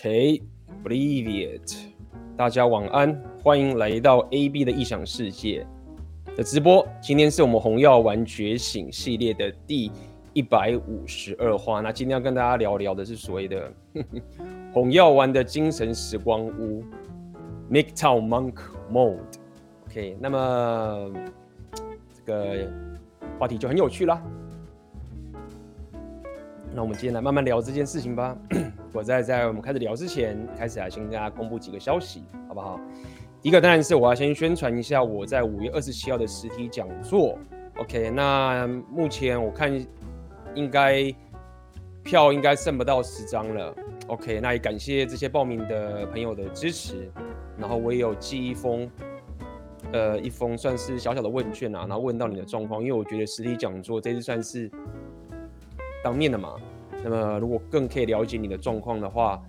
ok bleviat 大家晚安欢迎来到 ab 的异想世界的直播。今天是我们红药丸觉醒系列的第一百五十二话那今天要跟大家聊聊的是所谓的 红药丸的精神时光屋 m i k t o w n monk mode ok 那么这个话题就很有趣啦。那我们今天来慢慢聊这件事情吧。我在在我们开始聊之前，开始来先跟大家公布几个消息，好不好？第一个当然是我要先宣传一下我在五月二十七号的实体讲座。OK，那目前我看应该票应该剩不到十张了。OK，那也感谢这些报名的朋友的支持。然后我也有寄一封，呃，一封算是小小的问卷啊，然后问到你的状况，因为我觉得实体讲座这次算是。当面的嘛，那么如果更可以了解你的状况的话，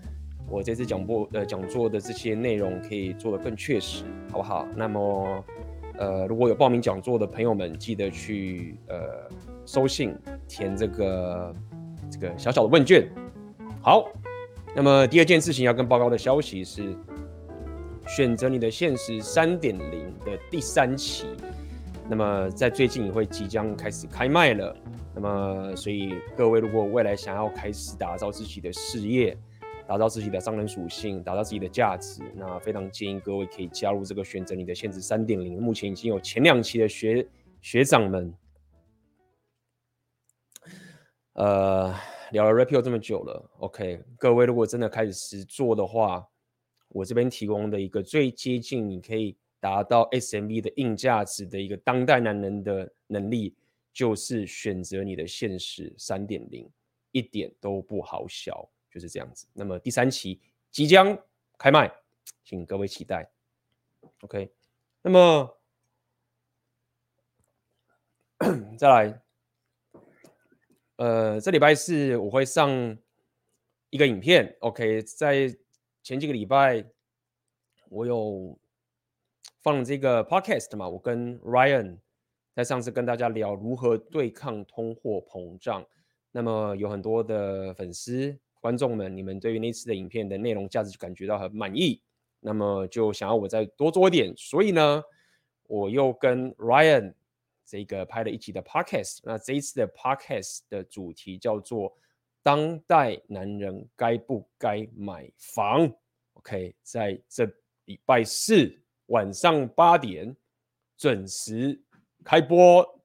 我这次讲播呃讲座的这些内容可以做得更确实，好不好？那么呃如果有报名讲座的朋友们，记得去呃收信填这个这个小小的问卷。好，那么第二件事情要跟报告的消息是，选择你的现实三点零的第三期，那么在最近也会即将开始开卖了。那么，所以各位如果未来想要开始打造自己的事业，打造自己的商人属性，打造自己的价值，那非常建议各位可以加入这个选择你的现实三点零。目前已经有前两期的学学长们，呃，聊了 Rapio 这么久了，OK，各位如果真的开始实做的话，我这边提供的一个最接近你可以达到 SMB 的硬价值的一个当代男人的能力。就是选择你的现实三点零，一点都不好笑，就是这样子。那么第三期即将开卖，请各位期待。OK，那么 再来，呃，这礼拜四我会上一个影片。OK，在前几个礼拜我有放这个 Podcast 嘛，我跟 Ryan。在上次跟大家聊如何对抗通货膨胀，那么有很多的粉丝观众们，你们对于那次的影片的内容价值就感觉到很满意，那么就想要我再多做一点，所以呢，我又跟 Ryan 这个拍了一集的 Podcast，那这一次的 Podcast 的主题叫做当代男人该不该买房？OK，在这礼拜四晚上八点准时。开播，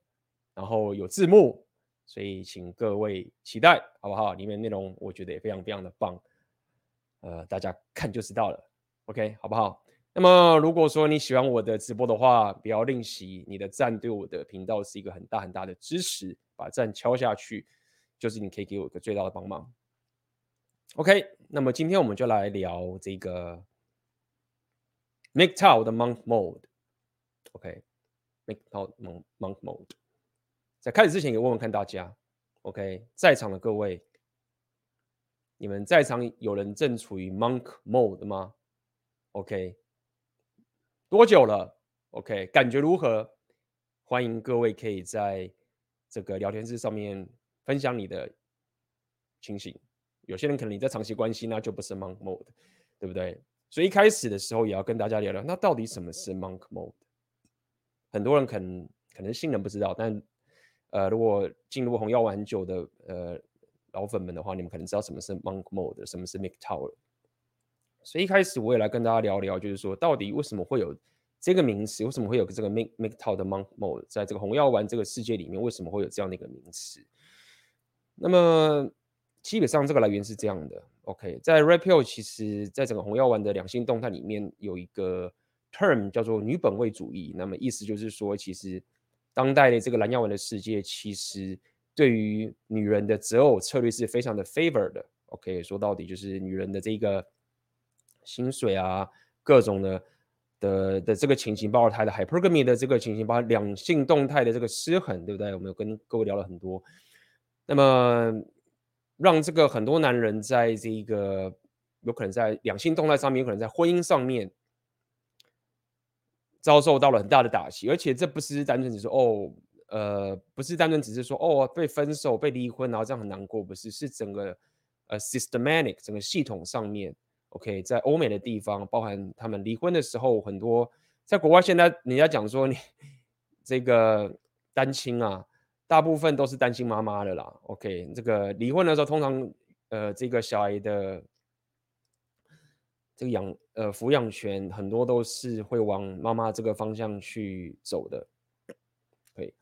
然后有字幕，所以请各位期待，好不好？里面内容我觉得也非常非常的棒，呃，大家看就知道了，OK，好不好？那么如果说你喜欢我的直播的话，不要吝惜你的赞，对我的频道是一个很大很大的支持，把赞敲下去，就是你可以给我一个最大的帮忙。OK，那么今天我们就来聊这个 MGTOW 的 Monk Mode，OK。Make Monk Monk Mode，在开始之前，也问问看大家，OK，在场的各位，你们在场有人正处于 Monk Mode 吗？OK，多久了？OK，感觉如何？欢迎各位可以在这个聊天室上面分享你的情形。有些人可能你在长期关系，那就不是 Monk Mode，对不对？所以一开始的时候也要跟大家聊聊，那到底什么是 Monk Mode？很多人可能可能新人不知道，但呃，如果进入红药丸很久的呃老粉们的话，你们可能知道什么是 Monk Mode，什么是 MGTOW。所以一开始我也来跟大家聊聊，就是说到底为什么会有这个名词，为什么会有这个 MGTOW 的 Monk Mode，在这个红药丸这个世界里面，为什么会有这样的一个名词？那么基本上这个来源是这样的，OK，在 Red Pill 其实在整个红药丸的两性动态里面有一个。Term 叫做女本位主义，那么意思就是说，其实当代的这个蓝药丸的世界，其实对于女人的择偶策略是非常的 favor 的。OK，说到底就是女人的这个薪水啊，各种的的的这个情形，包括她的 hypergamy 的这个情形，包括两性动态的这个失衡，对不对？我们有跟各位聊了很多，那么让这个很多男人在这个有可能在两性动态上面，有可能在婚姻上面。遭受到了很大的打击，而且这不是单纯只是哦，呃，不是单纯只是说哦被分手、被离婚，然后这样很难过，不是，是整个呃 systematic 整个系统上面 OK，在欧美的地方，包含他们离婚的时候，很多在国外现在人家讲说你这个单亲啊，大部分都是单亲妈妈的啦。OK，这个离婚的时候，通常呃这个小孩的这个养呃抚养权很多都是会往妈妈这个方向去走的。对，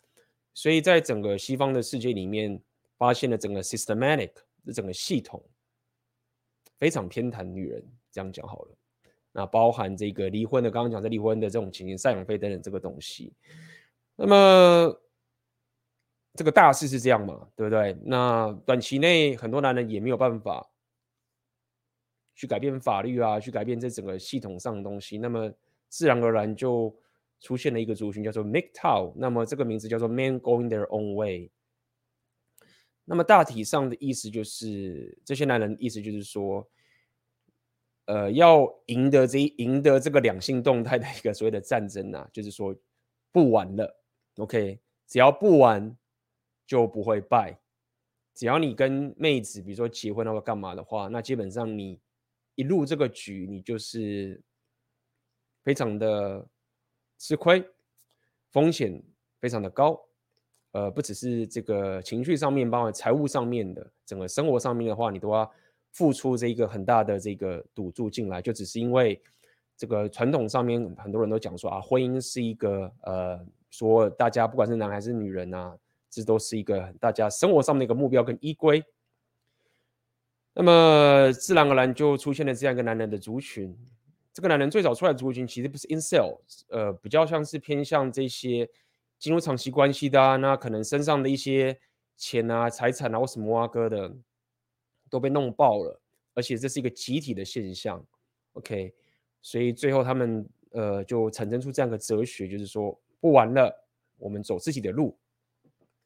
所以在整个西方的世界里面，发现了整个 systematic 的整个系统。非常偏袒女人，这样讲好了。那包含这个离婚的，刚刚讲在离婚的这种情形，赡养费等等这个东西。那么这个大势是这样嘛，对不对？那短期内很多男人也没有办法去改变法律啊，去改变这整个系统上的东西。那么自然而然就出现了一个族群，叫做 MGTOW。那么这个名字叫做 Men Going Their Own Way。那么大体上的意思就是，这些男人意思就是说，呃，要赢得这赢得这个两性动态的一个所谓的战争啊，就是说不玩了，OK，只要不玩就不会败。只要你跟妹子，比如说结婚或干嘛的话，那基本上你一入这个局，你就是非常的吃亏，风险非常的高。呃，不只是这个情绪上面，包括财务上面的，整个生活上面的话，你都要付出这一个很大的这个赌注进来。就只是因为这个传统上面，很多人都讲说啊，婚姻是一个呃，说大家不管是男还是女人啊，这都是一个大家生活上面的一个目标跟依归。那么自然而然就出现了这样一个男人的族群。这个男人最早出来的族群其实不是 incel，呃，比较像是偏向这些。进入长期关系的啊，那可能身上的一些钱啊、财产啊或什么啊哥的都被弄爆了，而且这是一个集体的现象。OK，所以最后他们呃就产生出这样的哲学，就是说不玩了，我们走自己的路。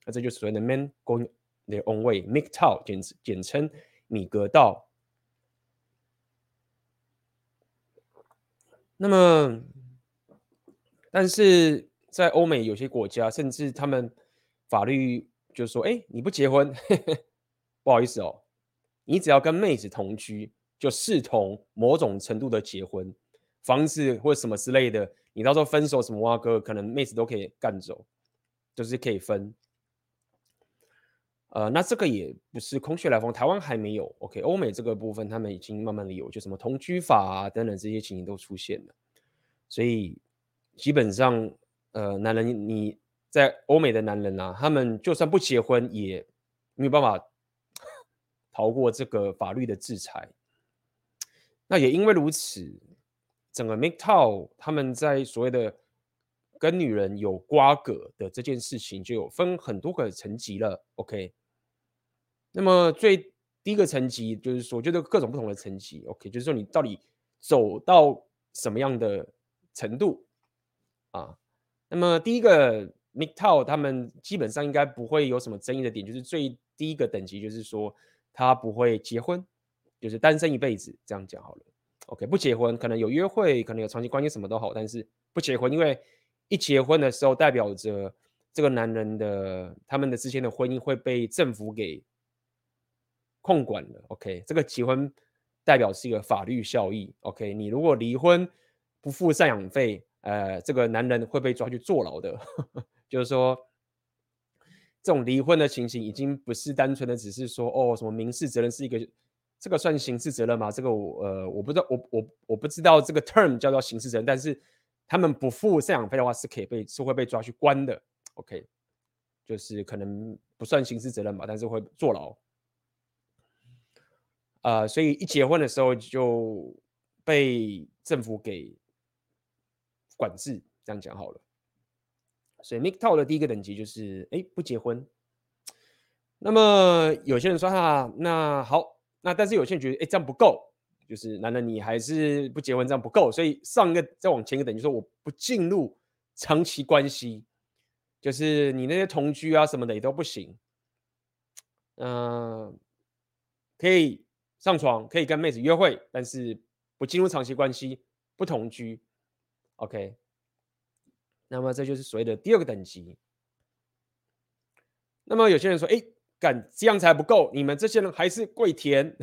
那这就是所谓的 Men going their own way，MGTOW 简简称米格道。那么，但是。在欧美有些国家，甚至他们法律就说：“哎，你不结婚，呵呵，不好意思哦，你只要跟妹子同居，就视同某种程度的结婚，房子或什么之类的，你到时候分手什么哇哥，可能妹子都可以干走，就是可以分。”呃，那这个也不是空穴来风，台湾还没有。OK，欧美这个部分他们已经慢慢的有，就什么同居法啊等等这些情形都出现了，所以基本上。呃，男人，你在欧美的男人啊，他们就算不结婚，也没有办法逃过这个法律的制裁。那也因为如此，整个 MGTOW 他们在所谓的跟女人有瓜葛的这件事情，就有分很多个层级了。OK，那么最第一个层级就是说，就是各种不同的层级。OK，就是说你到底走到什么样的程度啊？那么第一个 mikto 他们基本上应该不会有什么争议的点，就是最低一个等级，就是说他不会结婚，就是单身一辈子，这样讲好了。OK，不结婚，可能有约会，可能有长期关系，什么都好，但是不结婚，因为一结婚的时候，代表着这个男人的他们的之间的婚姻会被政府给控管了。OK，这个结婚代表是一个法律效益。OK，你如果离婚不付赡养费。呃，这个男人会被抓去坐牢的，就是说，这种离婚的情形已经不是单纯的只是说哦，什么民事责任是一个，这个算刑事责任吗？这个我呃，我不知道，我我我不知道这个 term 叫做刑事责任，但是他们不付赡养费的话是可以被是会被抓去关的，OK，就是可能不算刑事责任吧，但是会坐牢。呃，所以一结婚的时候就被政府给。管制这样讲好了，所以 MGTOW 的第一个等级就是哎不结婚。那么有些人说哈，那好，那但是有些人觉得哎这样不够，就是男人你还是不结婚这样不够，所以上一个再往前一个等级说我不进入长期关系，就是你那些同居啊什么的也都不行。嗯、可以上床，可以跟妹子约会，但是不进入长期关系，不同居。OK，那么这就是所谓的第二个等级。那么有些人说：“哎，干这样才不够，你们这些人还是跪舔。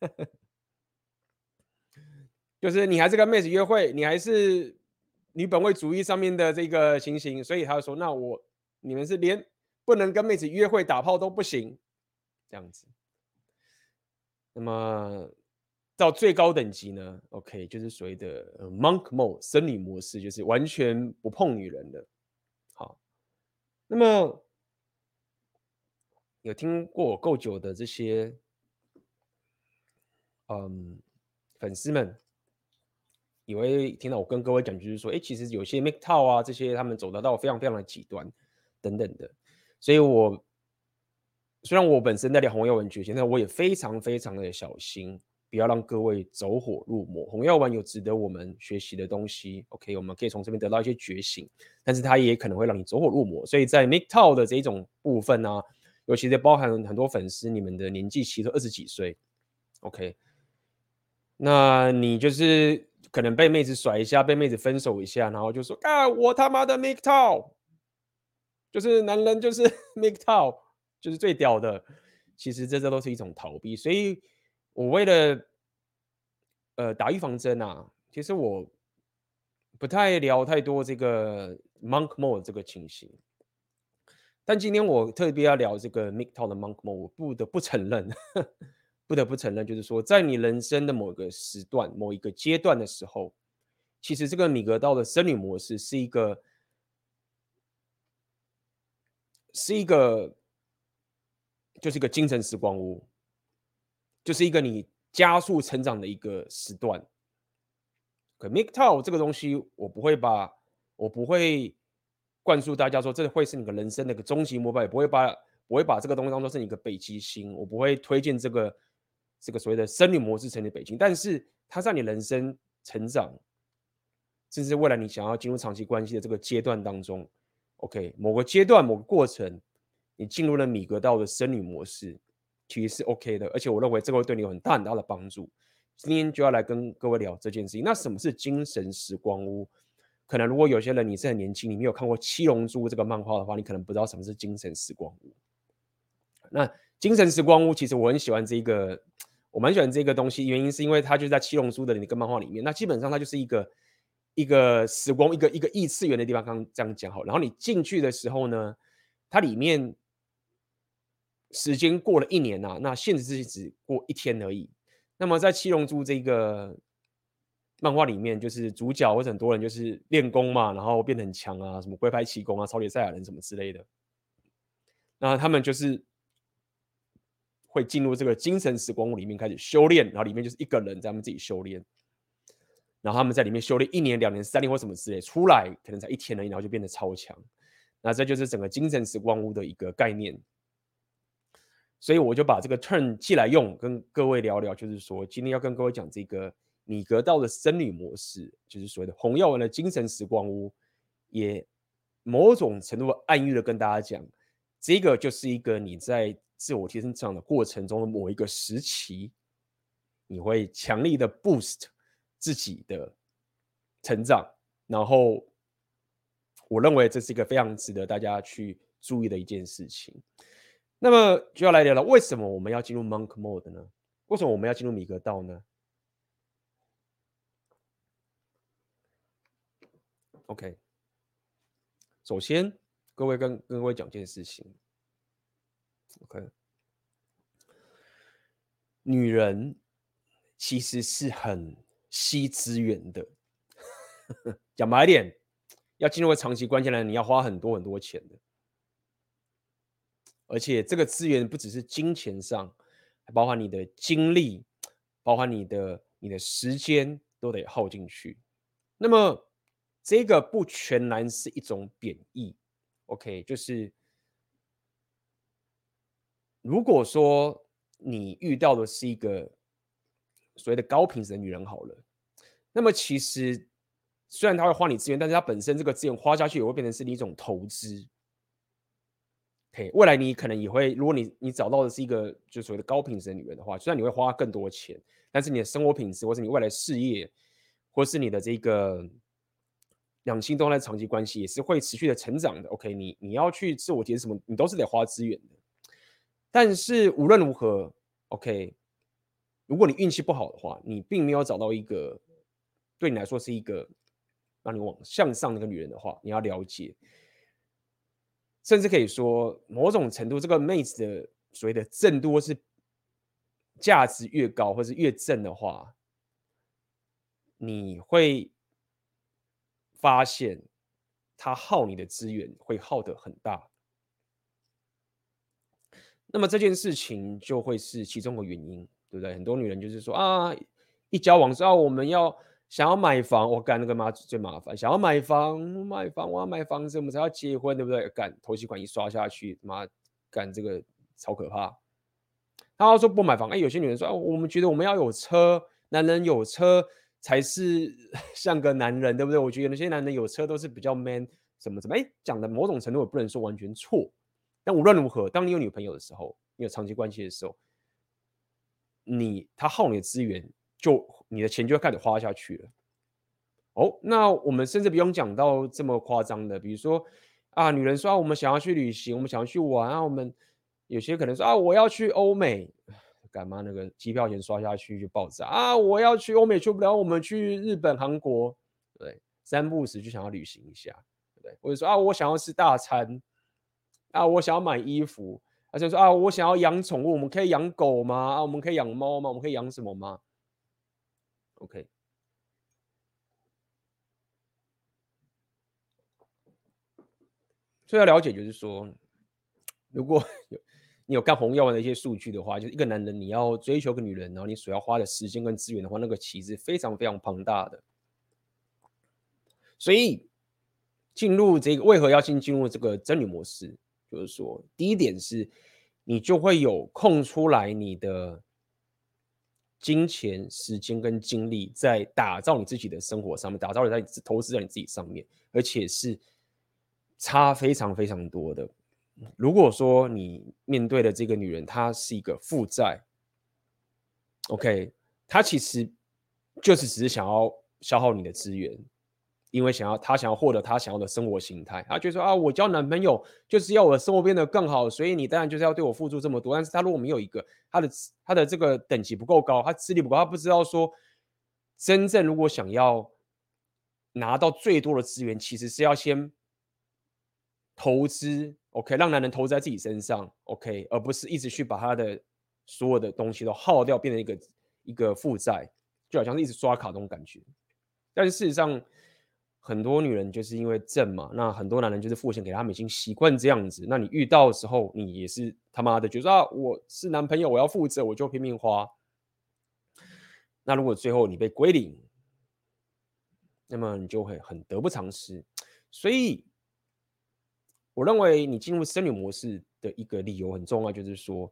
”就是你还是跟妹子约会，你还是女本位主义上面的这个情形，所以他就说，那我你们是连不能跟妹子约会打炮都不行，这样子。那么到最高等级呢？OK，就是所谓的 monk mode 生理模式，就是完全不碰女人的。好，那么有听过我够久的这些嗯粉丝们，也会听到我跟各位讲，就是说，哎，其实有些 MGTOW 啊这些，他们走得到非常非常的极端等等的，所以我。虽然我本身在练红药丸觉醒，但我也非常非常的小心，不要让各位走火入魔。红药丸有值得我们学习的东西，OK，我们可以从这边得到一些觉醒，但是它也可能会让你走火入魔。所以在 MGTOW 的这一种部分呢、尤其是包含很多粉丝，你们的年纪其实都二十几岁，OK，那你就是可能被妹子甩一下，被妹子分手一下，然后就说啊，我他妈的 MGTOW，就是男人就是 MGTOW。就是最屌的，其实这这都是一种逃避，所以我为了呃打预防针啊，其实我不太聊太多这个 monk mode 这个情形。但今天我特别要聊这个 MGTOW 的 monk mode，我不得不承认，不得不承认，就是说在你人生的某个时段、某一个阶段的时候，其实这个米格道的僧侣模式是一个是一个。就是一个精神时光屋，就是一个你加速成长的一个时段。可 MGTOW 这个东西，我不会把，我不会灌输大家说这会是你的人生的一个终极目标，也不会把，不会把这个东西当做是你的北极星，我不会推荐这个这个所谓的生理模式成你的北京。但是它在你人生成长，甚至未来你想要进入长期关系的这个阶段当中，OK，某个阶段某个过程。你进入了米格道的僧侣模式，其实是 OK 的，而且我认为这个会对你有很大很大的帮助。今天就要来跟各位聊这件事情。那什么是精神时光屋？可能如果有些人你是很年轻，你没有看过《七龙珠》这个漫画的话，你可能不知道什么是精神时光屋。那精神时光屋其实我很喜欢这一个，我蛮喜欢这个东西，原因是因为它就在《七龙珠》的那个漫画里面。那基本上它就是一个一个时光，一个一个异次元的地方。刚刚这样讲好，然后你进去的时候呢，它里面。时间过了一年呐、那现实世界只过一天而已。那么在七龙珠这个漫画里面，就是主角或者很多人就是练功嘛，然后变得很强啊，什么龟派气功啊、超级赛亚人什么之类的。那他们就是会进入这个精神时光屋里面开始修炼，然后里面就是一个人在他们自己修炼，然后他们在里面修炼一年、两年、三年或什么之类，出来可能才一天而已，然后就变得超强。那这就是整个精神时光屋的一个概念。所以我就把这个 turn 寄来用，跟各位聊聊，就是说今天要跟各位讲这个米格道的僧侣模式，就是所谓的红药丸的精神时光屋，也某种程度暗喻的跟大家讲，这个就是一个你在自我提升成长的过程中的某一个时期，你会强力的 boost 自己的成长，然后我认为这是一个非常值得大家去注意的一件事情。那么就要来聊聊，为什么我们要进入 monk mode 呢？为什么我们要进入米格道呢？OK，首先各位跟各位讲件事情。OK，女人其实是很吸资源的，讲白一点，要进入个长期关系呢，你要花很多很多钱的。而且这个资源不只是金钱上，还包含你的精力，包含你的你的时间都得耗进去。那么这个不全然是一种贬义，OK？就是如果说你遇到的是一个所谓的高品质的女人好了，那么其实虽然她会花你资源，但是她本身这个资源花下去也会变成是你一种投资。OK，未来你可能也会，如果你你找到的是一个就所谓的高品质的女人的话，虽然你会花更多钱，但是你的生活品质，或是你未来事业，或是你的这个两性动态长期关系，也是会持续的成长的。OK，你你要去自我提升什么，你都是得花资源的。但是无论如何，OK，如果你运气不好的话，你并没有找到一个对你来说是一个让你往向上的一个女人的话，你要了解，甚至可以说某种程度，这个妹子的所谓的正多是价值越高，或是越正的话，你会发现她耗你的资源会耗得很大。那么这件事情就会是其中的原因，对不对？很多女人就是说啊，一交往之后我们要想要买房，我干那个妈最麻烦，想要买房买房，我要买房子，我们才要结婚，对不对？干头期款一刷下去，妈干这个超可怕。他要说不买房，哎，有些女人说，我们觉得我们要有车，男人有车才是 像个男人，对不对？我觉得那些男人有车都是比较 man，怎么怎么，哎，讲的某种程度也不能说完全错。但无论如何，当你有女朋友的时候，你有长期关系的时候，你他耗你的资源，就你的钱就要开始花下去了。哦，那我们甚至不用讲到这么夸张的，比如说啊，女人说，我们想要去旅行，我们想要去玩啊，我们有些可能说啊，我要去欧美，干嘛那个机票钱刷下去就爆炸啊，我要去欧美去不了，我们去日本、韩国，对，三不时就想要旅行一下，对，或者说啊，我想要吃大餐。啊，我想要买衣服，而且说啊，我想要养宠物，我们可以养狗吗？啊，我们可以养猫吗？我们可以养什么吗？OK，所以要了解，就是说，如果有你有干红药丸的一些数据的话，就是一个男人你要追求个女人，然后你所要花的时间跟资源的话，那个其实非常非常庞大的。所以进入这个，为何要进进入这个真女模式？就是说，第一点是，你就会有空出来你的金钱、时间跟精力，在打造你自己的生活上面，打造你在投资在你自己上面，而且是差非常非常多的。如果说你面对的这个女人，她是一个负债，OK，她其实就是只是想要消耗你的资源。因为想要他想要获得他想要的生活形态，他就说啊，我交男朋友就是要我的生活变得更好，所以你当然就是要对我付出这么多。但是他如果没有一个他的他的这个等级不够高，他资历不够，他不知道说真正如果想要拿到最多的资源，其实是要先投资，OK，让男人投资在自己身上，OK，而不是一直去把他的所有的东西都耗掉，变成一个一个负债，就好像是一直刷卡那种感觉。但是事实上，很多女人就是因为正嘛，那很多男人就是付钱给他们，已经习惯这样子。那你遇到的时候，你也是他妈的觉得啊，我是男朋友，我要负责，我就拼命花。那如果最后你被归零，那么你就会很得不偿失。所以，我认为你进入僧侣模式的一个理由很重要，就是说。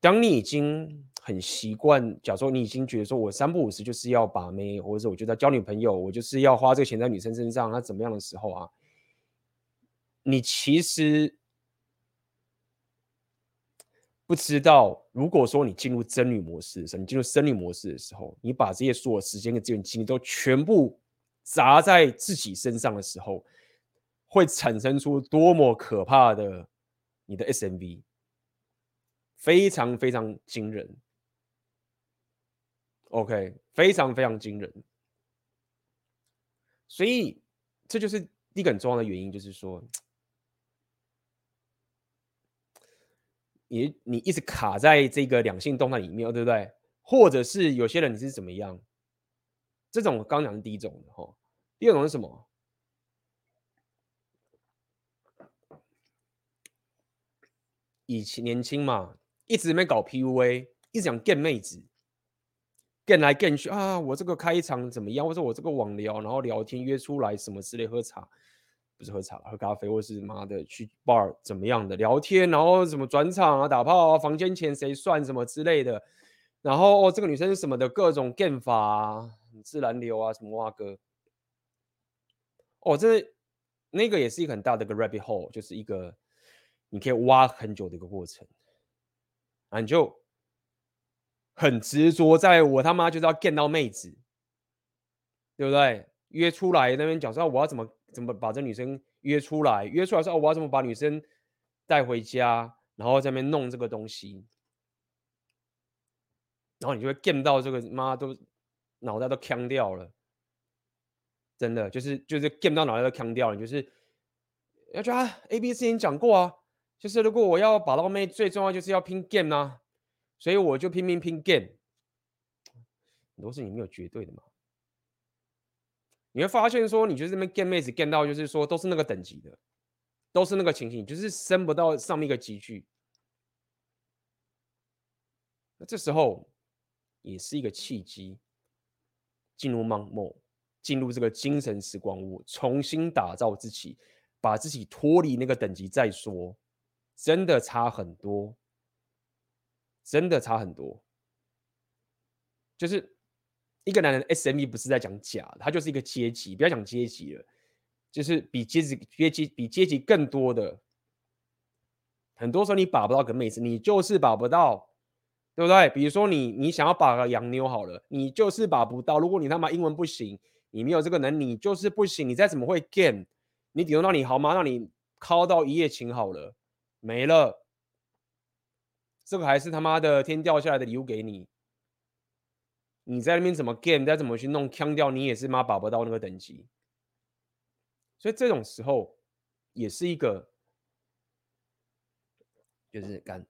当你已经很习惯，假如说你已经觉得说，我三不五时就是要把妹，或者我觉得交女朋友，我就是要花这个钱在女生身上，那怎么样的时候啊？你其实不知道，如果说你进入真女模式的时候，你进入生女模式的时候，你把这些所有时间跟资源精力都全部砸在自己身上的时候，会产生出多么可怕的你的 SMV。非常非常惊人，OK，非常非常惊人，所以这就是一个很重要的原因，就是说，你你一直卡在这个两性动态里面，对不对？或者是有些人你是怎么样？这种刚讲的第一种的哈，第二种是什么？以前年轻嘛。一直没搞 PUA，一直想 get 妹子，get 来 get 去啊！我这个开场怎么样？或者我这个网聊，然后聊天约出来什么之类，喝茶不是喝茶，喝咖啡，或是妈的去 bar 怎么样的聊天，然后什么转场啊、打炮啊、房间钱谁算什么之类的，然后哦这个女生是什么的各种 get 法啊、自然流啊什么哇哥，哦这那个也是一个很大的一个 rabbit hole，就是一个你可以挖很久的一个过程。啊，你就很执着，在我他妈就是要见到妹子，对不对？约出来那边讲说，我要怎么怎么把这女生约出来？约出来说，我要怎么把女生带回家？然后在那边弄这个东西，然后你就会见到这个妈都脑袋都呛掉了，真的就是就是 game 到脑袋都呛掉了，就是要觉得啊，A B 之前讲过啊，就是如果我要把到妹，最重要就是要拼 game 啊，所以我就拼命拼 game。很多事情没有绝对的嘛，你会发现说，你就是那边 game 妹子 game 到，就是说都是那个等级的，都是那个情形，就是升不到上面一个级距。那这时候也是一个契机，进入 Monk Mode，进入这个精神时光屋，重新打造自己，把自己脱离那个等级再说，真的差很多，真的差很多。就是一个男人 SME 不是在讲假，他就是一个阶级，不要讲阶级了，就是比阶级阶级比阶级更多的。很多时候你把不到个妹子，你就是把不到。对不对？比如说你，你想要把个洋妞好了，你就是把不到。如果你他妈英文不行，你没有这个能力，你就是不行。你再怎么会 game，你顶多让你好吗？让你靠到一夜情好了，没了。这个还是他妈的天掉下来的礼物给你。你在那边怎么 game，再怎么去弄腔调，你也是妈把不到那个等级。所以这种时候也是一个，就是干。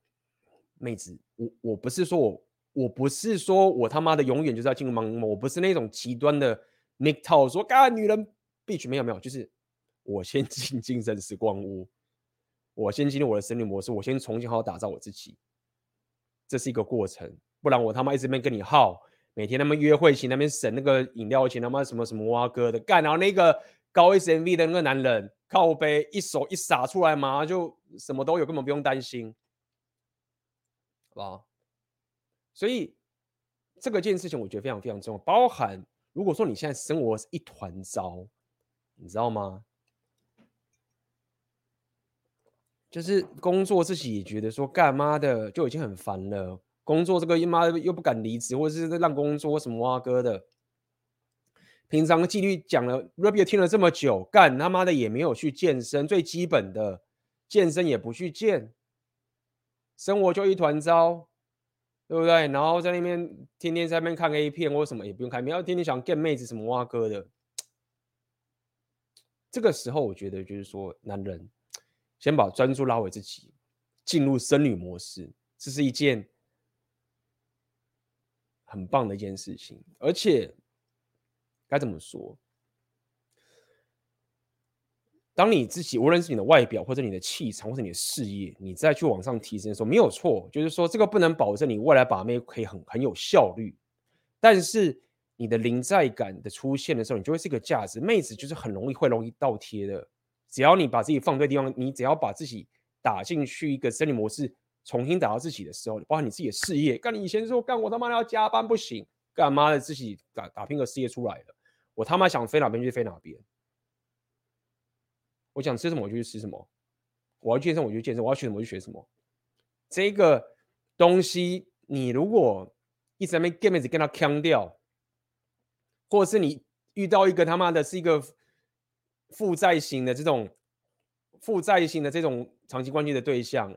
妹子，我我不是说我我不是说我他妈的永远就是要进入盲目，我不是那种极端的 Nick 套说，干女人必须没有没有，就是我先 进精神时光屋，我先进入我的生理模式，我先重新好好打造我自己，这是一个过程，不然我他妈一直没跟你耗，每天他妈约会钱那边省那个饮料钱他妈什么什么挖哥的干，然后那个高 SMV 的那个男人靠背一手一撒出来嘛，就什么都有，根本不用担心。啊，所以这个件事情我觉得非常非常重要，包含如果说你现在生活是一团糟，你知道吗？就是工作自己也觉得说干妈的就已经很烦了，工作这个妈又不敢离职，或者是让工作什么挖哥的，平常纪律讲了，Ruby 听了这么久，干他妈的也没有去健身，最基本的健身也不去健。生活就一团糟，对不对？然后在那边天天在那边看 A 片或什么也不用看，不要天天想 get 妹子什么挖哥的。这个时候，我觉得就是说，男人先把专注拉回自己，进入僧侣模式，这是一件很棒的一件事情。而且该怎么说？当你自己无论是你的外表，或者你的气场，或者你的事业，你再去往上提升的时候，没有错，就是说这个不能保证你未来把妹可以很很有效率，但是你的临在感的出现的时候，你就会是一个价值。妹子就是很容易会容易倒贴的，只要你把自己放对地方，你只要把自己打进去一个生理模式，重新打到自己的时候，包括你自己的事业，干你以前说干我他妈要加班不行，干妈的自己打打拼个事业出来了，我他妈想飞哪边就飞哪边。我想吃什么我就去吃什么，我要健身我就健身，我要学什么就学什么。这个东西你如果一直在那 game 子跟他强调，或者是你遇到一个他妈的是一个负债型的这种负债型的这种长期关系的对象，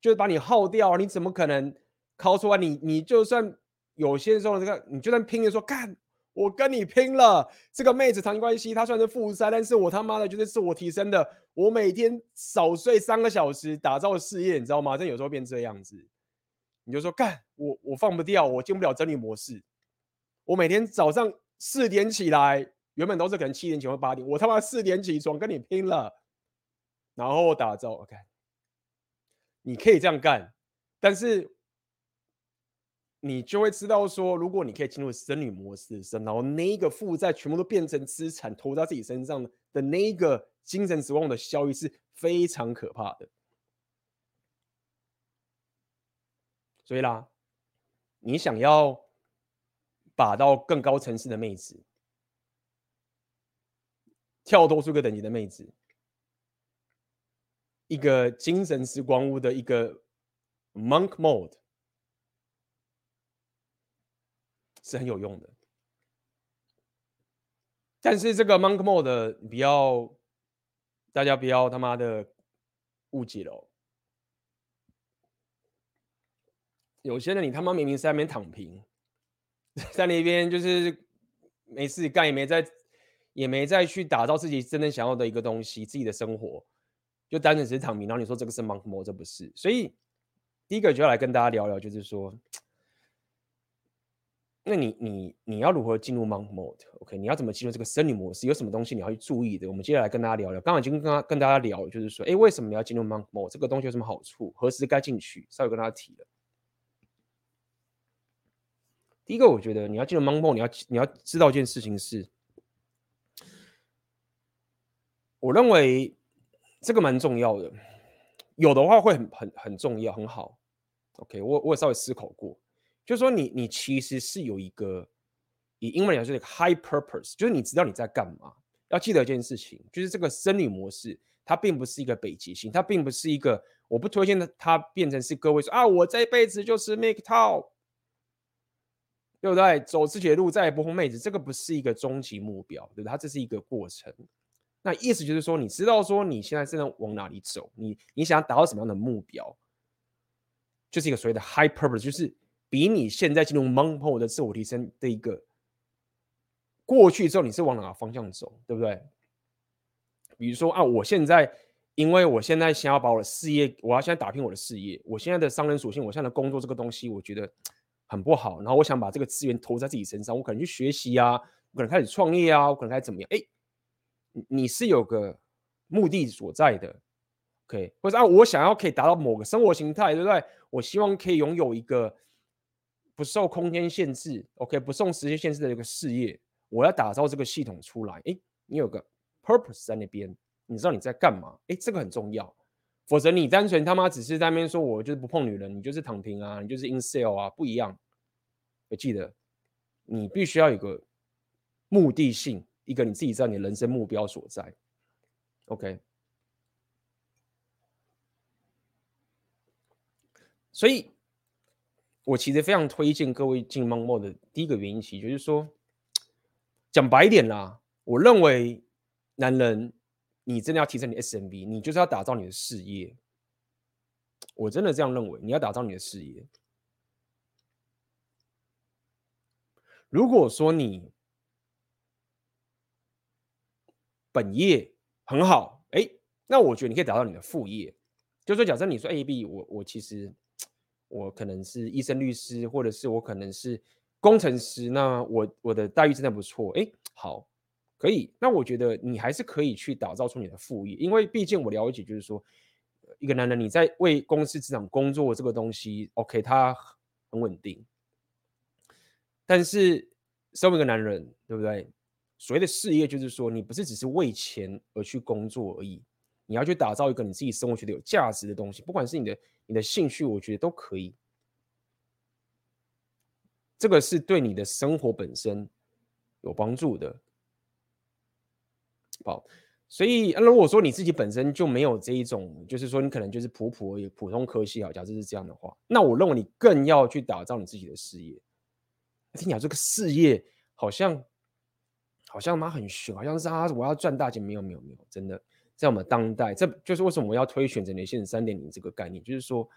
就是把你耗掉，你怎么可能靠出来？你你就算有些时候这个，你就算拼着说干。我跟你拼了！这个妹子长期关系，她算是负债，但是我他妈的就是自我提升的。我每天少睡三个小时，打造事业，你知道吗？这有时候变这样子，你就说干我，我放不掉，我进不了真理模式。我每天早上四点起来，原本都是可能七点起或八点，我他妈四点起床跟你拼了，然后打造。OK，你可以这样干，但是。你就会知道说，如果你可以进入僧侣模式的时候，然后那一个负债全部都变成资产投在自己身上的那一个精神指望的效益是非常可怕的。所以啦，你想要把到更高层次的妹子，跳脱出个等级的妹子，一个精神时光屋的一个 monk mode。是很有用的，但是这个 monk mode 不要，大家不要他妈的误解了哦。有些人你他妈明明是在那边躺平，在那边就是没事干，也没在也没再去打造自己真正想要的一个东西，自己的生活，就单纯只是躺平。然后你说这个是 monk mode，这不是。所以第一个就要来跟大家聊聊，就是说，那你你你要如何进入 monk mode？OK，你要怎么进入这个僧侣模式？有什么东西你要去注意的？我们接下来跟大家聊聊。刚刚已经跟跟跟大家聊，就是说，哎，为什么你要进入 monk mode？这个东西有什么好处？何时该进去？稍微跟大家提了。第一个，我觉得你要进入 monk mode，你要你要知道一件事情是。我认为这个蛮重要的，有的话会很很很重要，很好。OK，我我也稍微思考过，就是说你你其实是有一个以英文来说一个 high purpose，就是你知道你在干嘛。要记得一件事情，就是这个生理模式，它并不是一个北极星，它并不是一个我不推荐的，它变成是各位说啊，我这辈子就是 make top，对不对？走自己的路，再也不碰妹子，这个不是一个终极目标，对不对？它这是一个过程。那意思就是说，你知道说你现在正在往哪里走，你你想要达到什么样的目标，就是一个所谓的 high purpose，就是比你现在进入 monk mode 的自我提升的一个过去之后，你是往哪个方向走，对不对？比如说啊，我现在因为我现在想要把我的事业，我要现在打拼我的事业，我现在的商人属性，我现在的工作这个东西，我觉得很不好，然后我想把这个资源投在自己身上，我可能去学习啊，我可能开始创业啊，我可能开始怎么样？哎。你是有个目的所在的，OK，或者啊，我想要可以达到某个生活形态，对不对？我希望可以拥有一个不受空间限制，OK，不受时间限制的一个事业。我要打造这个系统出来，诶，你有个 purpose 在那边，你知道你在干嘛？诶，这个很重要。否则你单纯他妈只是在那边说我就是不碰女人，你就是躺平啊，你就是 in sale 啊，不一样。我记得你必须要有个目的性。一个你自己知道你的人生目标所在，OK。所以，我其实非常推荐各位进梦梦的第一个原因，其实就是说，讲白一点啦，我认为男人，你真的要提升你 SMB，你就是要打造你的事业。我真的这样认为，你要打造你的事业。如果说你本业很好，哎，那我觉得你可以达到你的副业，就说，假设你说 A B，我我其实我可能是医生、律师，或者是我可能是工程师，那我我的待遇真的不错，哎，好，可以，那我觉得你还是可以去打造出你的副业，因为毕竟我了解，就是说，一个男人你在为公司职场工作这个东西，OK，他很稳定，但是身为一个男人，对不对？所谓的事业，就是说你不是只是为钱而去工作而已，你要去打造一个你自己生活觉得有价值的东西，不管是你的你的兴趣，我觉得都可以。这个是对你的生活本身有帮助的。好，所以如果说你自己本身就没有这一种，就是说你可能就是普普而已，普通科系，好，假设是这样的话，那我认为你更要去打造你自己的事业。听讲这个事业好像。好像妈很凶，好像是啊我要赚大钱，没有没有没有，真的在我们当代，这就是为什么我要推选择年限三点零这个概念，就是说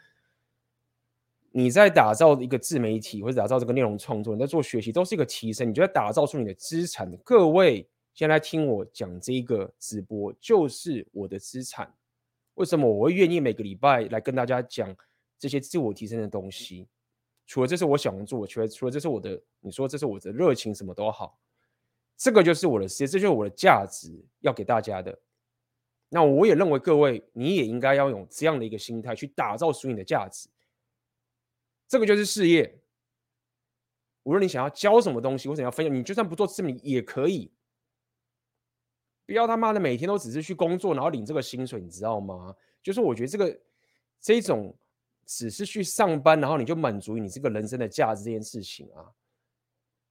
你在打造一个自媒体或者打造这个内容创作，你在做学习，都是一个提升，你就在打造出你的资产。各位先来听我讲这个直播，就是我的资产。为什么我会愿意每个礼拜来跟大家讲这些自我提升的东西？除了这是我想做，除了除了这是我的，你说这是我的热情，什么都好。这个就是我的事业，这就是我的价值要给大家的。那我也认为各位，你也应该要用这样的一个心态去打造属于你的价值。这个就是事业。无论你想要教什么东西，或者要分享，你就算不做自媒体也可以。不要他妈的每天都只是去工作，然后领这个薪水，你知道吗？就是我觉得这个这种只是去上班，然后你就满足于你这个人生的价值这件事情啊，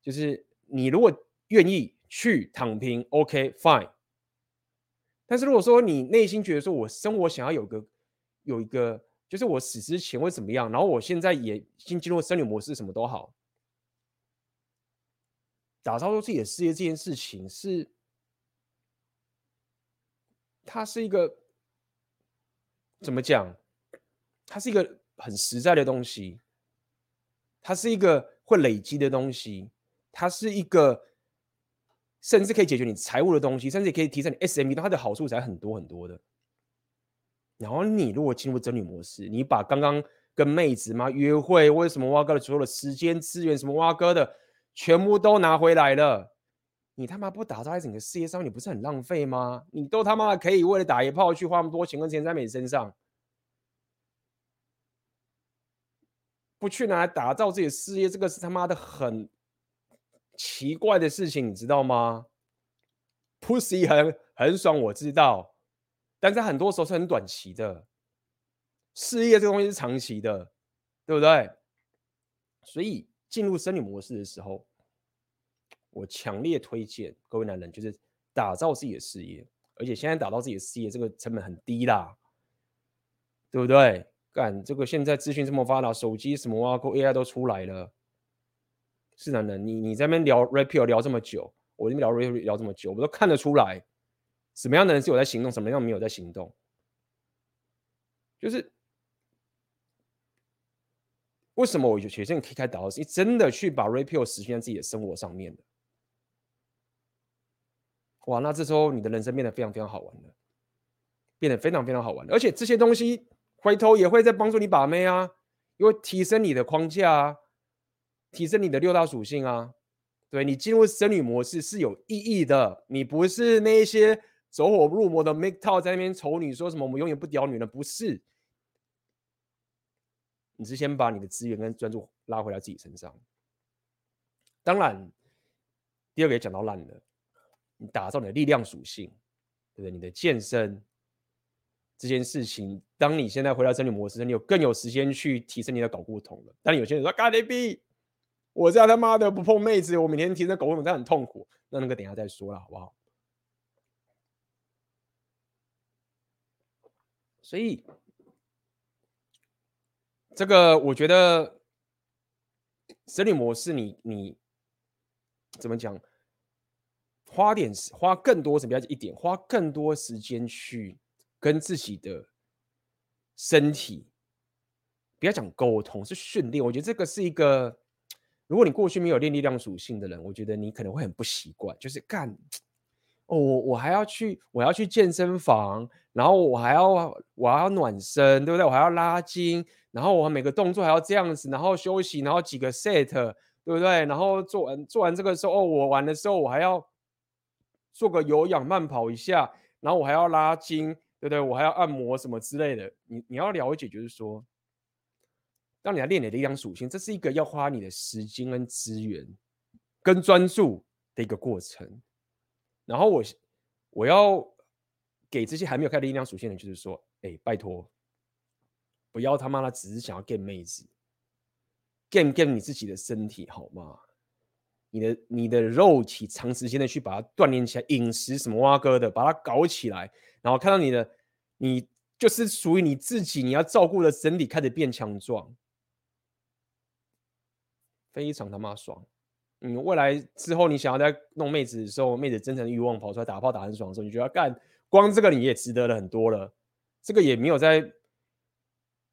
就是你如果愿意。去躺平，OK fine。但是如果说你内心觉得说，我生活想要有个有一个，就是我死之前会怎么样，然后我现在也新进入生理模式，什么都好，打造出自己的事业这件事情是，它是一个怎么讲？它是一个很实在的东西，它是一个会累积的东西，它是一个。甚至可以解决你财务的东西，甚至也可以提升你 SME，它的好处才很多很多的。然后你如果进入真女模式，你把刚刚跟妹子嘛约会，为什么挖哥的所有的时间资源，什么挖哥的，全部都拿回来了，你他妈不打造在整个事业上，你不是很浪费吗？你都他妈可以为了打一炮去花那么多钱跟钱在妹子身上，不去拿来打造自己的事业，这个是他妈的很奇怪的事情，你知道吗？Pussy 很很爽，我知道。但是很多时候是很短期的，事业这个东西是长期的，对不对？所以进入生理模式的时候，我强烈推荐各位男人，就是打造自己的事业，而且现在打造自己的事业，这个成本很低啦，对不对？干这个现在资讯这么发达，手机什么挖沟 AI 都出来了，是男人，你你在那边聊 Rapio 聊这么久，我这边聊 Rapio 聊这么久，我都看得出来。什么样的人是有在行动，什么样没有在行动？就是为什么我觉得可以开导的是，你真的去把 Rapio 实现在自己的生活上面的，哇，那这时候你的人生变得非常非常好玩了，变得非常非常好玩，而且这些东西回头也会在帮助你把妹啊，因为提升你的框架啊，提升你的六大属性啊，对，你进入生理模式是有意义的，你不是那一些。走火入魔的 MGTOW 在那边丑女说什么？我们永远不屌女人，不是？你是先把你的资源跟专注拉回来自己身上。当然，第二个也讲到烂了，你打造你的力量属性，对不对？你的健身这件事情，当你现在回到真女模式，你有更有时间去提升你的搞固酮了。但有些人说：“God B，我这样他妈的不碰妹子，我每天提升睾固酮，这样很痛苦。”那那个等一下再说了，好不好？所以，这个我觉得，生理模式你，你怎么讲？花点花更多，什么叫一点？花更多时间去跟自己的身体，不要讲沟通，是训练。我觉得这个是一个，如果你过去没有练力量属性的人，我觉得你可能会很不习惯，就是干。哦，我我还要去，我要去健身房，然后我还要我还要暖身，对不对？我还要拉筋，然后我每个动作还要这样子，然后休息，然后几个 set，对不对？然后做完做完这个时候，哦，我完的时候我还要做个有氧慢跑一下，然后我还要拉筋，对不对？我还要按摩什么之类的。你你要了解，就是说，当你来练你的力量属性，这是一个要花你的时间跟资源跟专注的一个过程。然后我我要给这些还没有开力量属性的人，就是说，哎，拜托，不要他妈的只是想要 get 妹子，get get 你自己的身体好吗？你的你的肉体长时间的去把它锻炼起来，饮食什么挖哥的，把它搞起来，然后看到你的你就是属于你自己，你要照顾的身体开始变强壮，非常他妈爽。嗯，未来之后你想要在弄妹子的时候，妹子真诚的欲望跑出来打炮打很爽的时候，你觉得干光这个你也值得了很多了。这个也没有在，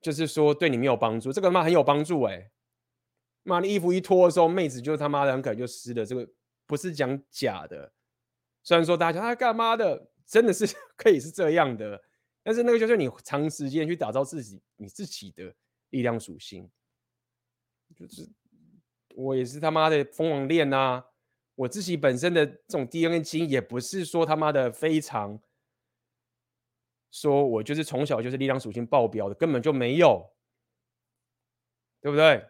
就是说对你没有帮助，这个他妈很有帮助哎、妈的衣服一脱的时候，妹子就他妈的很可能就湿了。这个不是讲假的，虽然说大家讲他干嘛的，真的是 可以是这样的，但是那个就是你长时间去打造自己你自己的力量属性，就是。我也是他妈的疯狂练呐！我自己本身的这种 DNA 基因也不是说他妈的非常，说我就是从小就是力量属性爆表的，根本就没有，对不对？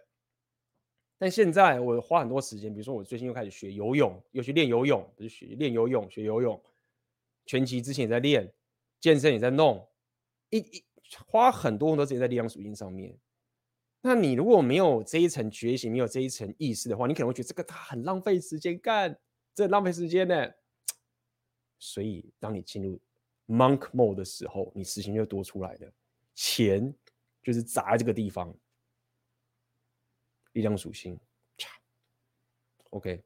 但现在我花很多时间，比如说我最近又开始学游泳，又去练游泳，不是学练游泳，学游泳，拳击之前也在练，健身也在弄，一一花很多很多时间在力量属性上面。那你如果没有这一层觉醒，没有这一层意识的话，你可能会觉得这个它很浪费时间干，这浪费时间呢。所以，当你进入 monk mode 的时候，你时间就多出来了，钱就是砸在这个地方。力量属性，OK，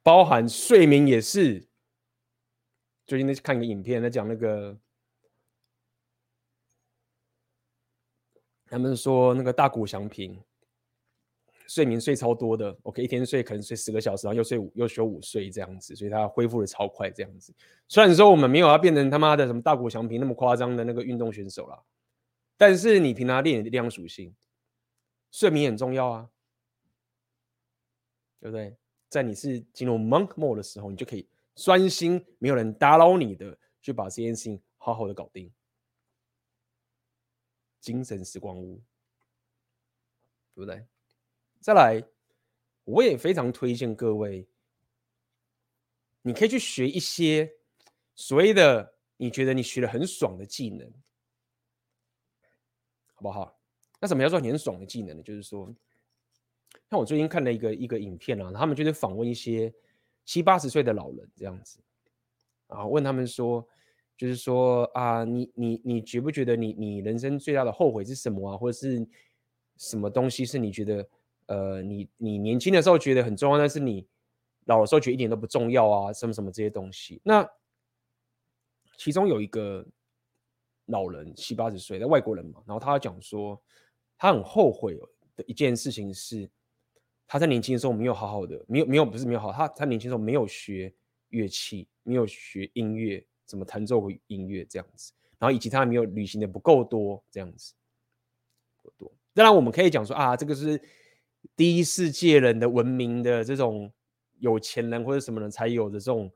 包含睡眠也是。最近在看一个影片，在讲那个。他们说那个大谷翔平睡眠睡超多的，OK，一天睡可能睡十个小时，然后又睡午又休午睡这样子，所以他恢复的超快这样子。虽然说我们没有要变成他妈的什么大谷翔平那么夸张的那个运动选手啦，但是你凭他练的力量属性，睡眠很重要啊，对不对？在你是进入 monk mode 的时候，你就可以专心，没有人打扰你的，去把这件事情好好的搞定。精神时光屋，对不对？再来，我也非常推荐各位，你可以去学一些所谓的你觉得你学的很爽的技能，好不好？那什么叫做很爽的技能呢？就是说，像我最近看了一个一个影片啊，他们就是访问一些七八十岁的老人这样子，啊，问他们说，就是说啊，你你你觉不觉得你你人生最大的后悔是什么啊？或者是什么东西是你觉得？呃，你你年轻的时候觉得很重要，但是你老的时候觉得一点都不重要啊，什么什么这些东西。那其中有一个老人七八十岁的外国人嘛，然后他讲说，他很后悔的一件事情是，他在年轻的时候没有好好的，没有没有不是没有好，他他年轻的时候没有学乐器，没有学音乐，怎么弹奏音乐这样子，然后以及他没有旅行的不够多这样子，不多。当然我们可以讲说啊，这个是。第一世界人的文明的这种有钱人或者什么人才有的这种，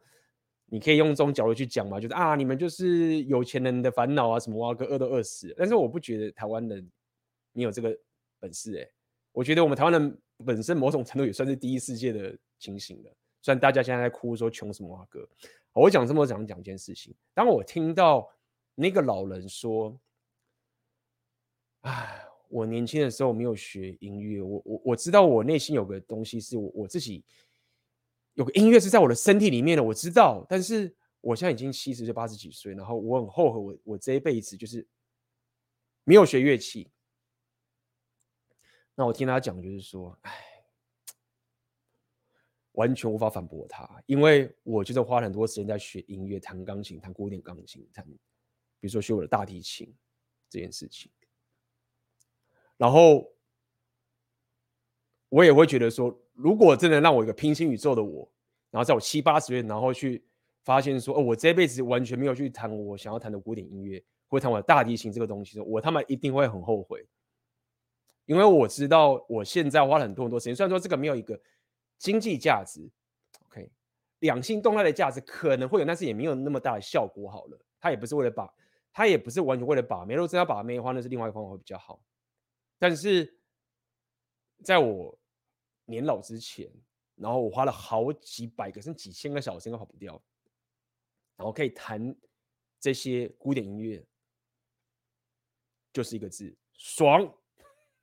你可以用这种角度去讲嘛，就是啊，你们就是有钱人的烦恼啊，什么挖个饿都饿死。但是我不觉得台湾人你有这个本事哎、我觉得我们台湾人本身某种程度也算是第一世界的情形了。虽然大家现在在哭说穷什么哇哥，我讲这么讲讲一件事情，当我听到那个老人说，哎。我年轻的时候没有学音乐，我我我知道我内心有个东西是我我自己有个音乐是在我的身体里面的，我知道，但是我现在已经七十岁八十几岁，然后我很后悔我我这一辈子就是没有学乐器。那我听他讲就是说，哎，完全无法反驳他，因为我就是花很多时间在学音乐，弹钢琴，弹古典钢琴，弹比如说学我的大提琴这件事情。然后我也会觉得说，如果真的让我一个平行宇宙的我，然后在我七八十岁，然后去发现说，哦，我这辈子完全没有去弹我想要弹的古典音乐，或弹我的大提琴这个东西，我他妈一定会很后悔，因为我知道我现在花了很多很多时间，虽然说这个没有一个经济价值，OK，两性动态的价值可能会有，但是也没有那么大的效果。好了，他也不是为了把，他也不是完全为了把妹，如果真要把妹的话，那是另外一个方法会比较好。但是，在我年老之前，然后我花了好几百个甚至几千个小时都跑不掉，然后可以弹这些古典音乐，就是一个字：爽。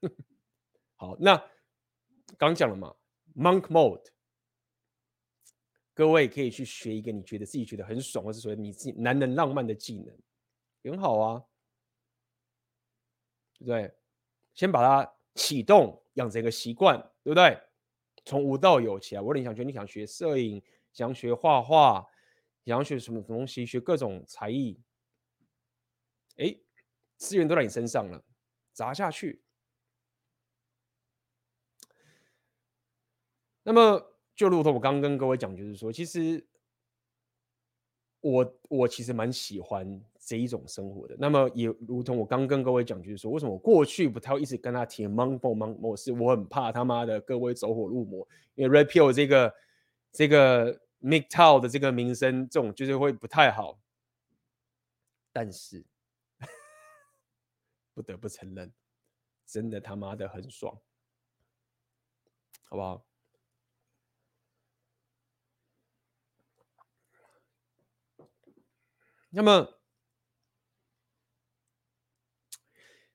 好，那刚讲了嘛，Monk Mode，各位可以去学一个你觉得自己觉得很爽，或是说你自己男人浪漫的技能，很好啊，对不对？先把它启动，养成一个习惯，对不对？从无到有起来。我你想学，你想学摄影，想学画画，想学什么东西，学各种才艺。哎，资源都在你身上了，砸下去。那么，就如同我刚刚跟各位讲，就是说，其实我我其实蛮喜欢。这一种生活的，那么也如同我刚跟各位讲，就是说，为什么我过去不太会一直跟他提 m o n g o m o n g o 是我很怕他妈的各位走火入魔，因为 Red Pill 这个这个 MGTOW 的这个名声，这种就是会不太好。但是不得不承认，真的他妈的很爽，好不好？那么。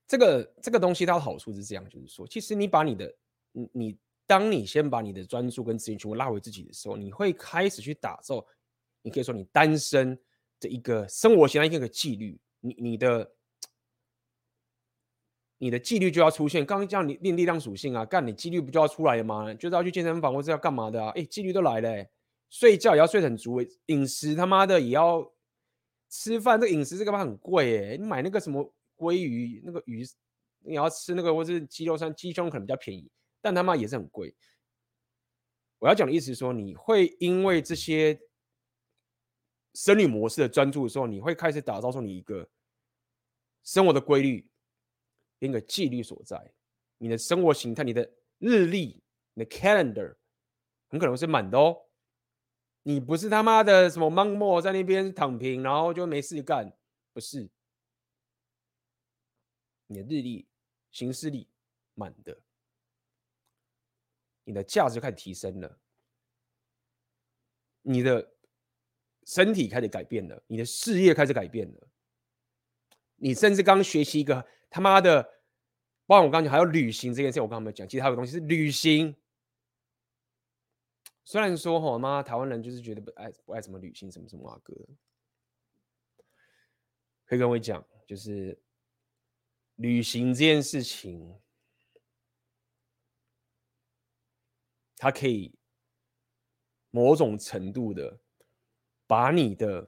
这个这个东西它的好处是这样，就是说，其实你把你的，你你，当你先把你的专注跟资源全部拉回自己的时候，你会开始去打造，你可以说你单身的一个生活形态一个纪律，你你的你的纪律就要出现。刚刚叫你练力量属性啊，干你纪律不就要出来了吗？就是要去健身房或者要干嘛的啊？哎，纪律都来了，睡觉也要睡很足，饮食他妈的也要吃饭，这饮食这个嘛很贵哎，你买那个什么？鲑鱼那个鱼，你要吃那个或是鸡肉餐，鸡胸可能比较便宜，但他妈也是很贵。我要讲的意思是说，你会因为这些生理模式的专注的时候，你会开始打造出你一个生活的规律，一个纪律所在。你的生活形态，你的日历，你的 calendar 很可能是满的哦。你不是他妈的什么 monk mode 在那边躺平，然后就没事干，不是。你的日历、行事历满的，你的价值开始提升了，你的身体开始改变了，你的事业开始改变了，你甚至刚学习一个他妈的，包括我刚刚讲还有旅行这件事，我刚刚没有讲，其实还有东西是旅行。虽然说哈妈台湾人就是觉得不爱不爱什么旅行什么什么啊哥，可以跟我讲就是。旅行这件事情，它可以某种程度的把你的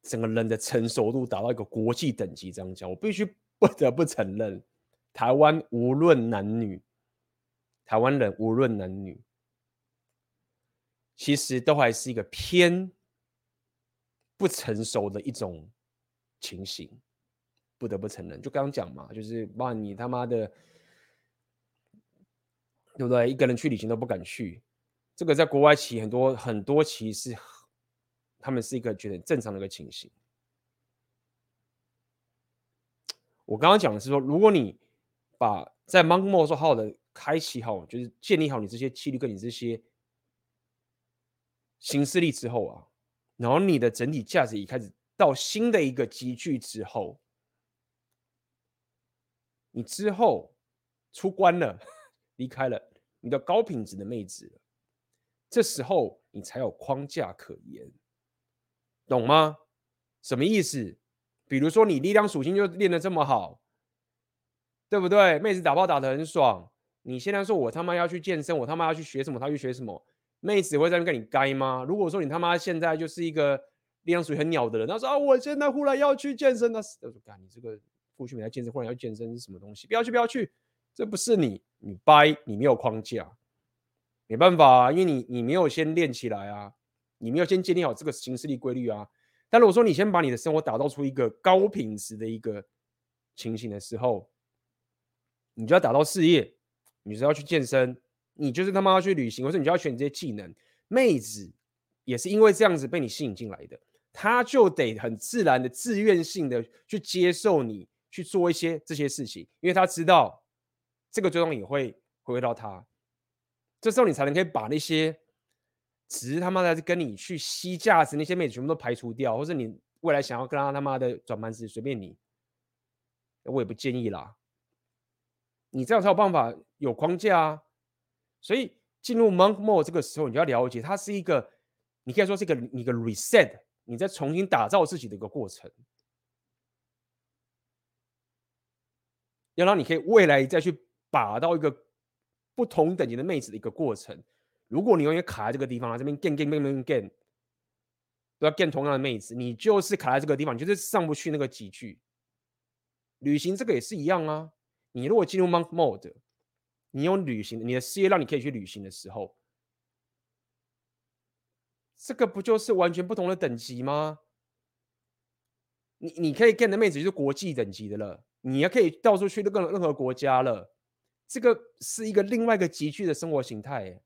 整个人的成熟度达到一个国际等级。这样讲，我必须不得不承认，台湾无论男女，台湾人无论男女，其实都还是一个偏不成熟的一种情形。不得不承认，就刚刚讲嘛，就是把你他妈的，对不对？一个人去旅行都不敢去，这个在国外骑很多很多骑是，他们是一个觉得正常的一个情形。我刚刚讲的是说，如果你把在 Monk Mode 说好好的开启好，就是建立好你这些纪律跟你这些行事力之后啊，然后你的整体价值已开始到新的一个集聚之后。你之后出关了，离开了你的高品质的妹子，这时候你才有框架可言，懂吗？什么意思？比如说你力量属性就练得这么好，对不对？妹子打炮打得很爽，你现在说我他妈要去健身，我他妈要去学什么？他去学什么？妹子会在那边跟你该吗？如果说你他妈现在就是一个力量属于很鸟的人，他说啊，我现在忽然要去健身，那我说干你这个。过去没来健身，忽然要健身是什么东西？不要去，不要去，这不是你，你掰，你没有框架，没办法啊，因为你你没有先练起来啊，你没有先建立好这个形式力规律啊。但如果说你先把你的生活打造出一个高品质的一个情形的时候，你就要打造事业，你是要去健身，你就是他妈要去旅行，或者你就要学这些技能。妹子也是因为这样子被你吸引进来的，她就得很自然的、自愿性的去接受你。去做一些这些事情，因为她知道这个最终也会回归到她。这时候你才能可以把那些只是他妈的跟你去吸价值那些妹子全部都排除掉，或者你未来想要跟他他妈的转班子随便你，我也不建议啦。你这样才有办法有框架啊。所以进入 Monk Mode 这个时候，你就要了解，它是一个你可以说是一个一个 reset，你再重新打造自己的一个过程。要让你可以未来再去把到一个不同等级的妹子的一个过程。如果你永远卡在这个地方啊，这边 gain gain gain gain gain，都要 gain 同样的妹子，你就是卡在这个地方，你就是上不去那个级距。旅行这个也是一样啊。你如果进入 monk mode，你有旅行，你的事业让你可以去旅行的时候，这个不就是完全不同的等级吗？你你可以 gain 的妹子就是国际等级的了。你也可以到处去任任何国家了，这个是一个另外一个极具的生活形态，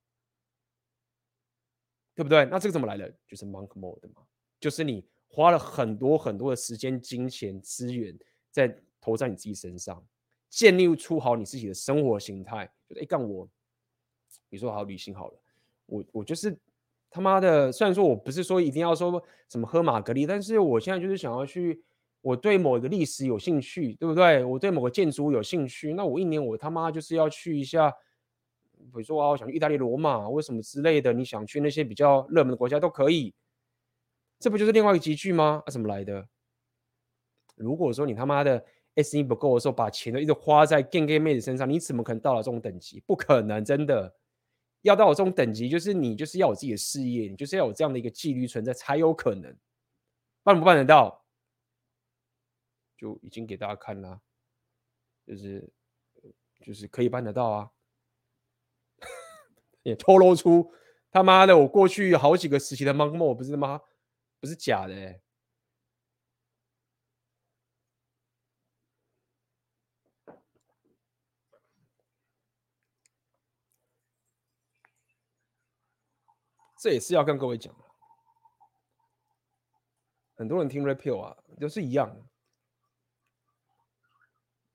对不对？那这个怎么来的？就是 monk mode 嘛，就是你花了很多很多的时间、金钱、资源在投在你自己身上，建立出好你自己的生活形态。就哎，干我，你说好旅行好了，我我就是他妈的，虽然说我不是说一定要说什么喝玛格丽，但是我现在就是想要去。我对某一个历史有兴趣，对不对？我对某个建筑有兴趣，那我一年我他妈就是要去一下，比如说啊，我想去意大利罗马，为什么之类的？你想去那些比较热门的国家都可以，这不就是另外一个集聚吗？啊，怎么来的？如果说你他妈的 SE 不够的时候，把钱都一直花在 gay gay 妹子身上，你怎么可能到了这种等级？不可能，真的要到我这种等级，就是你就是要有自己的事业，你就是要有这样的一个纪律存在才有可能，办不办得到？就已经给大家看了，就是就是可以办得到啊，也透露出他妈的我过去好几个时期的 monk mode 不是吗？不是假的、欸。这也是要跟各位讲，很多人听 Red Pill 啊，都是一样。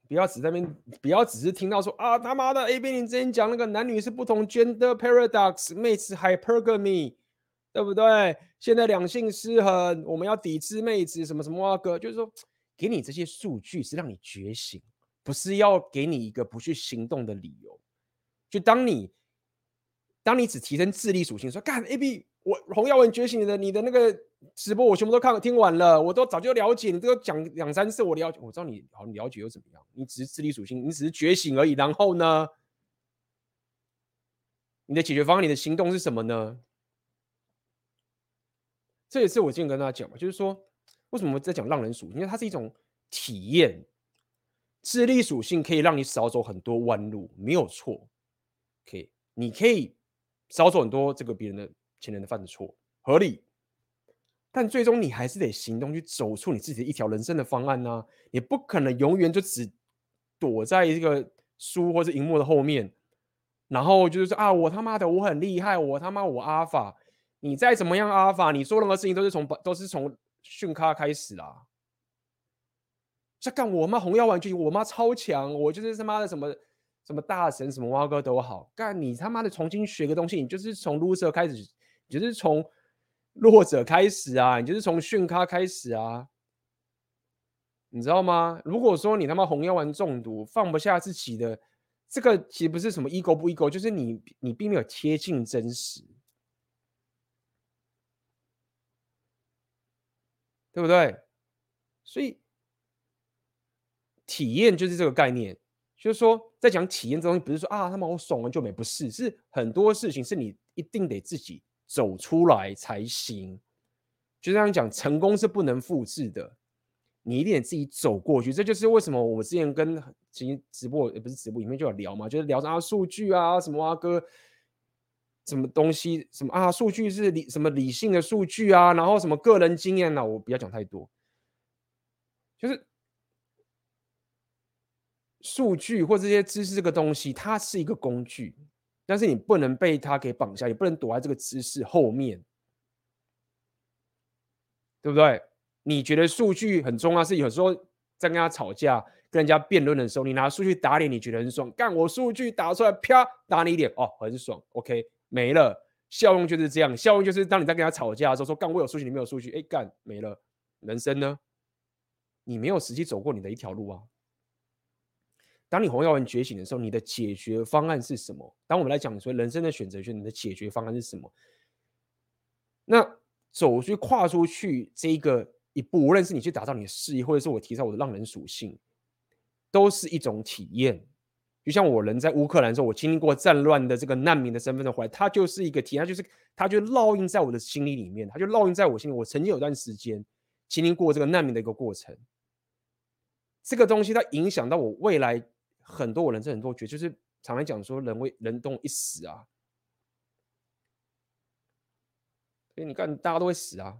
不要只在那边，不要只是听到说啊他妈的 A B 你之前讲那个男女是不同 gender paradox，妹子 hypergamy，对不对？现在两性失衡，我们要抵制妹子什么什么啊哥，就是说给你这些数据是让你觉醒，不是要给你一个不去行动的理由。就当你。当你只提升智力属性，说干 A B，我洪耀文觉醒的你的那个直播，我全部都看听完了，我都早就了解，你都讲两三次，我了解，我知道你好，你了解又怎么样？你只是智力属性，你只是觉醒而已。然后呢，你的解决方案，你的行动是什么呢？这也是我今天跟大家讲嘛，就是说为什么在讲浪人属性？因为它是一种体验，智力属性可以让你少走很多弯路，没有错。可以，你可以。少走很多这个别人的前人的犯的错，合理，但最终你还是得行动去走出你自己的一条人生的方案呢、啊。你不可能永远就只躲在这个书或者荧幕的后面，然后就是说啊，我他妈的我很厉害，我他妈我阿尔法，你再怎么样阿尔法，你做任何事情都是从都是从训咖开始啦。这干我妈红药丸具我妈超强，我就是他妈的什么。什么大神什么蛙哥都好，干你他妈的重新学个东西，你就是从 loser 开始，你就是从弱者开始啊，你就是从训咖开始啊，你知道吗？如果说你他妈红药丸中毒，放不下自己的这个，其实不是什么 ego 不 ego，就是你你并没有贴近真实，对不对？所以体验就是这个概念。就是说，在讲体验这东西，不是说啊，他们好爽完就没，不是，是很多事情是你一定得自己走出来才行。就这样讲，成功是不能复制的，你一定得自己走过去。这就是为什么我之前跟其实直播也不是直播里面就有聊嘛，就是聊啊数据啊什么啊哥，什么东西什么啊数据是理什么理性的数据啊，然后什么个人经验啊，我不要讲太多，就是。数据或这些知识这个东西，它是一个工具，但是你不能被它给绑架，也不能躲在这个知识后面，对不对？你觉得数据很重要，是有时候在跟他吵架、跟人家辩论的时候，你拿数据打脸，你觉得很爽，干我数据打出来，啪打你脸，哦，很爽，OK，没了，效用就是这样，效用就是当你在跟他吵架的时候，说干我有数据，你没有数据，哎，干没了，人生呢？你没有实际走过你的一条路啊。当你红药丸觉醒的时候，你的解决方案是什么？当我们来讲说人生的选择权，你的解决方案是什么？那走去跨出去这一个一步，无论是你去打造你的事业，或者是我提到我的浪人属性，都是一种体验。就像我人在乌克兰的时候，我经历过战乱的这个难民的身份的怀，它就是一个体验，就是它就烙印在我的心里里面，它就烙印在我心里。我曾经有段时间经历过这个难民的一个过程，这个东西它影响到我未来。很多我人生很多觉，就是常来讲说人为人动一死啊，所以你看大家都会死啊，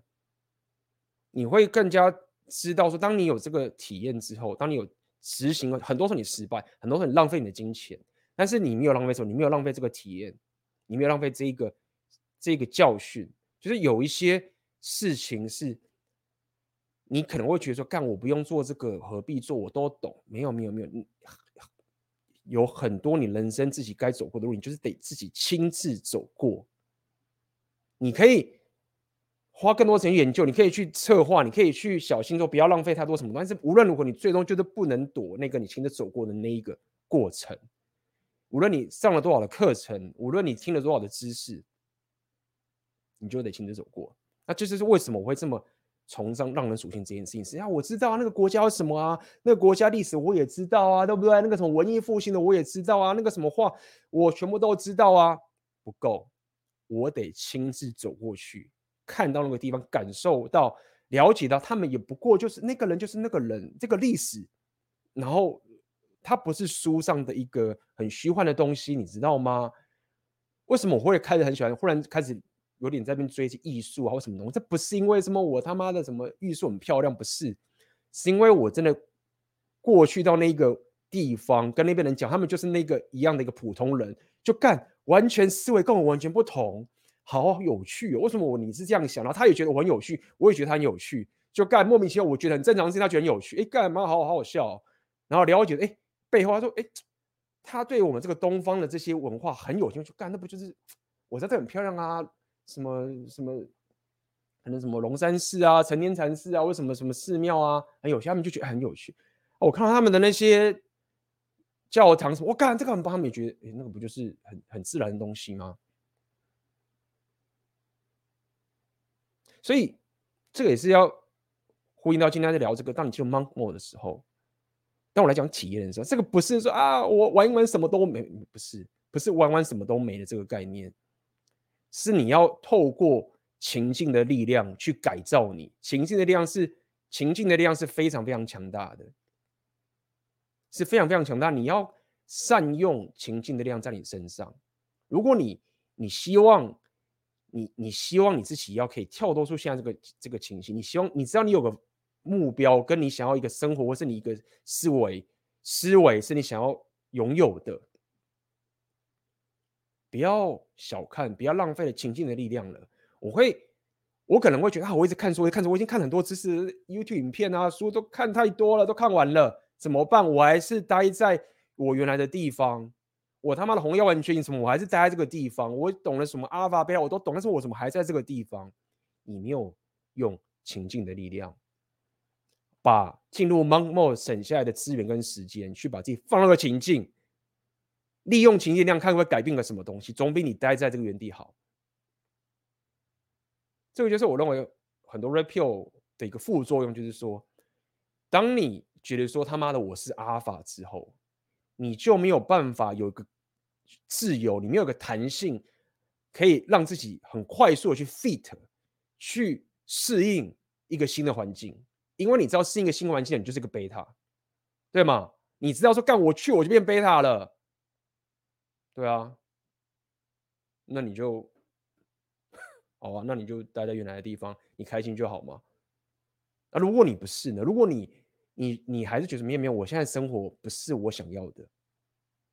你会更加知道说，当你有这个体验之后，当你有执行了，很多时候你失败，很多时候你浪费你的金钱，但是你没有浪费什么，你没有浪费这个体验，你没有浪费这一个这个教训，就是有一些事情是。你可能会觉得说，干我不用做这个，何必做？我都懂。没有，没有，没有。有很多你人生自己该走过的路，你就是得自己亲自走过。你可以花更多钱研究，你可以去策划，你可以去小心说不要浪费太多什么。但是无论如何，你最终就是不能躲那个你亲自走过的那一个过程。无论你上了多少的课程，无论你听了多少的知识，你就得亲自走过。那这就是为什么我会这么。崇尚浪人属性这件事情，实际上我知道啊那个国家有什么啊，那个国家历史我也知道啊，对不对？那个什么文艺复兴的我也知道啊，那个什么话我全部都知道啊，不够，我得亲自走过去，看到那个地方，感受到、了解到，他们也不过就是那个人，就是那个人，这个历史，然后它不是书上的一个很虚幻的东西，你知道吗？为什么我会开始很喜欢，忽然开始有点在那边追艺术啊或什么东西？这不是因为什么我他妈的什么艺术很漂亮，不是，是因为我真的过去到那个地方，跟那边人讲，他们就是那个一样的一个普通人，就干完全思维跟我完全不同，好有趣哦。为什么我你是这样想？然后他也觉得我很有趣，我也觉得他很有趣。就干莫名其妙，我觉得很正常的事情，他觉得很有趣。哎，干嘛好好好笑、哦？然后了解，哎，背后他说，哎，他对我们这个东方的这些文化很有兴趣。干，那不就是 我在这很漂亮啊？什么什么，可能什么龙山寺啊、成天禅寺啊，为什么什么寺庙啊很有趣？他们就觉得很有趣。我看到他们的那些教堂什么，我干这个很棒，他们也觉得，哎，那个不就是很很自然的东西吗？所以这个也是要。呼应到今天在聊这个，当你进入 Monk Mode 的时候，当我来讲体验的时候，这个不是说啊，我玩一玩什么都没，不是，不是玩玩什么都没的这个概念，是你要透过情境的力量去改造你。情境的力量是情境的力量是非常非常强大的，是非常非常强大。你要善用情境的力量在你身上。如果你你希望你你希望你自己要可以跳脱出现在这个这个情形，你希望你知道你有个。目标跟你想要一个生活，或是你一个思维思维是你想要拥有的，不要小看，不要浪费了情境的力量了。我会，我可能会觉得啊，我一直看书，我看书，我已经看很多知识 YouTube 影片啊，书都看太多了，都看完了，怎么办？我还是待在我原来的地方。我他妈的红药丸缺什么？我还是待在这个地方。我懂了什么阿尔法贝塔，我都懂，但是我怎么还在这个地方？你没有用情境的力量。把进入 Monk Mode 省下来的资源跟时间，去把自己放到个情境，利用情境量看会改变个什么东西，总比你待在这个原地好。这个就是我认为很多 repeal 的一个副作用，就是说，当你觉得说他妈的我是阿尔法之后，你就没有办法有一个自由，你没有个弹性，可以让自己很快速的去 fit，去适应一个新的环境。因为你知道适应一个新环境，你就是个贝塔，对吗？你知道说干我去我就变贝塔了，对啊，那你就好啊，那你就待在原来的地方，你开心就好嘛。那如果你不是呢？如果你你你还是觉得没有没有，我现在生活不是我想要的，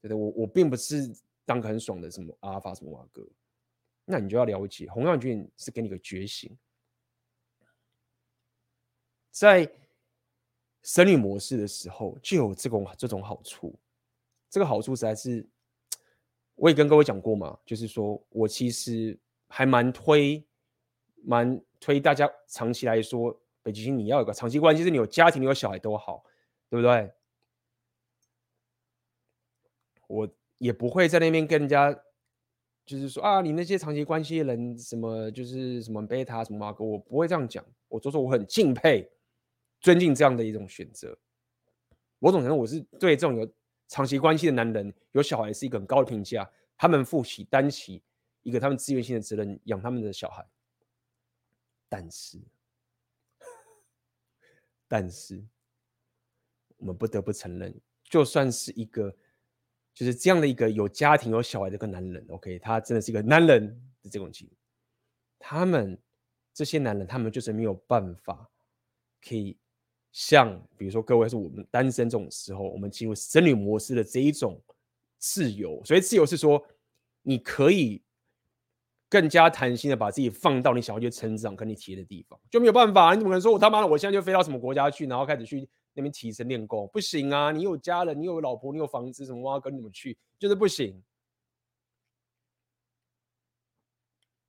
对不对？我我并不是当个很爽的什么阿尔法什么瓦格，那你就要了解红药丸是给你个觉醒。在生理模式的时候，就有这种这种好处。这个好处实在是，我也跟各位讲过嘛，就是说我其实还蛮推，蛮推大家长期来说，北极星你要有个长期关系，是你有家庭、你有小孩都好，对不对？我也不会在那边跟人家，就是说啊，你那些长期关系的人，什么就是什么贝塔什么马哥，我不会这样讲。我就说我很敬佩。尊敬这样的一种选择，某种程度我是对这种有长期关系的男人，有小孩是一个很高的评价。他们负起担起一个他们自愿性的责任，养他们的小孩。但是，但是，我们不得不承认，就算是一个就是这样的一个有家庭有小孩的一个男人，OK，他真的是一个男人的这种情，他们这些男人，他们就是没有办法可以。像比如说，各位是我们单身这种时候，我们进入生理模式的这一种自由，所以自由是说，你可以更加弹性的把自己放到你想要去成长跟你体验的地方，就没有办法，你怎么可能说我他妈的我现在就飞到什么国家去，然后开始去那边提升练功？不行啊！你有家人，你有老婆，你有房子，什么我要，跟你们去就是不行，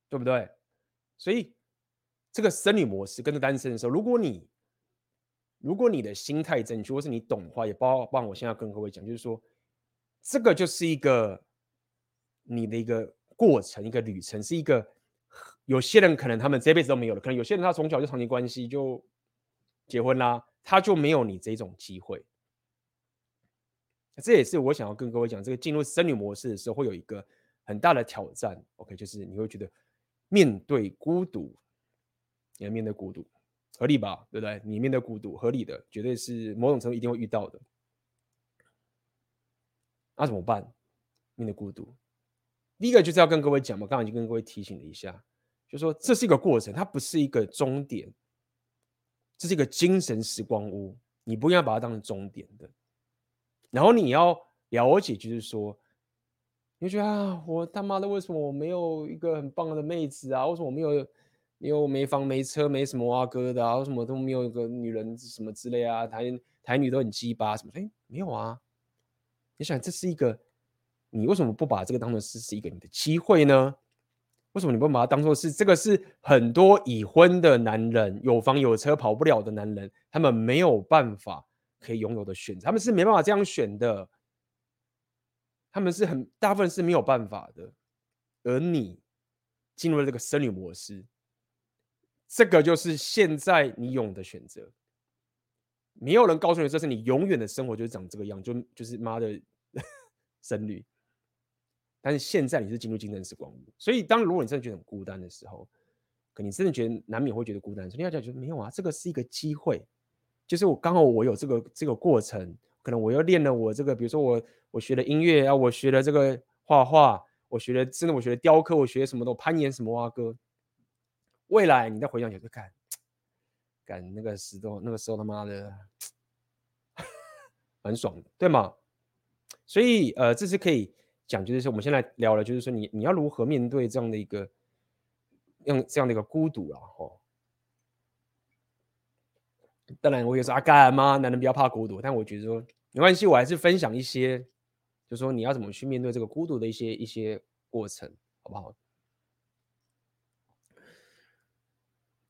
对不对？所以这个生理模式跟着单身的时候，如果你如果你的心态正确，或是你懂的话，也包括我现在跟各位讲，就是说，这个就是一个你的一个过程，一个旅程，是一个有些人可能他们这辈子都没有了，可能有些人他从小就长期关系就结婚啦，他就没有你这种机会。这也是我想要跟各位讲，这个进入生女模式的时候会有一个很大的挑战。OK，就是你会觉得面对孤独，你要面对孤独。合理吧，对不对？里面的孤独，合理的，绝对是某种程度一定会遇到的。那怎么办？面对孤独，第一个就是要跟各位讲嘛，刚刚已经跟各位提醒了一下，就是说这是一个过程，它不是一个终点，这是一个精神时光屋，你不应该把它当成终点的。然后你要了解，就是说，你觉得啊，我他妈的为什么我没有一个很棒的妹子啊？为什么我没有？因为我没房没车没什么啊哥的啊，为什么都没有一个女人什么之类啊？台台女都很鸡巴什么？哎，没有啊。你想这是一个，你为什么不把这个当做是是一个你的机会呢？为什么你不把它当做是这个是很多已婚的男人有房有车跑不了的男人，他们没有办法可以拥有的选择，他们是没办法这样选的，他们是很大部分是没有办法的，而你进入了这个僧侣模式。这个就是现在你有的选择，没有人告诉你这是你永远的生活就是长这个样，就就是妈的 僧侣。但是现在你是进入精神时光屋，所以当如果你真的觉得很孤单的时候，可你真的觉得难免会觉得孤单的时候，你要讲觉得没有啊，这个是一个机会，就是我刚好我有这个这个过程，可能我又练了我这个，比如说我我学了音乐啊，我学了这个画画，我学了真的我学了雕刻，我学了什么都攀岩什么啊哥。未来你再回想起来就看，那个时候，那个时候他妈的很爽的，对吗？所以呃，这是可以讲，就是说我们现在聊了，就是说你你要如何面对这样的一个用这样的一个孤独啊，哦。当然我也说啊，干嘛男人不要怕孤独，但我觉得说没关系，我还是分享一些，就是说你要怎么去面对这个孤独的一些一些过程，好不好？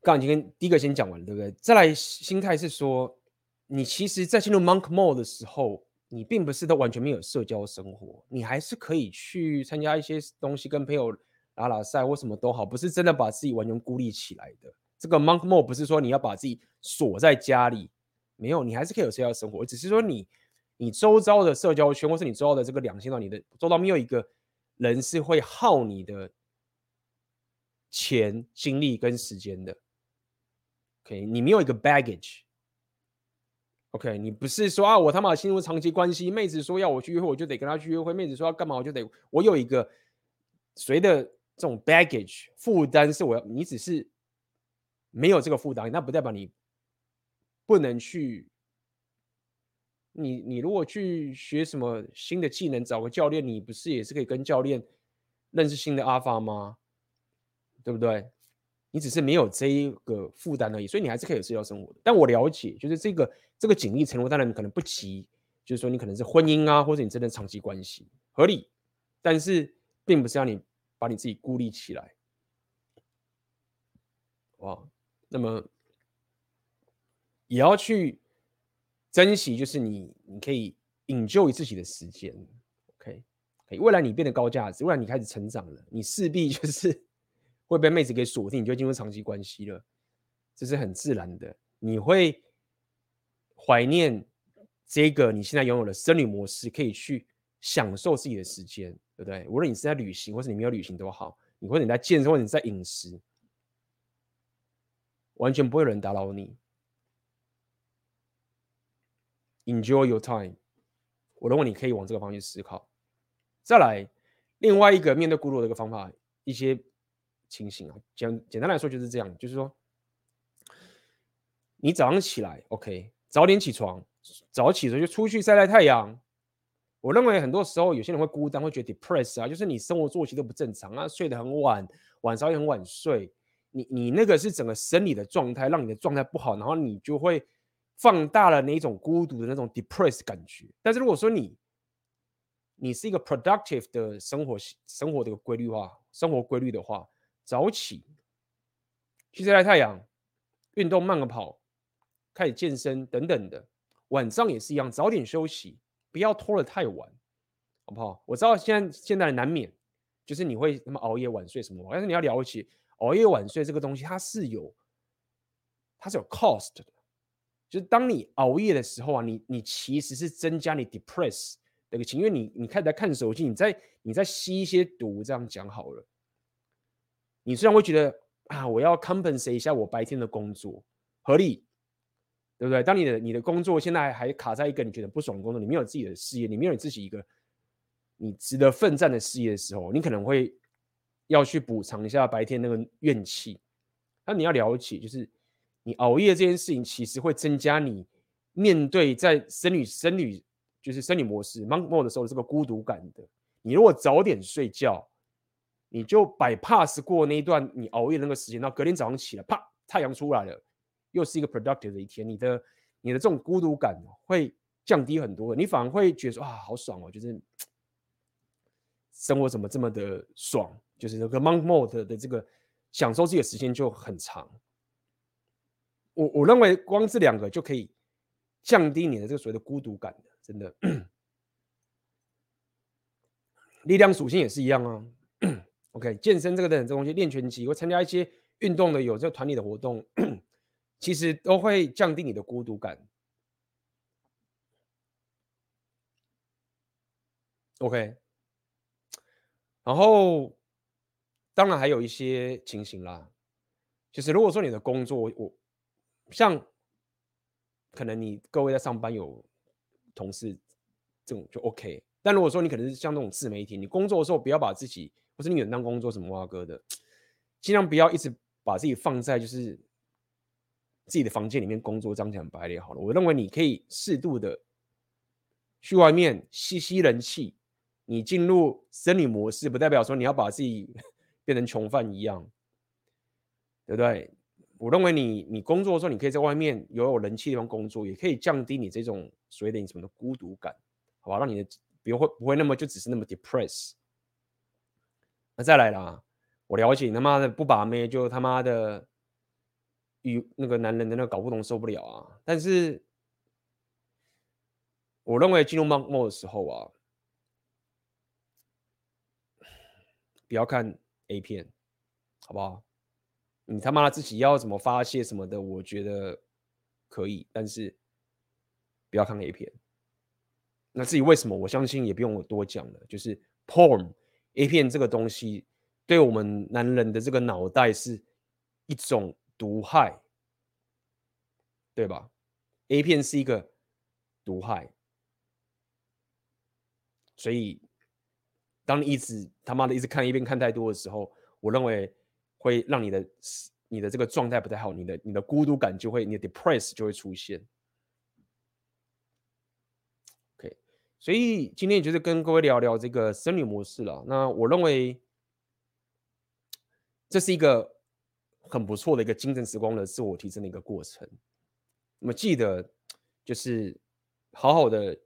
刚已经跟第一个先讲完，对不对？再来心态是说，你其实，在进入 monk mode 的时候，你并不是都完全没有社交生活，你还是可以去参加一些东西，跟朋友打打赛或什么都好，不是真的把自己完全孤立起来的。这个 monk mode 不是说你要把自己锁在家里，没有，你还是可以有社交生活，只是说你你周遭的社交圈，或是你周遭的这个两性到你的周遭没有一个人是会耗你的钱、精力跟时间的。OK，你没有一个 baggage。OK，你不是说啊，我他妈进入长期关系，妹子说要我去约会，我就得跟她去约会；妹子说要干嘛，我就得我有一个谁的这种 baggage 负担是我要，你只是没有这个负担，那不代表你不能去。你你如果去学什么新的技能，找个教练，你不是也是可以跟教练认识新的阿发吗？对不对？你只是没有这一个负担而已，所以你还是可以有社交生活的。但我了解，就是这个这个紧密程度，当然你可能不急，就是说你可能是婚姻啊，或者你真的长期关系合理，但是并不是让你把你自己孤立起来。哇，那么也要去珍惜，就是你你可以引咎于自己的时间。OK，未来你变得高价值，未来你开始成长了，你势必就是。会被妹子给锁定，你就进入长期关系了，这是很自然的。你会怀念这个你现在拥有的生理模式，可以去享受自己的时间，对不对？无论你是在旅行，或是你没有旅行都好，你或者你在健身，或者你在饮食，完全不会有人打扰你。Enjoy your time，我认为你可以往这个方向思考。再来，另外一个面对孤独的一个方法，一些。清醒啊，简简单来说就是这样，就是说，你早上起来，OK，早点起床，早起的时候就出去晒晒太阳。我认为很多时候有些人会孤单，会觉得 depressed 啊，就是你生活作息都不正常啊，睡得很晚，晚上也很晚睡。你你那个是整个生理的状态，让你的状态不好，然后你就会放大了那种孤独的那种 depressed 感觉。但是如果说你你是一个 productive 的生活生活的一个规律化生活规律的话。早起，去晒晒太阳，运动慢个跑，开始健身等等的。晚上也是一样，早点休息，不要拖得太晚，好不好？我知道现在现在难免就是你会什么熬夜晚睡什么，但是你要了解熬夜晚睡这个东西，它是有它是有 cost 的。就是当你熬夜的时候啊，你你其实是增加你 depress 的个情，因为你你开始在看手机，你在你在吸一些毒，这样讲好了。你虽然会觉得啊，我要 compensate 一下我白天的工作，合理，对不对？当你的你的工作现在还卡在一个你觉得不爽的工作，你没有自己的事业，你没有你自己一个你值得奋战的事业的时候，你可能会要去补偿一下白天那个怨气。那你要了解，就是你熬夜这件事情，其实会增加你面对在生理生理就是生理模式 monk mode 的时候的这个孤独感的。你如果早点睡觉，你就摆 pass 过那一段你熬夜的那个时间，然后隔天早上起来，啪，太阳出来了，又是一个 productive 的一天，你的你的这种孤独感会降低很多，你反而会觉得说啊，好爽哦，就是。生活怎么这么的爽？就是这个 monk mode 的这个享受自己的时间就很长。我我认为光这两个就可以降低你的这个所谓的孤独感，真的。力量属性也是一样啊。OK，健身这个的这东西，练拳击或参加一些运动的有这个团体的活动，其实都会降低你的孤独感。OK。然后，当然还有一些情形啦，就是如果说你的工作，我像可能你各位在上班有同事这种就 OK，但如果说你可能是像那种自媒体，你工作的时候不要把自己，不是你远当工作什么蛙哥的，尽量不要一直把自己放在就是自己的房间里面工作，这样讲白了好了。我认为你可以适度的去外面吸吸人气。你进入生理模式，不代表说你要把自己 变成囚犯一样，对不对？我认为你你工作的时候，你可以在外面有有人气的地方工作，也可以降低你这种所谓的你什么的孤独感，好吧？让你的不会不会那么就只是那么 depress。那再来啦，我了解你他妈的不把妹就他妈的与那个男人的那搞不懂受不了啊！但是我认为进入 MONMO 的时候啊。不要看 A 片，好不好？你他妈自己要怎么发泄什么的，我觉得可以，但是不要看 A 片。那至于为什么，我相信也不用我多讲了。就是 porn A 片这个东西，对我们男人的这个脑袋是一种毒害，对吧？A 片是一个毒害，所以。当你一直他妈的一直看一遍看太多的时候，我认为会让你的你的这个状态不太好，你的你的孤独感就会，你的 depress 就会出现。OK，所以今天就是跟各位聊聊这个生理模式了。那我认为这是一个很不错的一个精神时光的自我提升的一个过程。那么记得就是好好的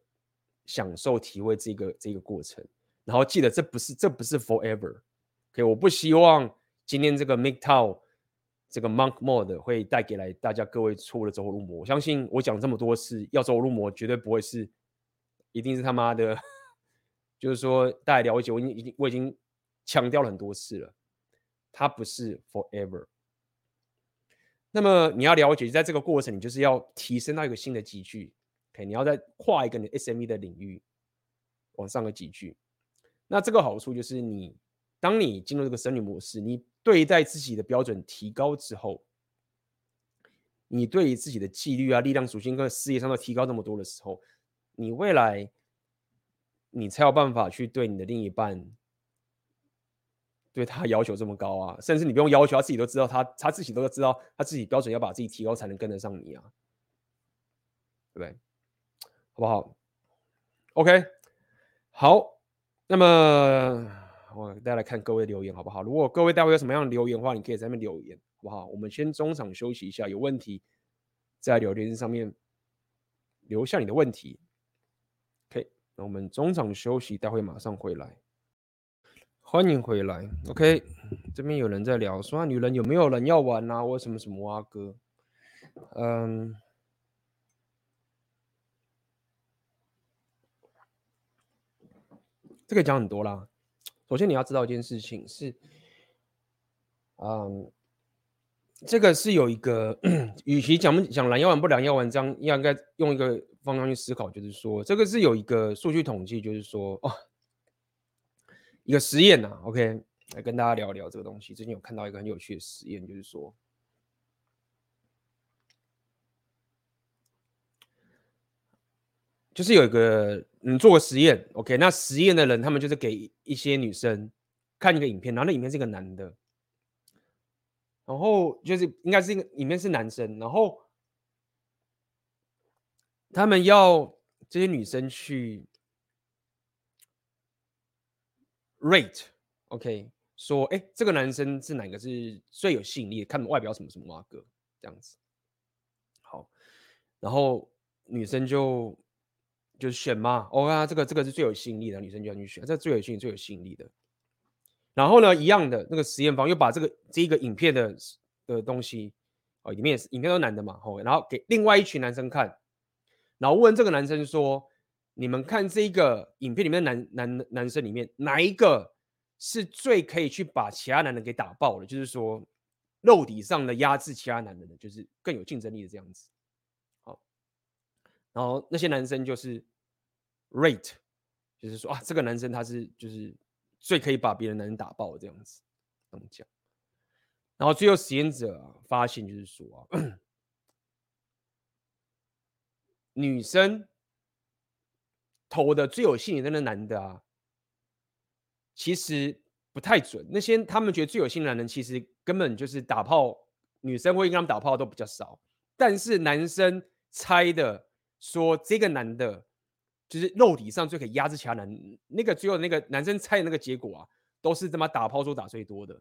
享受体会这个这个过程。然后记得，这不是这不是 forever，OK，我不希望今天这个 m i k t o w 这个 monk mode 会带给来大家各位错误的走火入魔。我相信我讲这么多次要走火入魔，绝对不会是，一定是他妈的，就是说大家了解我已经已经我已经强调了很多次了，它不是 forever。那么你要了解，在这个过程，你就是要提升到一个新的级距，OK，你要再跨一个你 SME 的领域，往上个级距。那这个好处就是你，当你进入这个生理模式，你对待自己的标准提高之后，你对于自己的纪律啊、力量属性跟事业上都提高那么多的时候，你未来你才有办法去对你的另一半，对他要求这么高啊，甚至你不用要求，他自己都知道他，他自己都知道他自己标准要把自己提高才能跟得上你啊，对不对？好不好？OK，好。那么我大家来看各位留言好不好？如果各位待会有什么样的留言的话，你可以在那边留言好不好？我们先中场休息一下，有问题在留言上面留下你的问题。那我们中场休息，待会马上回来。欢迎回来。OK，这边有人在聊说，女人有没有人要玩啊？或什么什么啊哥？嗯。这个讲很多啦。首先你要知道一件事情是，嗯，这个是有一个，与其讲不讲懒要玩不懒要玩，这样应该用一个方向去思考，就是说这个是有一个数据统计，就是说哦，一个实验呐、啊。OK，来跟大家聊聊这个东西。最近有看到一个很有趣的实验，就是说，就是有一个嗯做个实验，OK，那实验的人他们就是给一些女生看一个影片，然后那影片是个男的，然后就是应该是一个里面是男生，然后他们要这些女生去 rate，OK，说哎这个男生是哪个是最有吸引力，看外表什么什么哇哥这样子，好，然后女生就。就选嘛，哦啊，这个这个是最有吸引力的，女生就要去选，这最有吸引最有吸引力的。然后呢，一样的那个实验方又把这个这一个影片的的东西，哦，里面也是影片都男的嘛，哦，然后给另外一群男生看，然后问这个男生说：“你们看这个影片里面的男男男生里面，哪一个是最可以去把其他男人给打爆的？就是说肉体上的压制其他男人的，就是更有竞争力的这样子。”好，然后那些男生就是。Rate 就是说啊，这个男生他是就是最可以把别的男人打爆这样子，这么讲。然后最后实验者、发现就是说啊，女生投的最有吸引力的那个男的啊，其实不太准。那些他们觉得最有吸引力的男人，其实根本就是打炮，女生会跟他们打炮都比较少。但是男生猜的说这个男的。就是肉体上最可以压制其他男，那个最后那个男生猜的那个结果啊，都是他妈打炮数打最多的。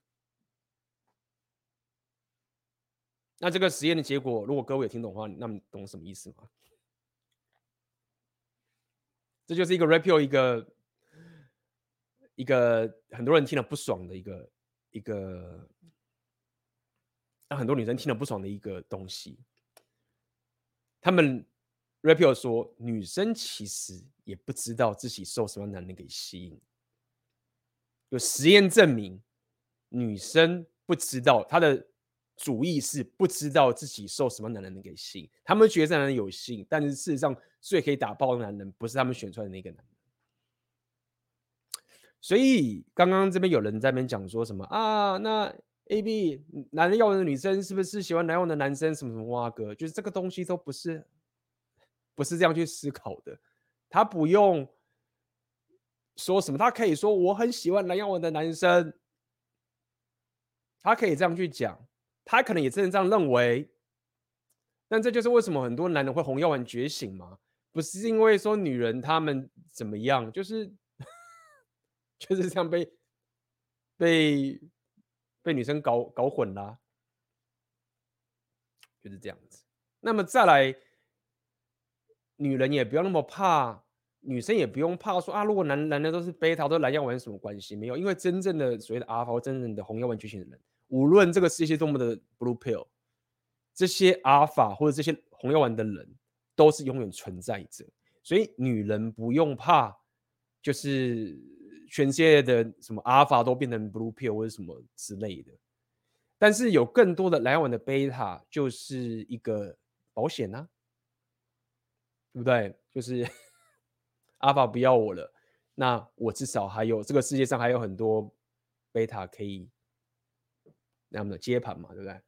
那这个实验的结果，如果各位有听懂的话，那么懂什么意思吗？这就是一个 rapio 一个一个很多人听了不爽的一个一个，让很多女生听了不爽的一个东西，他们。Rapio 说，女生其实也不知道自己受什么男人给吸引。有实验证明，女生不知道她的主意是不知道自己受什么男人给吸引。他们觉得男人有吸引，但是事实上最可以打爆的男人不是他们选出来的那个男人。所以刚刚这边有人在那边讲说什么啊？那 A B 男人要的女生是不是喜欢男人的男生？什么什么哇哥，就是这个东西都不是。不是这样去思考的，他不用说什么，他可以说我很喜欢蓝耀文的男生，他可以这样去讲，他可能也真的这样认为，但这就是为什么很多男人会红药丸觉醒吗？不是因为说女人他们怎么样，就是 就是这样被被被女生搞搞混了，就是这样子。那么再来。女人也不要那么怕，女生也不用怕说啊，如果男男的都是贝塔，都蓝药丸什么关系？没有，因为真正的所谓的阿尔法，真正的红药丸觉醒的人，无论这个世界多么的 blue pill，这些阿尔法或者这些红药丸的人都是永远存在着。所以女人不用怕，就是全世界的什么阿尔法都变成 blue pill 或者什么之类的。但是有更多的蓝药丸的贝塔就是一个保险呐、啊。对不对？就是 阿法不要我了，那我至少还有这个世界上还有很多贝塔可以那么的接盘嘛，对不对？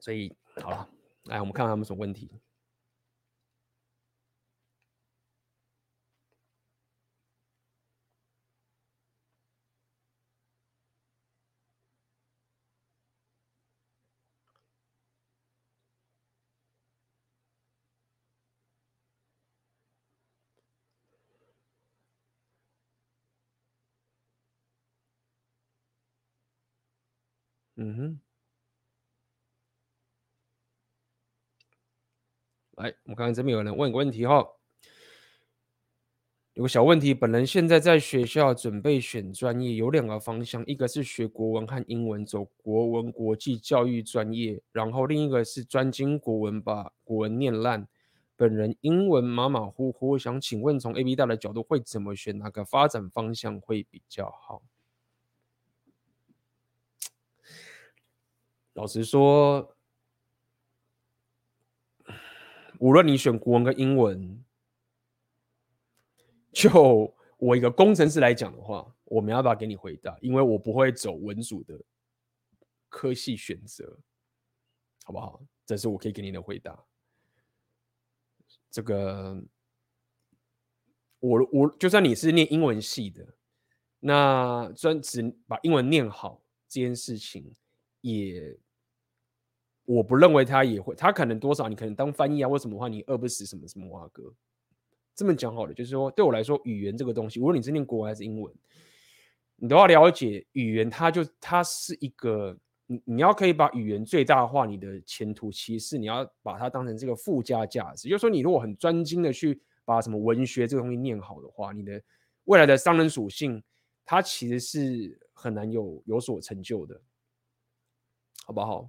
所以好了，来我们看看他们什么问题。嗯哼，来，我们看看这边有人问个问题哈，有个小问题，本人现在在学校准备选专业，有两个方向，一个是学国文和英文，走国文国际教育专业，然后另一个是专精国文，把国文念烂。本人英文马马虎虎，想请问从 AB 大的角度会怎么选，哪个发展方向会比较好？老实说，无论你选国文跟英文，就我一个工程师来讲的话，我没办法给你回答，因为我不会走文组的科系选择，好不好？这是我可以给你的回答。这个，我我就算你是念英文系的，那专只把英文念好这件事情，也我不认为他也会，他可能多少你可能当翻译啊，为什么话你饿不死什么什么哇哥。这么讲好了，就是说对我来说，语言这个东西，无论你是念国文还是英文，你都要了解语言，它就它是一个。你你要可以把语言最大化，你的前途其实你要把它当成这个附加价值。就是说，你如果很专精的去把什么文学这个东西念好的话，你的未来的商人属性，它其实是很难有有所成就的，好不好？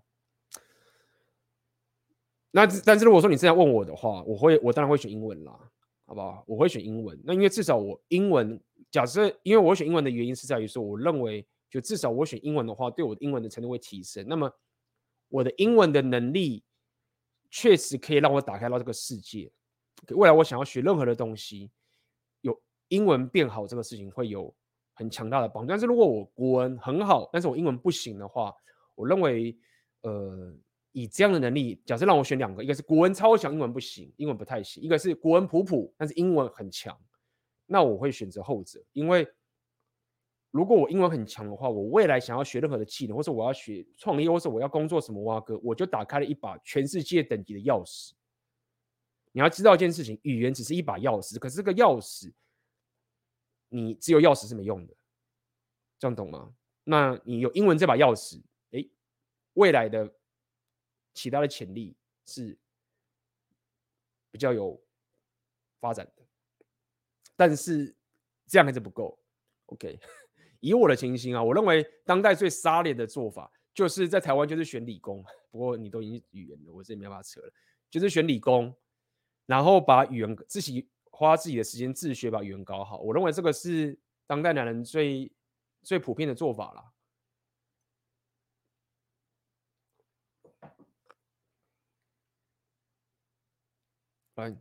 那但是如果说你这样问我的话，我会我当然会选英文啦，好不好？我会选英文。那因为至少我英文，假设因为我选英文的原因是在于说，我认为。就至少我选英文的话，对我的英文的程度会提升。那么我的英文的能力确实可以让我打开到这个世界。未来我想要学任何的东西，有英文变好这个事情会有很强大的帮助。但是如果我国文很好，但是我英文不行的话，我认为，呃，以这样的能力，假设让我选两个，一个是国文超强，英文不行，英文不太行；一个是国文普普，但是英文很强，那我会选择后者，因为。如果我英文很强的话，我未来想要学任何的技能，或者我要学创业，或者我要工作什么哇哥，我就打开了一把全世界等级的钥匙。你要知道一件事情，语言只是一把钥匙，可是这个钥匙，你只有钥匙是没用的，这样懂吗？那你有英文这把钥匙，诶，未来的其他的潜力是比较有发展的，但是这样还是不够，OK。以我的情形啊，我认为当代最杀裂的做法，就是在台湾就是选理工。不过你都已经语言了，我这里没办法扯了，就是选理工，然后把语言自己花自己的时间自学，把语言搞好。我认为这个是当代男人最最普遍的做法了。来。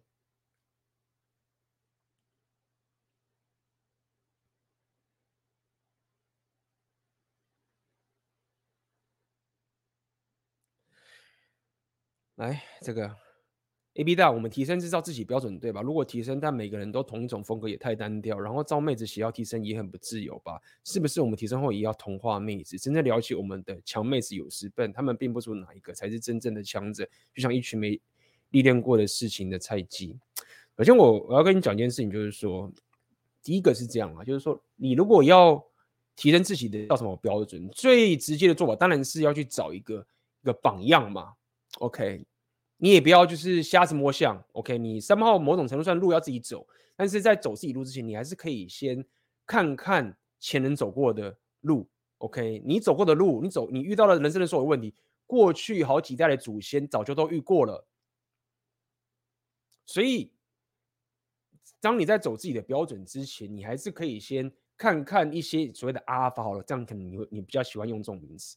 来，这个 A B 大，我们提升是照自己标准对吧？如果提升，但每个人都同一种风格也太单调，然后招妹子写要提升也很不自由吧？是不是我们提升后也要同化妹子？真正了解我们的强妹子有时笨，他们并不知道哪一个才是真正的强者，就像一群没历练过的事情的菜鸡。首先，我我要跟你讲一件事情，就是说，第一个是这样啊，就是说，你如果要提升自己的叫什么标准，最直接的做法当然是要去找一个一个榜样嘛。OK，你也不要就是瞎子摸象。OK，你三号某种程度上路要自己走，但是在走自己路之前，你还是可以先看看前人走过的路。OK，你走过的路，你走你遇到了人生的所有问题，过去好几代的祖先早就都遇过了。所以，当你在走自己的标准之前，你还是可以先看看一些所谓的阿尔法好了，这样可能你会你比较喜欢用这种名词。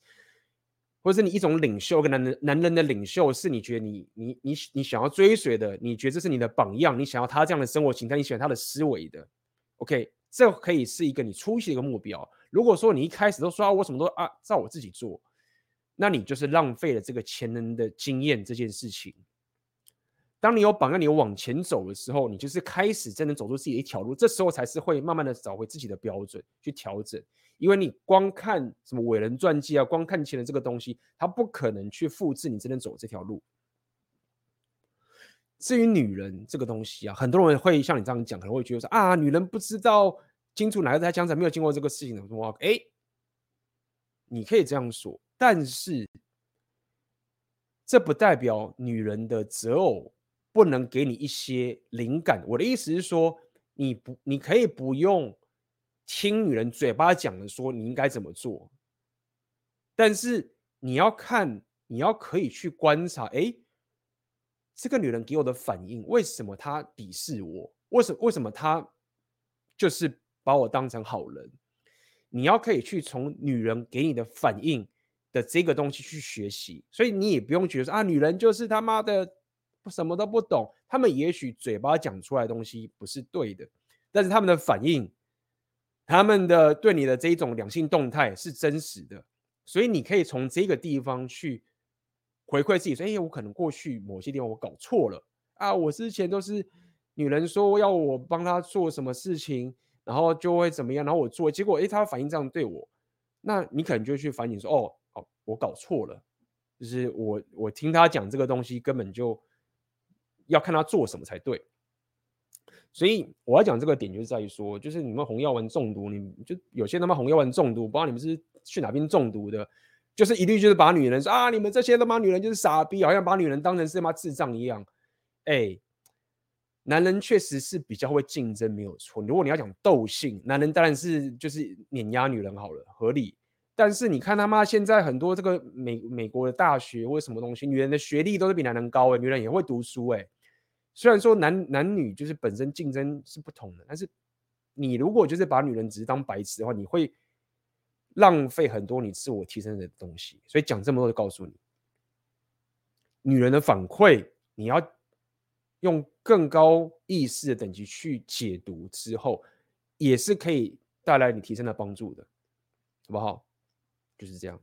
或者是你一种领袖，跟男人男人的领袖，是你觉得你你你你想要追随的，你觉得这是你的榜样，你想要他这样的生活形态，你喜欢他的思维的，OK，这可以是一个你初期的一个目标。如果说你一开始都说啊，我什么都啊照我自己做，那你就是浪费了这个前人的经验这件事情。当你有榜样，你有往前走的时候，你就是开始真的走出自己的一条路，这时候才是会慢慢的找回自己的标准去调整。因为你光看什么伟人传记啊，光看前人这个东西，他不可能去复制你真正走这条路。至于女人这个东西啊，很多人会像你这样讲，可能会觉得说啊，女人不知道清楚哪个在讲，才没有经过这个事情的话，哎，你可以这样说，但是这不代表女人的择偶不能给你一些灵感。我的意思是说，你不，你可以不用。听女人嘴巴讲的说你应该怎么做，但是你要看，你要可以去观察，哎，这个女人给我的反应，为什么她鄙视我？为什为什么她就是把我当成好人？你要可以去从女人给你的反应的这个东西去学习，所以你也不用觉得说啊，女人就是他妈的什么都不懂，他们也许嘴巴讲出来的东西不是对的，但是他们的反应。他们的对你的这一种两性动态是真实的，所以你可以从这个地方去回馈自己说：“哎，我可能过去某些地方我搞错了啊，我之前都是女人说要我帮她做什么事情，然后就会怎么样，然后我做，结果哎，她反应这样对我，那你可能就去反省说，哦，哦，我搞错了，就是我我听她讲这个东西，根本就要看他做什么才对。所以我要讲这个点，就是在于说，就是你们红药丸中毒，你就有些他妈红药丸中毒，不知道你们是去哪边中毒的，就是一律就是把女人说啊，你们这些他妈女人就是傻逼，好像把女人当成是他妈智障一样。哎，男人确实是比较会竞争，没有错。如果你要讲斗性，男人当然是就是碾压女人好了，合理。但是你看他妈现在很多这个美美国的大学或者什么东西，女人的学历都是比男人高哎，女人也会读书哎。虽然说男男女就是本身竞争是不同的，但是你如果就是把女人只是当白痴的话，你会浪费很多你自我提升的东西。所以讲这么多就告诉你，女人的反馈你要用更高意识的等级去解读之后，也是可以带来你提升的帮助的，好不好？就是这样。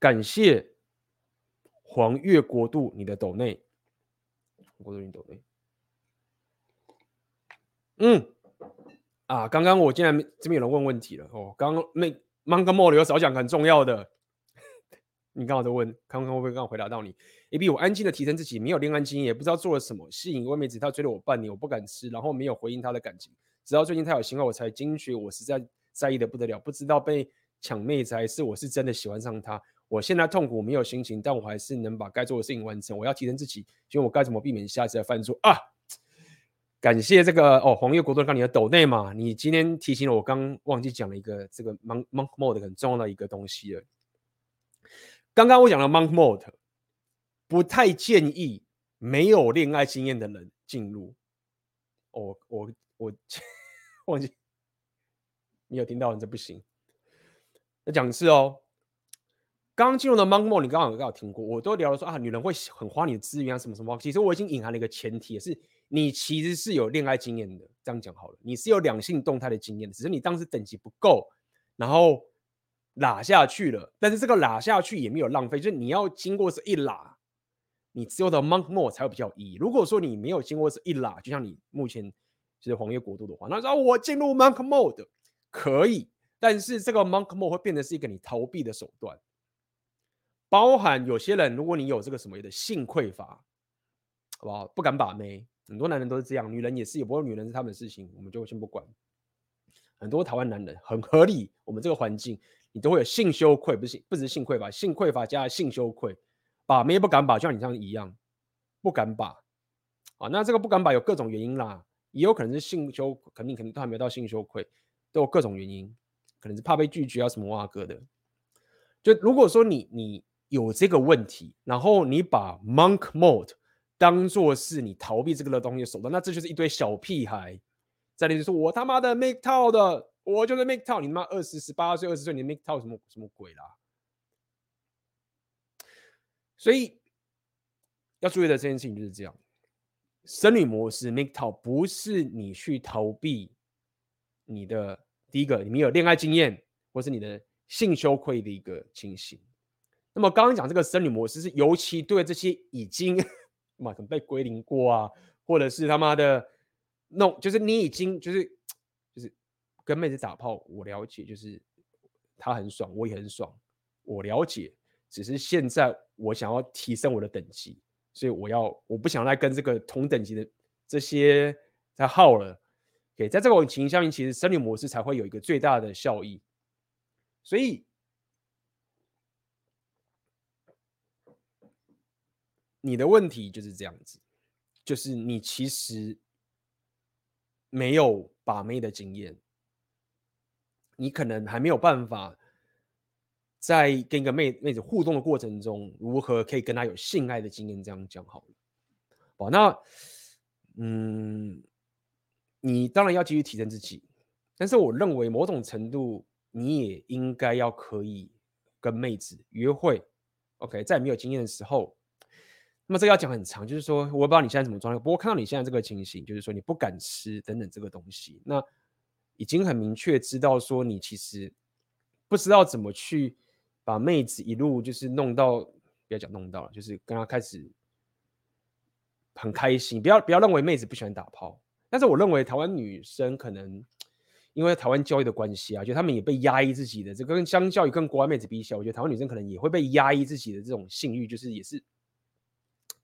感谢。黄月国度，你的斗内，国度你斗内，嗯，啊，刚刚我竟然这边有人问问题了哦，刚刚那 Monk Mode 有少讲很重要的，你刚好在问，看看会不会刚好回答到你？AB，我安静的提升自己，没有恋爱经验，也不知道做了什么，吸引一位妹子，她追了我半年，我不敢吃，然后没有回应他的感情，直到最近他有行为，我才惊觉我实在在意的不得了，不知道被抢妹子还是我是真的喜欢上他。我现在痛苦没有心情，但我还是能把该做的事情完成。我要提升自己，请问我该怎么避免下次再犯错啊？感谢这个哦，黄月国度，看你的抖内嘛，你今天提醒了我，刚忘记讲了一个这个 monk monk mode 很重要的一个东西了。刚刚我讲了 monk mode，不太建议没有恋爱经验的人进入。哦，我我 忘记，你有听到？你这不行，要讲一次哦。刚进入的 Monk Mode，你刚刚有刚好听过，我都聊了说啊，女人会很花你的资源啊，什么什么。其实我已经隐含了一个前提，是你其实是有恋爱经验的。这样讲好了，你是有两性动态的经验，只是你当时等级不够，然后拉下去了。但是这个拉下去也没有浪费，就是你要经过这一拉，你只有到 Monk Mode 才会比较有意义。如果说你没有经过这一拉，就像你目前就是黄月国度的话，那说我进入 Monk Mode 可以，但是这个 Monk Mode 会变得是一个你逃避的手段。包含有些人，如果你有这个什么的性匮乏，好不好？不敢把妹，很多男人都是这样，女人也是，也不过女人是他们的事情，我们就先不管。很多台湾男人很合理，我们这个环境，你都会有性羞愧，不是不只是性匮乏，性匮乏加性羞愧，把妹不敢把，就像你这样一样，不敢把。啊，那这个不敢把有各种原因啦，也有可能是性羞，肯定肯定都还没到性羞愧，都有各种原因，可能是怕被拒绝啊什么哇哥的。就如果说你你。有这个问题，然后你把 Monk Mode 当做是你逃避这个的东西的手段，那这就是一堆小屁孩在那里说：“我他妈的 MGTOW 的，我就是 MGTOW。”你他妈二十十八岁、二十岁，你 MGTOW 什么什么鬼啦？所以要注意的这件事情就是这样：生理模式 MGTOW 不是你去逃避你的第一个，你没有恋爱经验，或是你的性羞愧的一个情形。那么刚刚讲这个生理模式是尤其对这些已经嘛可能被归零过啊，或者是他妈的弄就是你已经就是就是跟妹子打炮，我了解，就是他很爽，我也很爽，我了解，只是现在我想要提升我的等级，所以我要我不想再跟这个同等级的这些在耗了。给在这种情形下面，其实生理模式才会有一个最大的效益，所以。你的问题就是这样子，就是你其实没有把妹的经验，你可能还没有办法在跟一个妹妹子互动的过程中，如何可以跟她有性爱的经验。这样讲好了，好，那嗯，你当然要继续提升自己，但是我认为某种程度你也应该要可以跟妹子约会。OK，在没有经验的时候。那么这个要讲很长，就是说我不知道你现在什么状态，不过看到你现在这个情形，就是说你不敢吃等等这个东西，那已经很明确知道说你其实不知道怎么去把妹子一路就是弄到不要讲弄到了，就是跟她开始很开心。不要不要认为妹子不喜欢打炮，但是我认为台湾女生可能因为台湾教育的关系啊，就他们也被压抑自己的这个，跟相较于跟国外妹子比起来，我觉得台湾女生可能也会被压抑自己的这种性欲，就是也是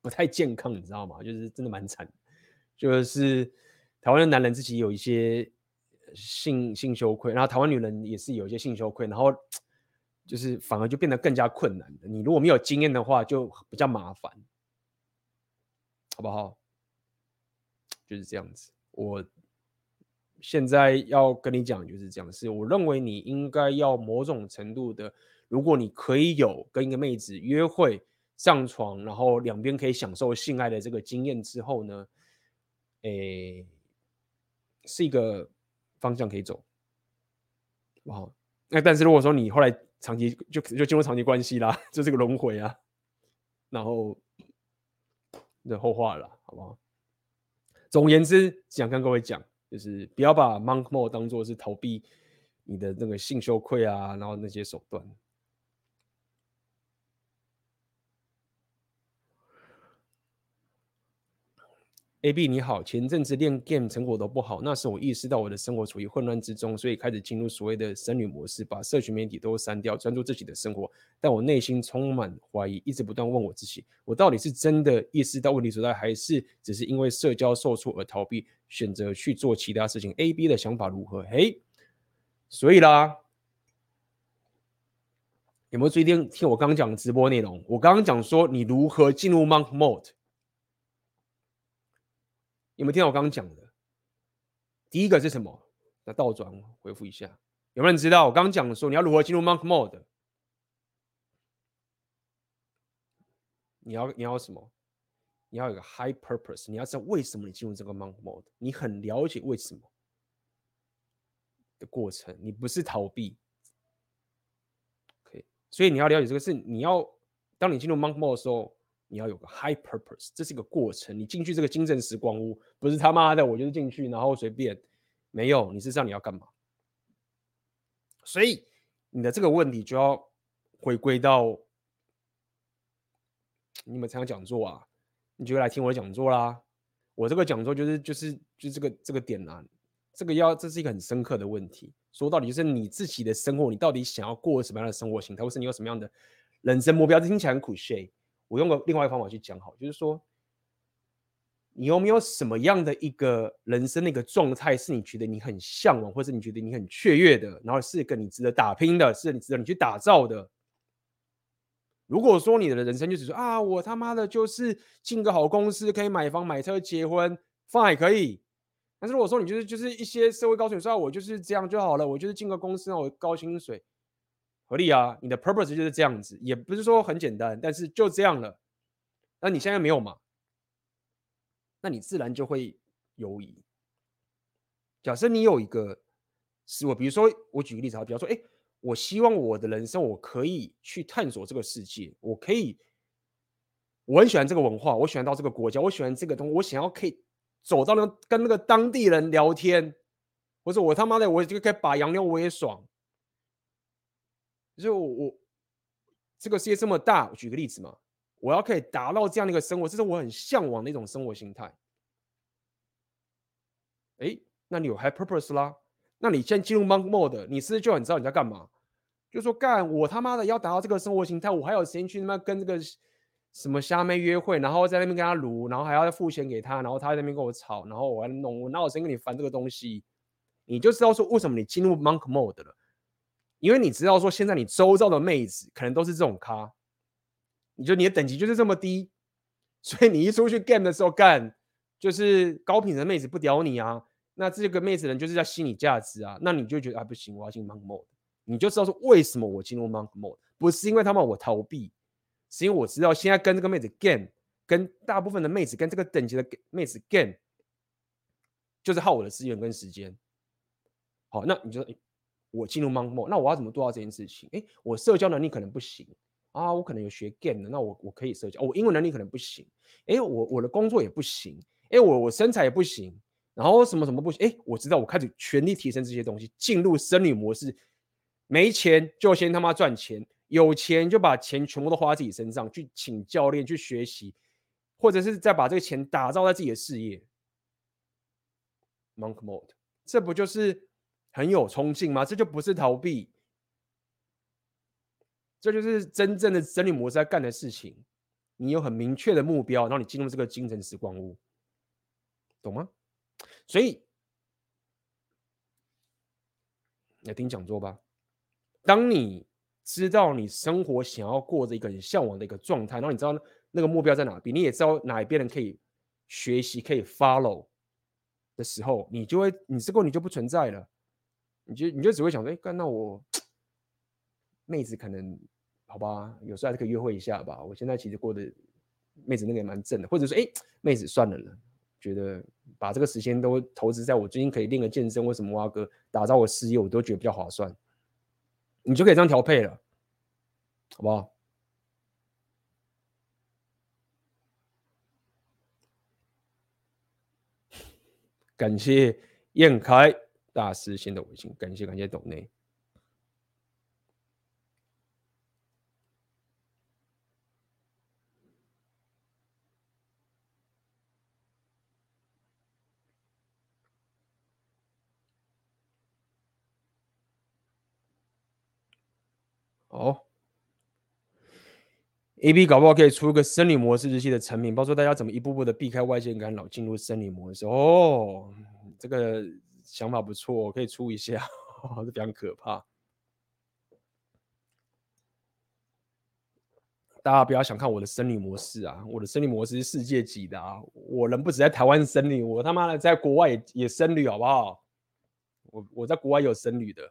不太健康，你知道吗？就是真的蛮惨，就是台湾的男人自己有一些性性羞愧，然后台湾女人也是有一些性羞愧，然后。就是反而就变得更加困难。你如果没有经验的话，就比较麻烦，好不好？就是这样子。我现在要跟你讲就是这样，是我认为你应该要某种程度的，如果你可以有跟一个妹子约会、上床，然后两边可以享受性爱的这个经验之后呢，诶，是一个方向可以走，好不好？那但是如果说你后来，长期就就进入长期关系啦，就这个轮回啊，然后的后话了，好不好？总而言之，想跟各位讲，就是不要把 monk mode 当做是逃避你的那个性羞愧啊，然后那些手段。A B 你好，前阵子练 game 成果都不好，那时我意识到我的生活处于混乱之中，所以开始进入所谓的僧侣模式，把社群媒体都删掉，专注自己的生活。但我内心充满怀疑，一直不断问我自己：我到底是真的意识到问题所在，还是只是因为社交受挫而逃避，选择去做其他事情？A B 的想法如何？嘿，所以啦，有没有最近听我刚刚讲的直播内容？我刚刚讲说你如何进入 monk mode。有没有听到我刚刚讲的？第一个是什么？那倒转回复一下，有没有人知道我刚刚讲的说你要如何进入 monk mode？你要你要什么？你要有个 high purpose，你要知道为什么你进入这个 monk mode，你很了解为什么的过程，你不是逃避。OK，所以你要了解这个是你要，当你进入 monk mode 的时候。你要有个 high purpose，这是一个过程。你进去这个精神时光屋，不是他妈的我就是进去然后随便，没有，你是知道你要干嘛。所以你的这个问题就要回归到你们参加讲座啊，你就来听我的讲座啦。我这个讲座就是就是就这个这个点啊，这个要这是一个很深刻的问题。说到底就是你自己的生活，你到底想要过什么样的生活形态，或是你有什么样的人生目标？这听起来很 cliché。我用个另外一个方法去讲好，就是说，你有没有什么样的一个人生的一个状态，是你觉得你很向往，或者你觉得你很雀跃的，然后是一个你值得打拼的，是你值得你去打造的。如果说你的人生就是说啊，我他妈的就是进个好公司，可以买房买车结婚，fine 可以。但是如果说你就是就是一些社会高水说，我就是这样就好了，我就是进个公司，我高薪水。合理啊，你的 purpose 就是这样子，也不是说很简单，但是就这样了。那你现在没有嘛？那你自然就会犹疑。假设你有一个是我，比如说我举个例子啊，比方说，哎，我希望我的人生我可以去探索这个世界，我可以，我很喜欢这个文化，我喜欢到这个国家，我喜欢这个东西，我想要可以走到那跟那个当地人聊天，或者我他妈的我这个可以把洋妞我也爽。就我，这个世界这么大，我举个例子嘛，我要可以达到这样的一个生活，这是我很向往的一种生活形态。哎，那你有 high purpose 啦？那你先进入 monk mode，你是不是就很知道你在干嘛？就说干我他妈的要达到这个生活形态，我还有时间去他妈跟这个什么虾妹约会，然后在那边跟他撸，然后还要付钱给他，然后他在那边跟我吵，然后我还弄，我哪有时间跟你烦这个东西？你就知道说为什么你进入 monk mode 了。因为你知道说，现在你周遭的妹子可能都是这种咖，你觉得你的等级就是这么低，所以你一出去 game 的时候干，就是高品的妹子不屌你啊，那这个妹子人就是在吸你价值啊，那你就觉得啊不行，我要进 monk mode，你就知道说为什么我进入 monk mode，不是因为他们我逃避，是因为我知道现在跟这个妹子 game，跟大部分的妹子跟这个等级的妹子 game，就是耗我的资源跟时间。好，那你就。我进入 monk mode，那我要怎么做到这件事情？哎，我社交能力可能不行啊，我可能有学 game 的，那我我可以社交。我英文能力可能不行，哎，我我的工作也不行，哎，我我身材也不行，然后什么什么不行？哎，我知道，我开始全力提升这些东西，进入僧侣模式，没钱就先他妈赚钱，有钱就把钱全部都花在自己身上，去请教练去学习，或者是再把这个钱打造在自己的事业。Monk mode，这不就是很有冲劲吗？这就不是逃避，这就是真正的生理模式在干的事情。你有很明确的目标，然后你进入这个精神时光屋，懂吗？所以，来听讲座吧。当你知道你生活想要过着一个很向往的一个状态，然后你知道那个目标在哪边，你也知道哪一边人可以学习、可以 follow 的时候，你就会，你这个你就不存在了。你就你就只会想说，哎，干那我妹子可能好吧，有时候还是可以约会一下吧。我现在其实过得妹子那个也蛮正的，或者说，哎，妹子算了了。觉得把这个时间都投资在我最近可以练个健身，或什么挖哥打造我事业，我都觉得比较划算。你就可以这样调配了，好不好？感谢燕开大师新的微信，感谢感谢董内。好，A B 搞不好可以出个生理模式日记的成品，包括大家怎么一步步的避开外界干扰，进入生理模式。哦，这个想法不错，可以出一下，这非常可怕。大家不要想看我的生理模式啊，我的生理模式是世界级的啊！我人不止在台湾生理，我他妈的在国外也也生旅，好不好？我我在国外有生旅的，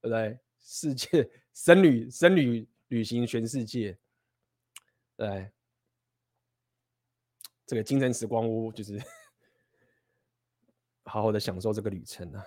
对不对？世界僧侣僧侣旅行全世界，对，这个精神时光屋就是好好的享受这个旅程啊。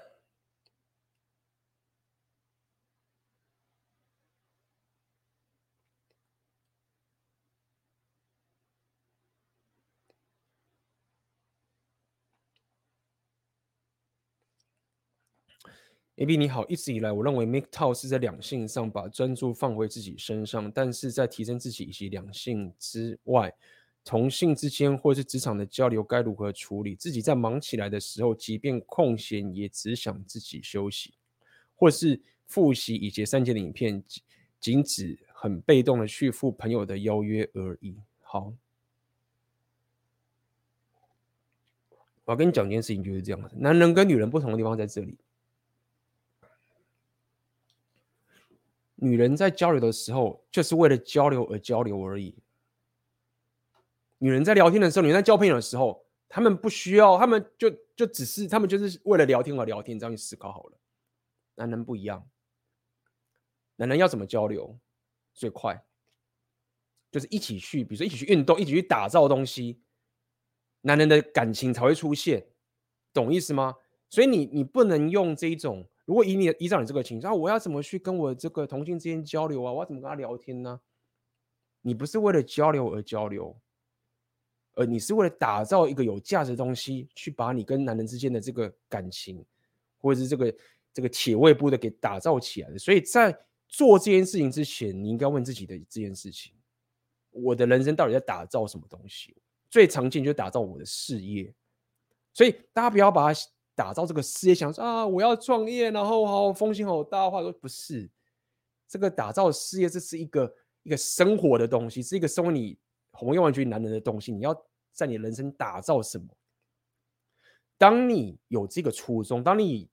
A B 你好，一直以来我认为 MGTOW 是在两性上把专注放回自己身上，但是在提升自己以及两性之外，同性之间或是职场的交流该如何处理？自己在忙起来的时候，即便空闲也只想自己休息，或是复习以及三节的影片，仅只很被动的去赴朋友的邀约而已。好，我要跟你讲一件事情，就是这样，男人跟女人不同的地方在这里。女人在交流的时候，就是为了交流而交流而已。女人在聊天的时候，女人在交朋友的时候，他们不需要，他们就就只是，他们就是为了聊天而聊天。这样去思考好了。男人不一样，男人要怎么交流最快？就是一起去，比如说一起去运动，一起去打造东西，男人的感情才会出现，懂意思吗？所以你你不能用这一种。如果以你依照你这个情况，我要怎么去跟我这个同性之间交流啊？我要怎么跟他聊天呢？你不是为了交流而交流，而你是为了打造一个有价值的东西，去把你跟男人之间的这个感情，或者是这个这个铁胃部的给打造起来的。所以在做这件事情之前，你应该问自己的这件事情：我的人生到底在打造什么东西？最常见就打造我的事业。所以大家不要把它。打造这个事业，想说啊，我要创业，然后好风险好大话，说不是，这个打造事业，这是一个一个生活的东西，是一个生活你红颜玩具男人的东西。你要在你人生打造什么？当你有这个初衷，当你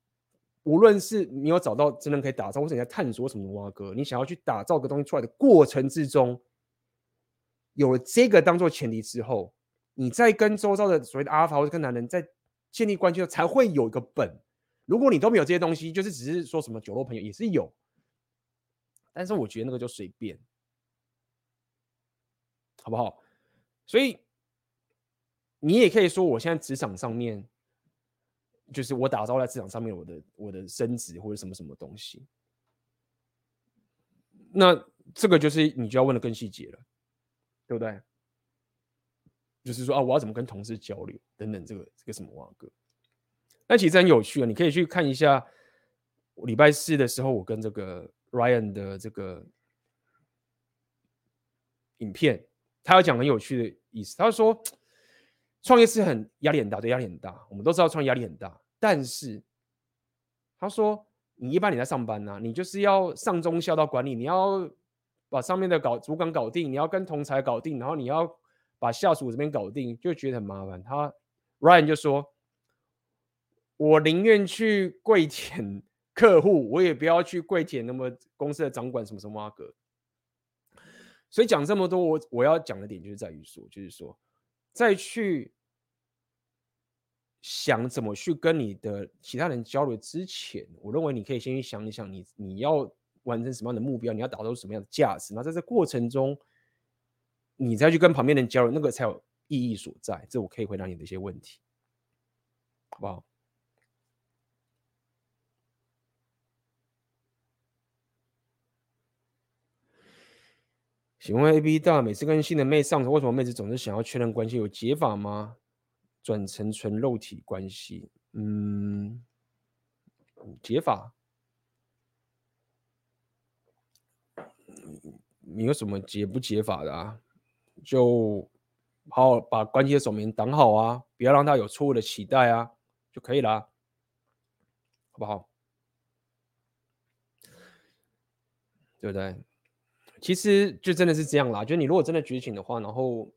无论是你有找到真正可以打造，或者你在探索什么挖哥，你想要去打造个东西出来的过程之中，有了这个当做前提之后，你在跟周遭的所谓的阿尔法或者跟男人在。建立关系的时候才会有一个本。如果你都没有这些东西，就是只是说什么酒肉朋友也是有，但是我觉得那个就随便，好不好？所以你也可以说，我现在职场上面，就是我打造在职场上面我的我的升职或者什么什么东西，那这个就是你就要问的更细节了，对不对？就是说啊，我要怎么跟同事交流等等，这个这个什么哇哥，那其实很有趣啊，你可以去看一下礼拜四的时候，我跟这个 Ryan 的这个影片，他要讲很有趣的意思。他说，创业是很压力很大，对，压力很大。我们都知道创业压力很大，但是他说，你一般你在上班呢、啊，你就是要上中下到管理，你要把上面的搞主管搞定，你要跟同才搞定，然后你要把下属这边搞定，就觉得很麻烦。他 Ryan 就说，我宁愿去跪舔客户，我也不要去跪舔那么公司的掌管什么什么阿哥。所以讲这么多，我我要讲的点就是在于说，就是说，再去想怎么去跟你的其他人交流之前，我认为你可以先去想一想你，你要完成什么样的目标，你要达到什么样的价值。那在这过程中，你再去跟旁边人交流，那个才有意义所在。这我可以回答你的一些问题，好不好？请问 A B 大每次跟新的妹上床，为什么妹子总是想要确认关系？有解法吗？转成纯肉体关系？嗯，解法？你有什么解不解法的啊？就好好把关系的守门挡好啊，不要让他有错误的期待啊，就可以了，好不好？对不对？其实就真的是这样啦，就你如果真的觉醒的话，然后，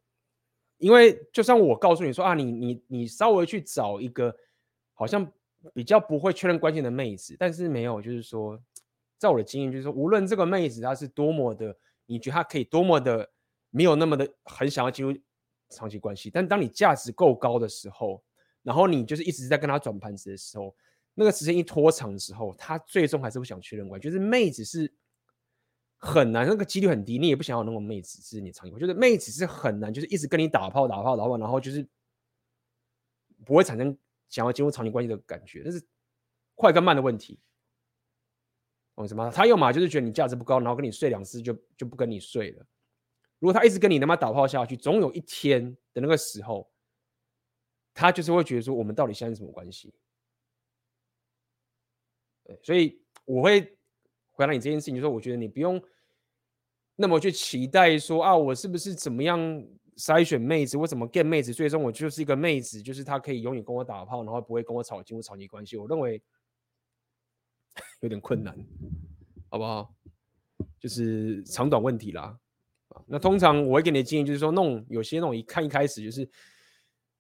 因为就算我告诉你说啊，你你你稍微去找一个好像比较不会确认关系的妹子，但是没有，就是说，在我的经验就是说，无论这个妹子她是多么的，你觉得她可以多么的没有那么的很想要进入长期关系，但当你价值够高的时候，然后你就是一直在跟她转盘子的时候，那个时间一拖长的时候，她最终还是不想确认关系，就是妹子是。很难，那个几率很低，你也不想要那种妹子，是你长期，我觉得妹子是很难，就是一直跟你打炮、打炮、打炮，然后就是不会产生想要进入长期关系的感觉，那是快跟慢的问题。懂什么？他要么就是觉得你价值不高，然后跟你睡两次就就不跟你睡了。如果他一直跟你他妈打炮下去，总有一天的那个时候，他就是会觉得说，我们到底现在是什么关系？对，所以我会。回答你这件事情，就说我觉得你不用那么去期待说啊，我是不是怎么样筛选妹子，我怎么 get 妹子，最终我就是一个妹子，就是她可以永远跟我打炮，然后不会跟我吵进入长期关系。我认为有点困难，好不好？就是长短问题啦。那通常我会给你的建议就是说，那种有些那种一看一开始就是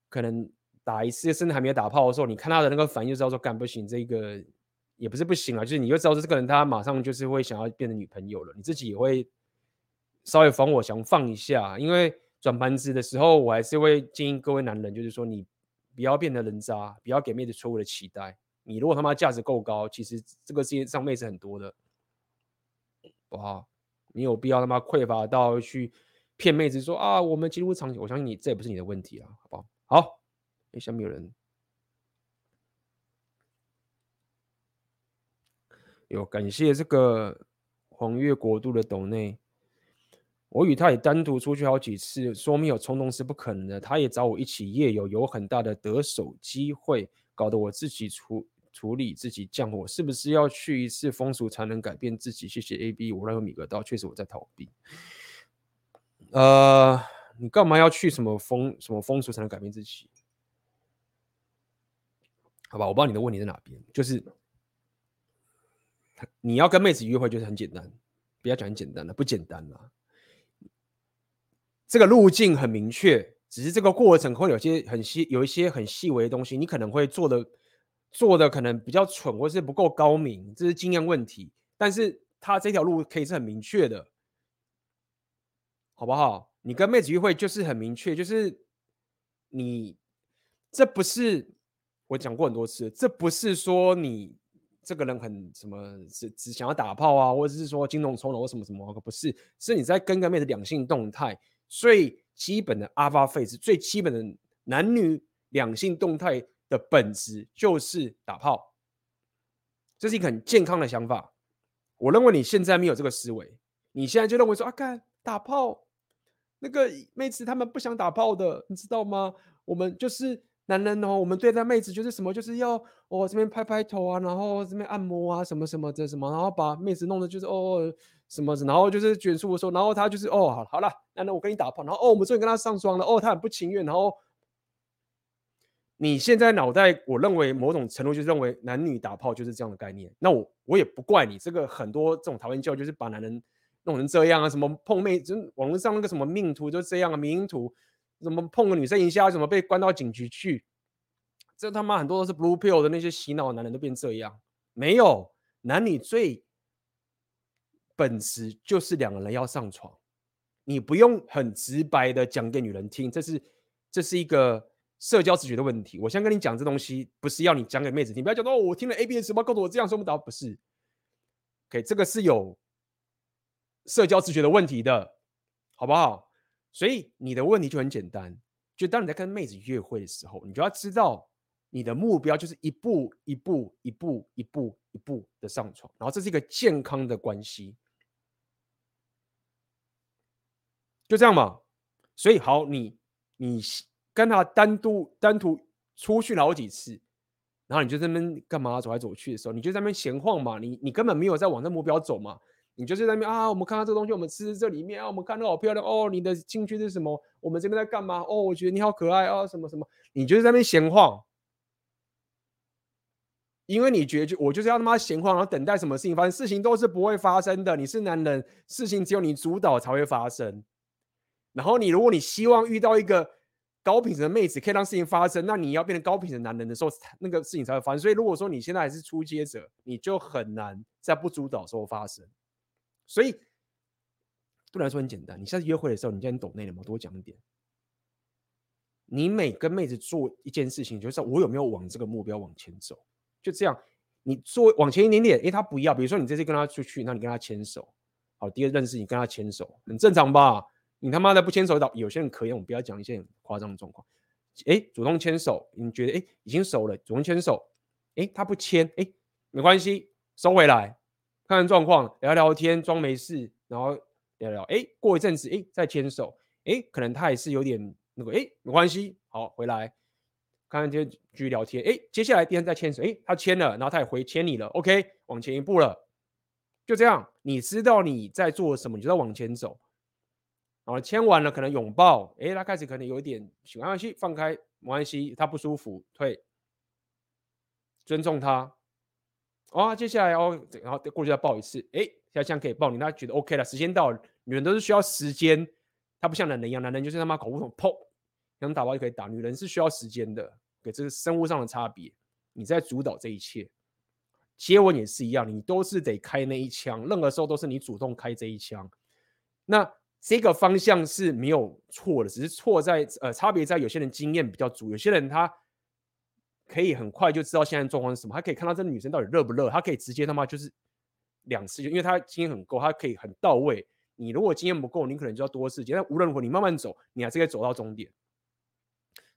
可能打一次甚至还没有打炮的时候，你看他的那个反应就知道说干不行这个。也不是不行啊，就是你就知道这个人他马上就是会想要变成女朋友了，你自己也会稍微防火墙放一下，因为转盘子的时候，我还是会建议各位男人，就是说你不要变得人渣，不要给妹子错误的期待。你如果他妈价值够高，其实这个世界上妹子很多的，哇，你有必要他妈匮乏到去骗妹子说啊，我们进入长期，我相信你这也不是你的问题啊，好不好？好，哎，下面有人。有感谢这个黄月国度的斗内，我与他也单独出去好几次，说没有冲动是不可能的。他也找我一起夜游，有很大的得手机会，搞得我自己处处理自己降火，是不是要去一次风俗才能改变自己？谢谢 A B，我认为米格道确实我在逃避。呃，你干嘛要去什么风什么风俗才能改变自己？好吧，我不知道你的问题在哪边，就是。你要跟妹子约会就是很简单，不要讲很简单的，不简单啦。这个路径很明确，只是这个过程会有些很细，有一些很细微的东西，你可能会做的做的可能比较蠢，或是不够高明，这是经验问题。但是他这条路可以是很明确的，好不好？你跟妹子约会就是很明确，就是你这不是我讲过很多次，这不是说你。这个人很什么，只只想要打炮啊，或者是说精虫冲脑或什么什么，不是，是你在跟个妹子两性动态最基本的 alpha phase，最基本的男女两性动态的本质就是打炮，这是一个很健康的想法。我认为你现在没有这个思维，你现在就认为说啊，干打炮，那个妹子他们不想打炮的，你知道吗？我们就是。男人哦，我们对待妹子就是什么，就是要哦这边拍拍头啊，然后这边按摩啊，什么什么的什么，然后把妹子弄得就是哦什么，然后就是卷束的时候，然后他就是哦好好了，男人我跟你打炮，然后哦我们终于跟他上床了，哦他很不情愿，然后你现在脑袋，我认为某种程度就认为男女打炮就是这样的概念，那我我也不怪你，这个很多这种讨厌教就是把男人弄成这样啊，什么碰妹，就网络上那个什么命图就这样啊，迷因图。怎么碰个女生一下，怎么被关到警局去？这他妈很多都是 blue pill 的那些洗脑男人都变这样。没有，男女最本质就是两个人要上床，你不用很直白的讲给女人听，这是这是一个社交直觉的问题。我先跟你讲这东西，不是要你讲给妹子听，不要讲到我听了 A B S 什么告诉我这样说不答，不是。OK，这个是有社交直觉的问题的，好不好？所以你的问题就很简单，就当你在跟妹子约会的时候，你就要知道你的目标就是一步一步、一步一步、一步的上床，然后这是一个健康的关系，就这样嘛。所以好，你你跟他单独单独出去了好几次，然后你就在那边干嘛走来走去的时候，你就在那边闲晃嘛，你你根本没有在往这目标走嘛。你就是在那边啊，我们看看这个东西，我们吃这里面啊，我们看到好漂亮哦。你的兴趣是什么？我们这边在干嘛？哦，我觉得你好可爱啊，什么什么。你就是在那边闲晃，因为你觉得我就是要他妈闲晃，然后等待什么事情发生，事情都是不会发生的。你是男人，事情只有你主导才会发生。然后你如果你希望遇到一个高品质的妹子，可以让事情发生，那你要变成高品质男人的时候，那个事情才会发生。所以如果说你现在还是初阶者，你就很难在不主导时候发生。所以，对来说很简单。你下次约会的时候，你今天懂内了吗？多讲一点。你每跟妹子做一件事情，就是我有没有往这个目标往前走？就这样，你做往前一点点，诶，他不要。比如说你这次跟他出去，那你跟他牵手，好，第二认识你跟他牵手，很正常吧？你他妈的不牵手的，有些人可以，我们不要讲一些很夸张的状况。诶，主动牵手，你觉得诶已经熟了，主动牵手，诶，他不牵，诶，没关系，收回来。看看状况，聊聊天，装没事，然后聊聊。哎，过一阵子，哎，再牵手。哎，可能他也是有点那个，哎，没关系，好，回来看看天，继续聊天。哎，接下来第二天再牵手。哎，他牵了，然后他也回牵你了。OK，往前一步了。就这样，你知道你在做什么，你就在往前走。然后牵完了，可能拥抱。哎，他开始可能有一点喜欢关系，放开，没关系，他不舒服，退，尊重他。哦，接下来哦，然后过去再抱一次，哎，现在这样可以抱你，他觉得 OK 了，时间到了。女人都是需要时间，他不像男人一样，男人就是他妈搞不懂，砰，想打包就可以打。女人是需要时间的，对，这是生物上的差别。你在主导这一切，接吻也是一样，你都是得开那一枪，任何时候都是你主动开这一枪。那这个方向是没有错的，只是错在呃，差别在有些人经验比较足，有些人他。可以很快就知道现在状况是什么，他可以看到这个女生到底热不热，他可以直接他妈就是两次，就因为他经验很够，他可以很到位。你如果经验不够，你可能就要多次。但无论如何，你慢慢走，你还是可以走到终点。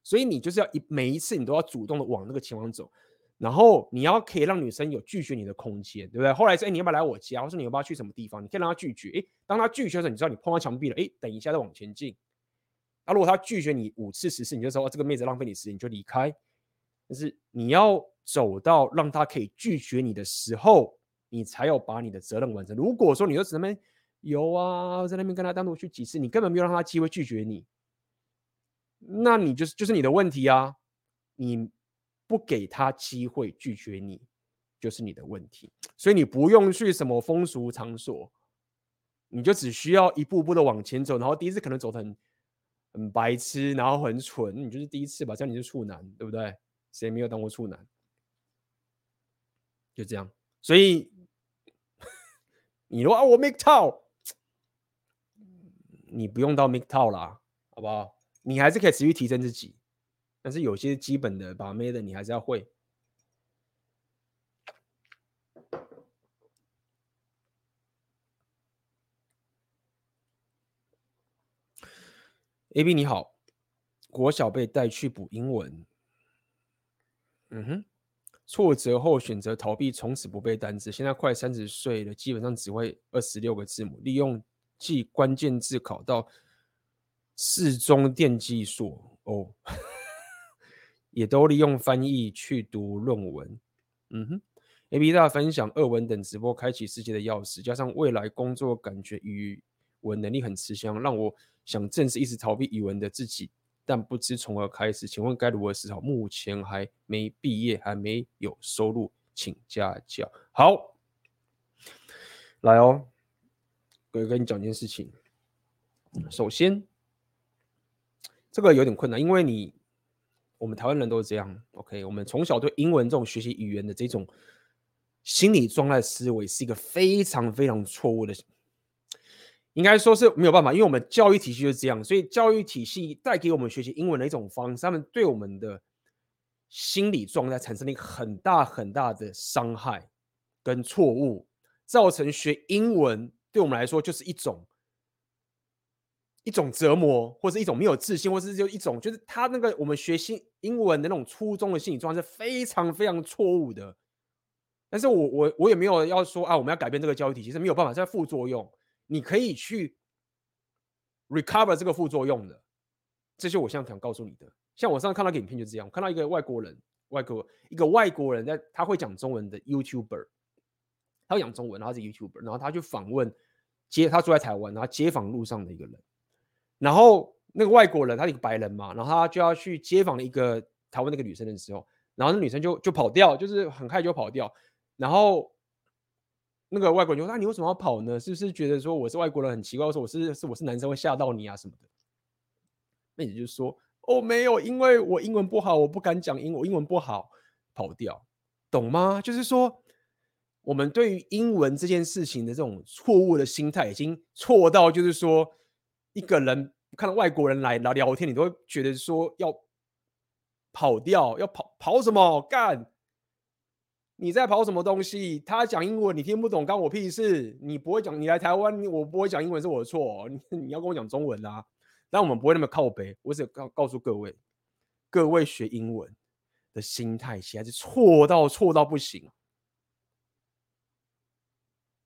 所以你就是要一每一次你都要主动的往那个前方走，然后你要可以让女生有拒绝你的空间，对不对？后来说，哎，你要不要来我家？或者你要不要去什么地方？你可以让她拒绝。哎，当她拒绝的时候，你知道你碰到墙壁了。哎，等一下再往前进。那如果她拒绝你五次十次，你就说，哦，这个妹子浪费你时间，你就离开。就是你要走到让他可以拒绝你的时候，你才要把你的责任完成。如果说你就只能有啊，在那边跟他单独去几次，你根本没有让他机会拒绝你，那你就是就是你的问题啊！你不给他机会拒绝你，就是你的问题。所以你不用去什么风俗场所，你就只需要一步步的往前走。然后第一次可能走得很很白痴，然后很蠢，你就是第一次吧，这样你是处男，对不对？谁没有当过处男？就这样，所以你说啊，我 MGTOW，你不用到 MGTOW 啦，好不好？你还是可以持续提升自己，但是有些基本的把妹的，你还是要会。AB 你好，国小被带去补英文。嗯哼，挫折后选择逃避，从此不背单词。现在快三十岁了，基本上只会二十六个字母。利用记关键字考到四中电机所哦，也都利用翻译去读论文。嗯哼，AB 大分享二文等直播，开启世界的钥匙，加上未来工作感觉语文能力很吃香，让我想正视一直逃避语文的自己，但不知从何开始。请问该如何思考？目前还没毕业，还没有收入，请家教。好，来哦，我跟你讲一件事情。首先，这个有点困难，因为你。我们台湾人都是这样，OK？我们从小对英文这种学习语言的这种心理状态思维是一个非常非常错误的，应该说是没有办法，因为我们教育体系就是这样，所以教育体系带给我们学习英文的一种方式，他们对我们的心理状态产生了一个很大很大的伤害跟错误，造成学英文对我们来说就是一种。一种折磨，或是一种没有自信，或是就一种，就是他那个我们学习英文的那种初衷的心理状态是非常非常错误的。但是我我我也没有要说啊，我们要改变这个教育体系是没有办法，在副作用，你可以去 recover 这个副作用的。这些我现在想告诉你的。像我上次看到个影片就这样，我看到一个外国人，外国一个外国人在他会讲中文的 YouTuber，他会讲中文，然后是 YouTuber，然后他去访问街，他住在台湾，然后街访路上的一个人。然后那个外国人，他是一个白人嘛，然后他就要去街访一个台湾那个女生的时候，然后那女生就就跑掉，就是很快就跑掉。然后那个外国人就说：“那、你为什么要跑呢？是不是觉得说我是外国人很奇怪？说我是是我是男生会吓到你啊什么的？”妹子就说：“哦，没有，因为我英文不好，我不敢讲英，我英文不好，跑掉，懂吗？就是说，我们对于英文这件事情的这种错误的心态，已经错到就是说。”一个人看到外国人来聊聊天，你都会觉得说要跑掉，要跑跑什么干？你在跑什么东西？他讲英文你听不懂，关我屁事！你不会讲，你来台湾，我不会讲英文是我的错。你 你要跟我讲中文啊？但我们不会那么靠北。我只告告诉各位，各位学英文的心态现在是错到错到不行。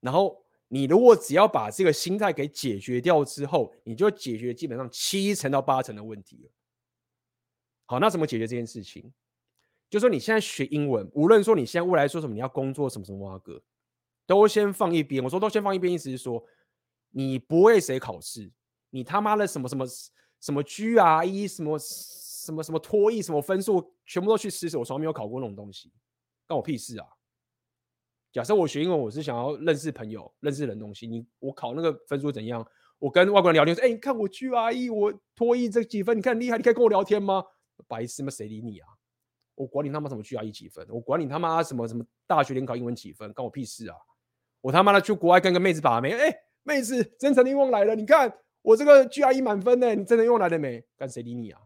然后。你如果只要把这个心态给解决掉之后，你就解决基本上七成到八成的问题了。好，那怎么解决这件事情？就说你现在学英文，无论说你现在未来说什么，你要工作什么什么哇哥，都先放一边。我说都先放一边，意思是说你不为谁考试，你他妈的什么什么什么 GRE 什么什么什么托育什么分数，全部都去死死，我从来没有考过那种东西，关我屁事啊！假设我学英文，我是想要认识朋友、认识人东西。你我考那个分数怎样？我跟外国人聊天说：“哎、你看我 GRE，我托育这几分，你看厉害，你可以跟我聊天吗？”白痴吗？谁理你啊？我管你他妈什么 GRE 几分？我管你他妈什么什么大学联考英文几分？关我屁事啊！我他妈的去国外跟个妹子把妹，哎、妹子真诚愿望来了，你看我这个 GRE 满分呢，你真诚愿望来了没？干谁理你啊？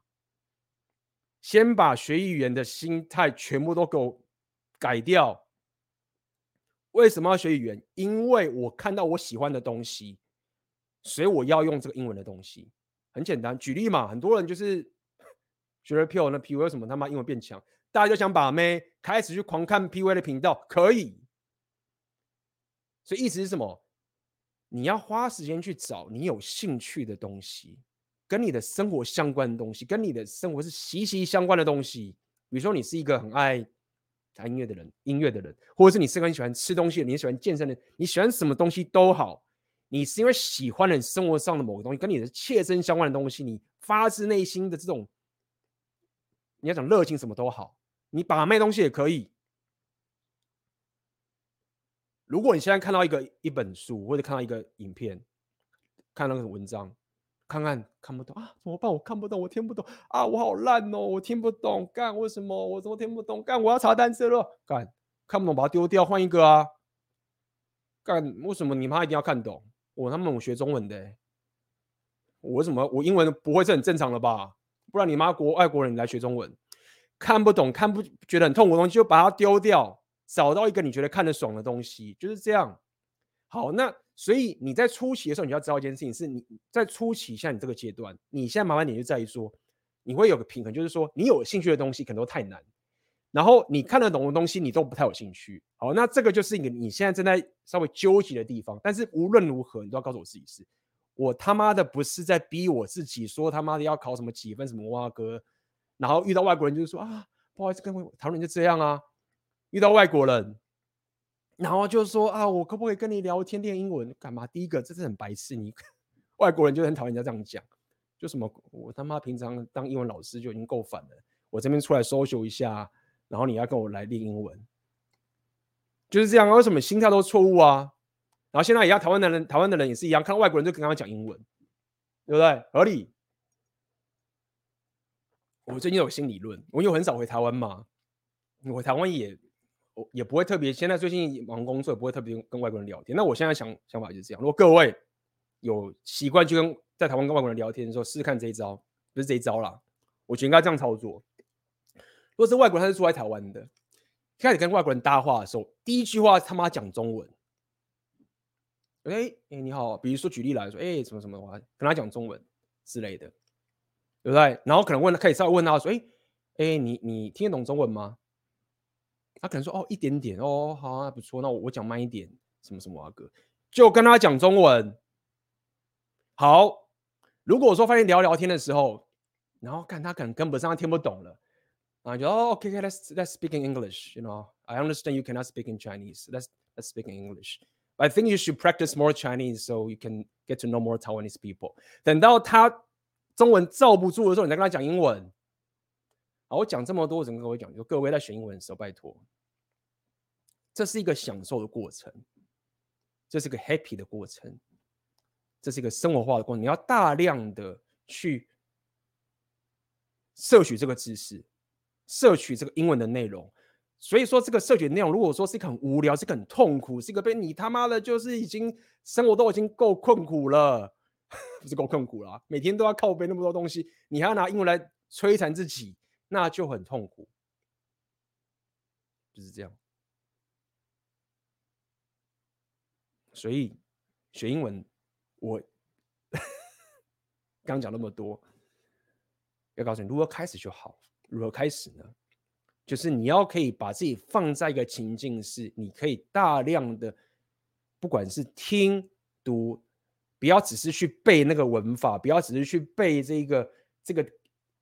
先把学语言的心态全部都给我改掉。为什么要学语言？因为我看到我喜欢的东西，所以我要用这个英文的东西。很简单，举例嘛，很多人就是 学了 PU 那 PU 为什么他妈英文变强？大家就想把妹，开始去狂看 PUA 的频道，可以。所以意思是什么？你要花时间去找你有兴趣的东西，跟你的生活相关的东西，跟你的生活是息息相关的东西。比如说，你是一个很爱。弹音乐的人，音乐的人，或者是你是很喜欢吃东西的，你喜欢健身的，你喜欢什么东西都好，你是因为喜欢了生活上的某个东西，跟你的切身相关的东西，你发自内心的这种，你要讲热情什么都好，你把卖东西也可以。如果你现在看到一个一本书，或者看到一个影片，看到那个文章。看看看不懂啊？怎么办？我看不懂，我听不懂啊！我好烂哦，我听不懂。干，为什么我怎么听不懂？干，我要查单词了。干，看不懂把它丢掉，换一个啊！干，为什么你妈一定要看懂？我他妈我学中文的、我为什么我英文不会是很正常了吧？不然你妈国外国人来学中文，看不懂看不觉得很痛苦的东西就把它丢掉，找到一个你觉得看得爽的东西，就是这样。好，那。所以你在初期的时候，你要知道一件事情：是你在初期，像你这个阶段，你现在麻烦点就在于说，你会有个平衡，就是说你有兴趣的东西可能都太难，然后你看得懂的东西你都不太有兴趣。好，那这个就是一个你现在正在稍微纠结的地方。但是无论如何，你都要告诉我自己是，我他妈的不是在逼我自己说他妈的要考什么几分什么哇哥，然后遇到外国人就是说啊，不好意思，跟台湾人就这样啊，遇到外国人，然后就说啊，我可不可以跟你聊天练英文？干嘛？第一个，这是很白痴，你 外国人就很讨厌人家这样讲，就什么我他妈平常当英文老师就已经够烦了，我这边出来 social 一下，然后你要跟我来练英文，就是这样啊，为什么心态都错误啊？然后现在也要，台湾的人，台湾的人也是一样，看到外国人就跟他们讲英文，对不对？合理。我最近有新理论，我因为很少回台湾嘛，我台湾也我也不会特别。现在最近忙工作，也不会特别跟外国人聊天。那我现在想想法就是这样：如果各位有习惯去跟在台湾跟外国人聊天的时候，试试看这一招，不是这一招啦，我觉得应该这样操作。如果是外国人，他是住在台湾的，开始跟外国人搭话的时候，第一句话他妈讲中文。哎、欸欸，你好，比如说举例来说，哎、什么什么的话，跟他讲中文之类的。对不对？然后可能问他，可以稍微问他说：“哎，哎，你你听得懂中文吗？”他可能说：“哦，一点点哦，好啊，不错。那我我讲慢一点，什么什么啊哥，就跟他讲中文。好，如果说发现聊聊天的时候，然后看他可能跟不上，他听不懂了，啊，就哦，OK，let's let's speak in English. You know, I understand you cannot speak in Chinese. Let's let's speak in English. I think you should practice more Chinese so you can get to know more Taiwanese people. 等到他。中文罩不住的时候，你再跟他讲英文。好，我讲这么多，我只跟各位讲，就各位在学英文的时候，拜托，这是一个享受的过程，这是一个 happy 的过程，这是一个生活化的过程。你要大量的去摄取这个知识，摄取这个英文的内容。所以说，这个摄取内容，如果说是一个很无聊，是一个很痛苦，是一个被你他妈的，就是已经生活都已经够困苦了。不是够痛苦了，每天都要靠背那么多东西，你还要拿英文来摧残自己，那就很痛苦。就是这样。所以学英文，我 刚讲那么多，要告诉你如何开始就好。如何开始呢？就是你要可以把自己放在一个情境，是你可以大量的，不管是听读。不要只是去背那个文法，不要只是去背这个这个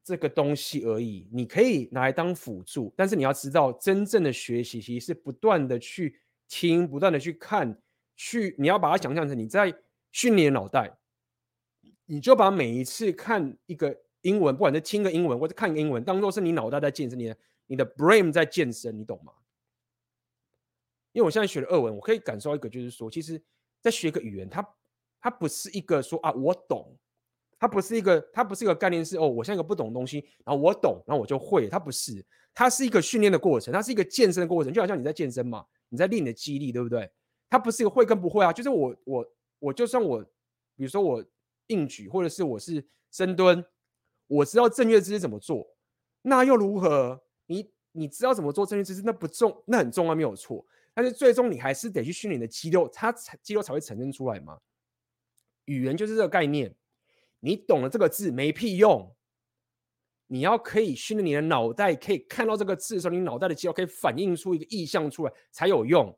这个东西而已。你可以拿来当辅助，但是你要知道，真正的学习其实是不断的去听，不断的去看，去你要把它想象成你在训练脑袋。你就把每一次看一个英文，不管是听个英文或者看个英文，当做是你脑袋在健身，你的你的 brain 在健身，你懂吗？因为我现在学了俄文，我可以感受到一个，就是说，其实，在学一个语言，它。它不是一个说啊，我懂，它不是一个，它不是一个概念是哦，我像一个不懂的东西，然后我懂，然后我就会，它不是，它是一个训练的过程，它是一个健身的过程，就好像你在健身嘛，你在练你的肌力，对不对？它不是一个会跟不会啊，就是我我我就算我，比如说我硬举，或者是我是深蹲，我知道正确姿势怎么做，那又如何？你你知道怎么做正确姿势，那不重，那很重要，没有错，但是最终你还是得去训练你的肌肉，它才肌肉才会产生出来嘛。语言就是这个概念，你懂了这个字没屁用。你要可以训练你的脑袋，可以看到这个字的时候，你脑袋的肌肉可以反映出一个意象出来才有用。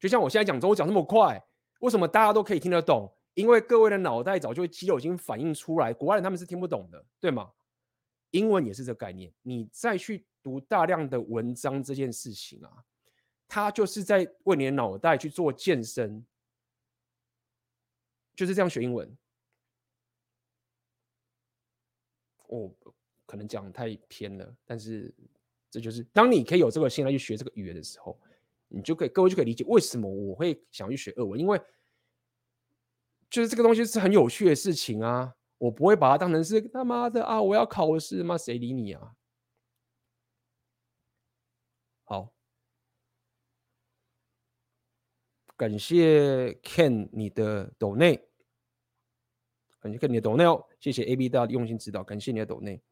就像我现在讲中文讲那么快，为什么大家都可以听得懂？因为各位的脑袋早就肌肉已经反映出来，国外人他们是听不懂的，对吗？英文也是这个概念，你再去读大量的文章这件事情啊，它就是在为你的脑袋去做健身。就是这样学英文，我、哦、可能讲太偏了，但是这就是当你可以有这个心来去学这个语言的时候，你就可以各位就可以理解为什么我会想去学俄文，因为就是这个东西是很有趣的事情啊，我不会把它当成是他妈的啊，我要考试吗？谁理你啊？好。感谢 Ken 你的抖内，感谢 Ken 你的抖内哦，谢谢 AB 大的用心指导，感谢你的抖内。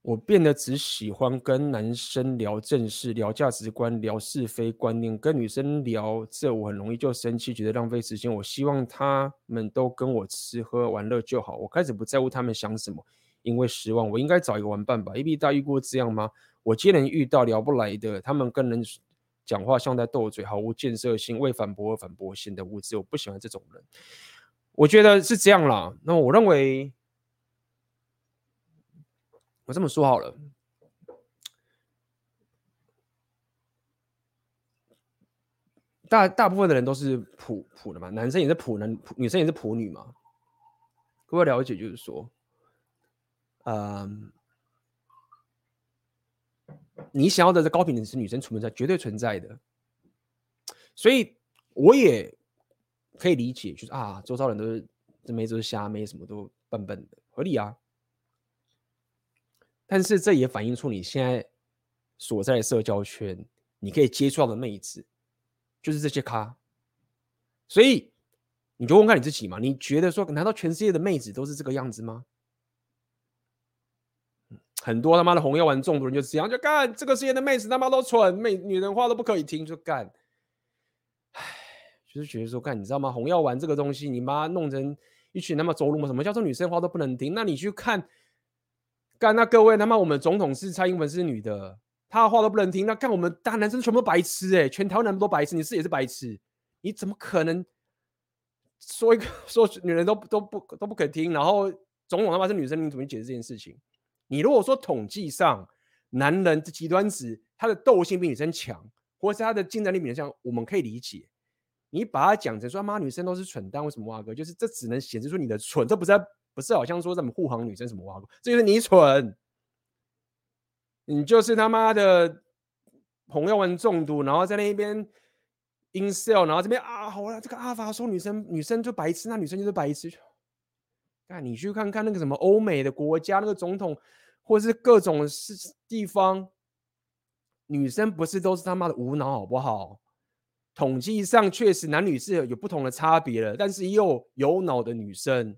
我变得只喜欢跟男生聊正事、聊价值观、聊是非观念，跟女生聊这我很容易就生气，觉得浪费时间。我希望他们都跟我吃喝玩乐就好，我开始不在乎他们想什么，因为失望。我应该找一个玩伴吧？AB 大遇过这样吗？我接连遇到聊不来的，他们跟人讲话像在斗嘴，毫无建设性，为反驳而反驳，性的无知。我不喜欢这种人。我觉得是这样啦。那我认为，我这么说好了，大大部分的人都是普普的嘛，男生也是普男，女生也是普女嘛。各位了解，就是说，嗯，你想要的这高品质女生存在，绝对存在的。所以我也可以理解，就是啊，周遭人都是这妹子瞎妹，什么都笨笨的，合理啊。但是这也反映出你现在所在的社交圈，你可以接触到的妹子，就是这些咖。所以。你就问看你自己嘛？你觉得说，难道全世界的妹子都是这个样子吗？很多他妈的红药丸中毒人就这样，就干这个世界的妹子他妈都蠢，妹女人话都不可以听，就干。唉，就是觉得说，干你知道吗？红药丸这个东西，你妈弄成一群他妈走路嘛？什么叫做女生话都不能听？那你去看，干那各位他妈我们总统是蔡英文是女的，她的话都不能听。那看我们大男生全部白痴哎、全台湾男人都白痴，你是也是白痴，你怎么可能？说一个说女人都都不都不肯听，然后总统他妈是女生，你怎么解释这件事情？你如果说统计上男人的极端值，他的斗性比女生强，或是他的竞争力比女生强，我们可以理解。你把它讲成说妈女生都是蠢蛋，为什么挖哥？就是这只能显示出你的蠢，这不是不是好像说咱们护航女生什么挖哥，这就是你蠢，你就是他妈的红药丸中毒，然后在那边。Incel，然后这边啊，好了，这个阿法说女生女生就白痴，那女生就是白痴。那你去看看那个什么欧美的国家，那个总统或是各种是地方，女生不是都是他妈的无脑好不好？统计上确实男女是有不同的差别了，但是又有脑的女生。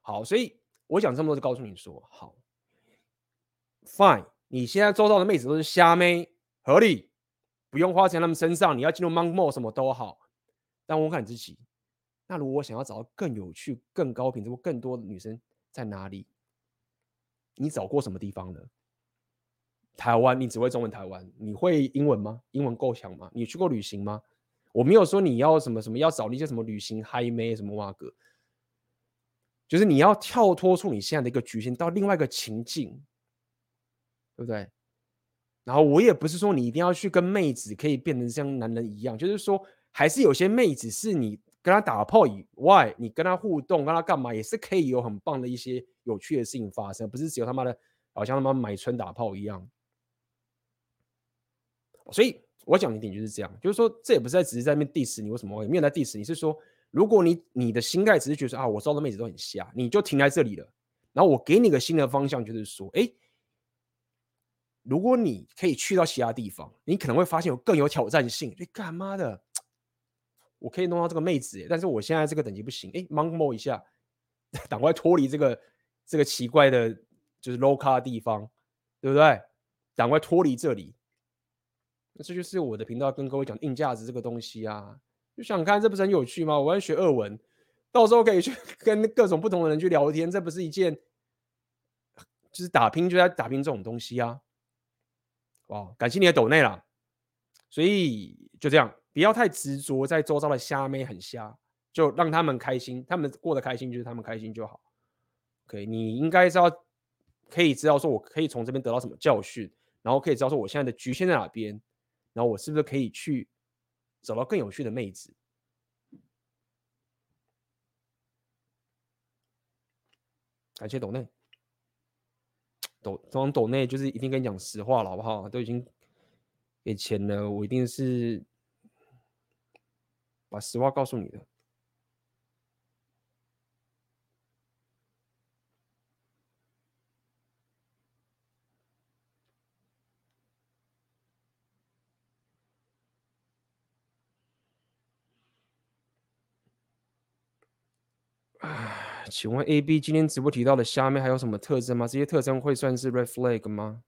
好，所以我讲这么多就告诉你说，好，Fine，你现在周遭的妹子都是瞎妹，合理。不用花钱他们身上，你要进入 Monk Mode 什么都好，但我看你自己。那如果我想要找到更有趣、更高品质或更多的女生在哪里？你找过什么地方呢？台湾，你只会中文。台湾，你会英文吗？英文够强吗？你去过旅行吗？我没有说你要什么什么，要找那些什么旅行嗨妹什么哇哥，就是你要跳脱出你现在的一个局限，到另外一个情境，对不对？然后我也不是说你一定要去跟妹子可以变成像男人一样，就是说还是有些妹子是你跟他打炮以外，你跟他互动，跟他干嘛也是可以有很棒的一些有趣的事情发生，不是只有他妈的，好像他妈买春打炮一样。所以我讲的一点就是这样，就是说这也不是在只是在那边 diss 你，为什么会没有在 diss 你？是说如果你你的心态只是觉得啊，我招的妹子都很瞎，你就停在这里了。然后我给你个新的方向，就是说，哎。如果你可以去到其他地方，你可能会发现有更有挑战性。你干嘛的？我可以弄到这个妹子，但是我现在这个等级不行。哎猛摸一下，赶快脱离这个这个奇怪的，就是 low 咖的地方，对不对？赶快脱离这里。那这就是我的频道跟各位讲硬价值这个东西啊。就想看，这不是很有趣吗？我要学俄文，到时候可以去 跟各种不同的人去聊天，这不是一件，就是打拼就在打拼这种东西啊。哇，感谢你的抖内啦，所以就这样，不要太执着在周遭的瞎妹很瞎，就让他们开心，他们过得开心就是他们开心就好。OK，你应该是要可以知道说，我可以从这边得到什么教训，然后可以知道说我现在的局限在哪边，然后我是不是可以去找到更有趣的妹子？感谢董内。抖，这种抖内就是一定跟你讲实话了，好不好？都已经给钱了，我一定是把实话告诉你的。请问 A B 今天直播提到的虾妹还有什么特征吗？这些特征会算是 red flag 吗？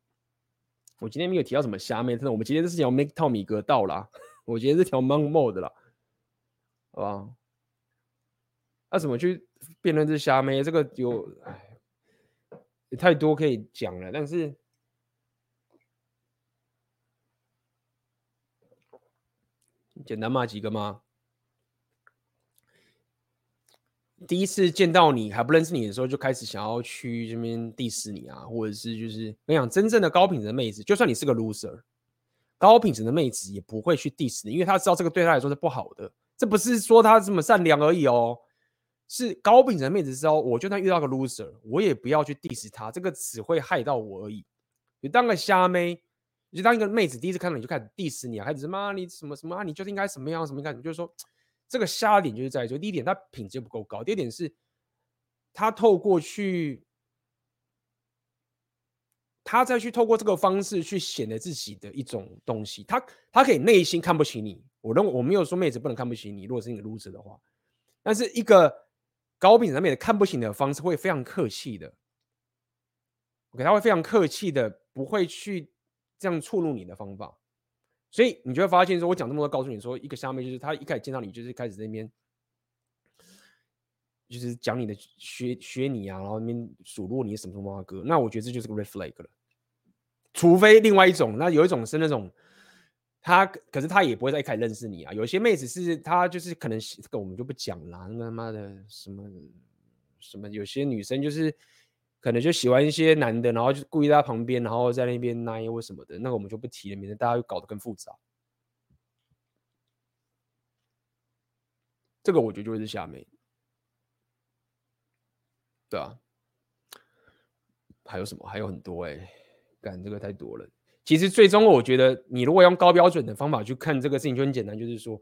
我今天没有提到什么虾妹，真的，我们今天是讲 make 套米格道啦，我今天是条 monk mode 啦，好吧？那、怎么去辩论这虾妹？这个有哎，也太多可以讲了，但是简单骂几个吗？第一次见到你还不认识你的时候，就开始想要去这边 diss 你啊，或者是就是我想真正的高品质的妹子，就算你是个 loser，高品质的妹子也不会去 diss 你，因为她知道这个对她来说是不好的。这不是说她这么善良而已哦，是高品质的妹子知道，我就算遇到个 loser，我也不要去 diss 她，这个只会害到我而已。你当个虾妹，你就当一个妹子，第一次看到你就开始 diss 你啊，开始骂你什么什么啊，你就是应该什么样什么样，你就是说。这个瞎点就是在于，第一点，它品质不够高；第二点是，他透过去，他再去透过这个方式去显得自己的一种东西。他他可以内心看不起你，我认为我没有说妹子不能看不起你，如果是你 loser 的话，但是一个高品质的妹子看不起你的方式会非常客气的，OK，他会非常客气的，不会去这样触怒你的方法。所以你就会发现，说我讲这么多，告诉你说，一个虾妹就是他一开始见到你，就是开始在那边，就是讲你的学学你啊，然后那边数落你什么什么哥。那我觉得这就是个 red flag 了。除非另外一种，那有一种是那种，他可是他也不会在一开始认识你啊。有些妹子是她就是可能这个我们就不讲了，那他妈的什么什么，有些女生就是。可能就喜欢一些男的，然后就故意在他旁边，然后在那边奶或什么的，那个我们就不提了，免得大家又搞得更复杂。这个我觉得就会是下面，对啊，还有什么？还有很多哎、欸，干这个太多了。其实最终我觉得，你如果用高标准的方法去看这个事情，就很简单，就是说，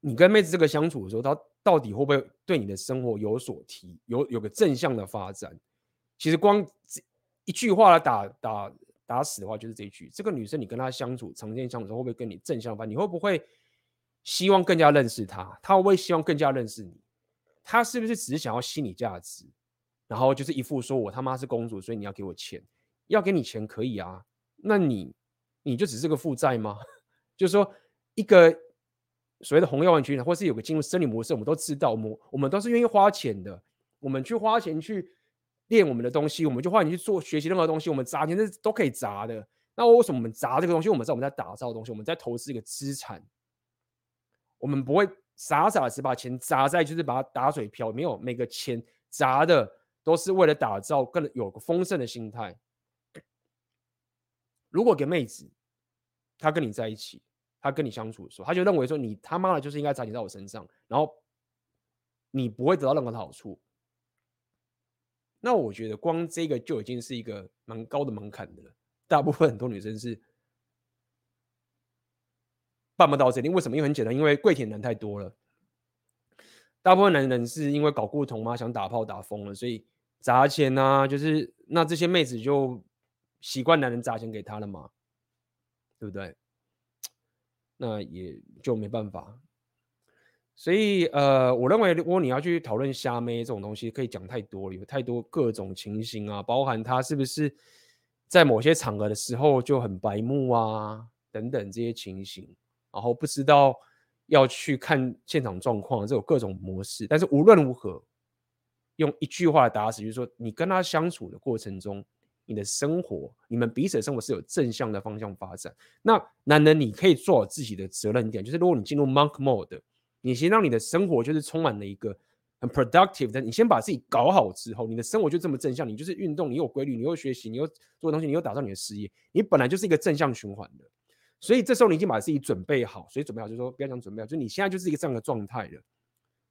你跟妹子这个相处的时候，他。到底会不会对你的生活有所提，有有个正向的发展？其实光一句话来打打打死的话，就是这一句：这个女生你跟她相处，常见相处的时候，会不会跟你正向发展？你会不会希望更加认识她？她会不会希望更加认识你？他是不是只是想要心理价值？然后就是一副说我他妈是公主，所以你要给我钱，要给你钱可以啊？那你你就只是个负债吗？就是说一个。所谓的红药丸群，或是有个进入生理模式，我们都知道，我们我们都是愿意花钱的。我们去花钱去练我们的东西，我们就花钱去做学习任何东西，我们砸钱是都可以砸的。那为什么我们砸这个东西？我们知道我们在打造的东西，我们在投资一个资产。我们不会傻傻的只把钱砸在就是把它打水漂，没有每个钱砸的都是为了打造更有个丰盛的心态。如果给妹子，她跟你在一起。她跟你相处的时候，她就认为说你他妈的就是应该砸钱在我身上，然后你不会得到任何的好处。那我觉得光这个就已经是一个蛮高的门槛的了。大部分很多女生是办不到这点，为什么？因为很简单，因为跪舔男太多了。大部分男人是因为搞不同嘛，想打炮打疯了，所以砸钱啊，就是那这些妹子就习惯男人砸钱给她了嘛，对不对？那也就没办法，所以呃，我认为如果你要去讨论虾妹这种东西，可以讲太多了，有太多各种情形啊，包含他是不是在某些场合的时候就很白目啊，等等这些情形，然后不知道要去看现场状况，这有各种模式。但是无论如何，用一句话打死，就是说你跟他相处的过程中。你的生活，你们彼此的生活是有正向的方向发展。那男人，你可以做好自己的责任点，就是如果你进入 monk mode，你先让你的生活就是充满了一个很 productive 的，你先把自己搞好之后，你的生活就这么正向。你就是运动，你有规律，你又学习，你又做东西，你又打造你的事业，你本来就是一个正向循环的。所以这时候你已经把自己准备好，所以准备好就是说不要讲准备好，就是你现在就是一个这样的状态了。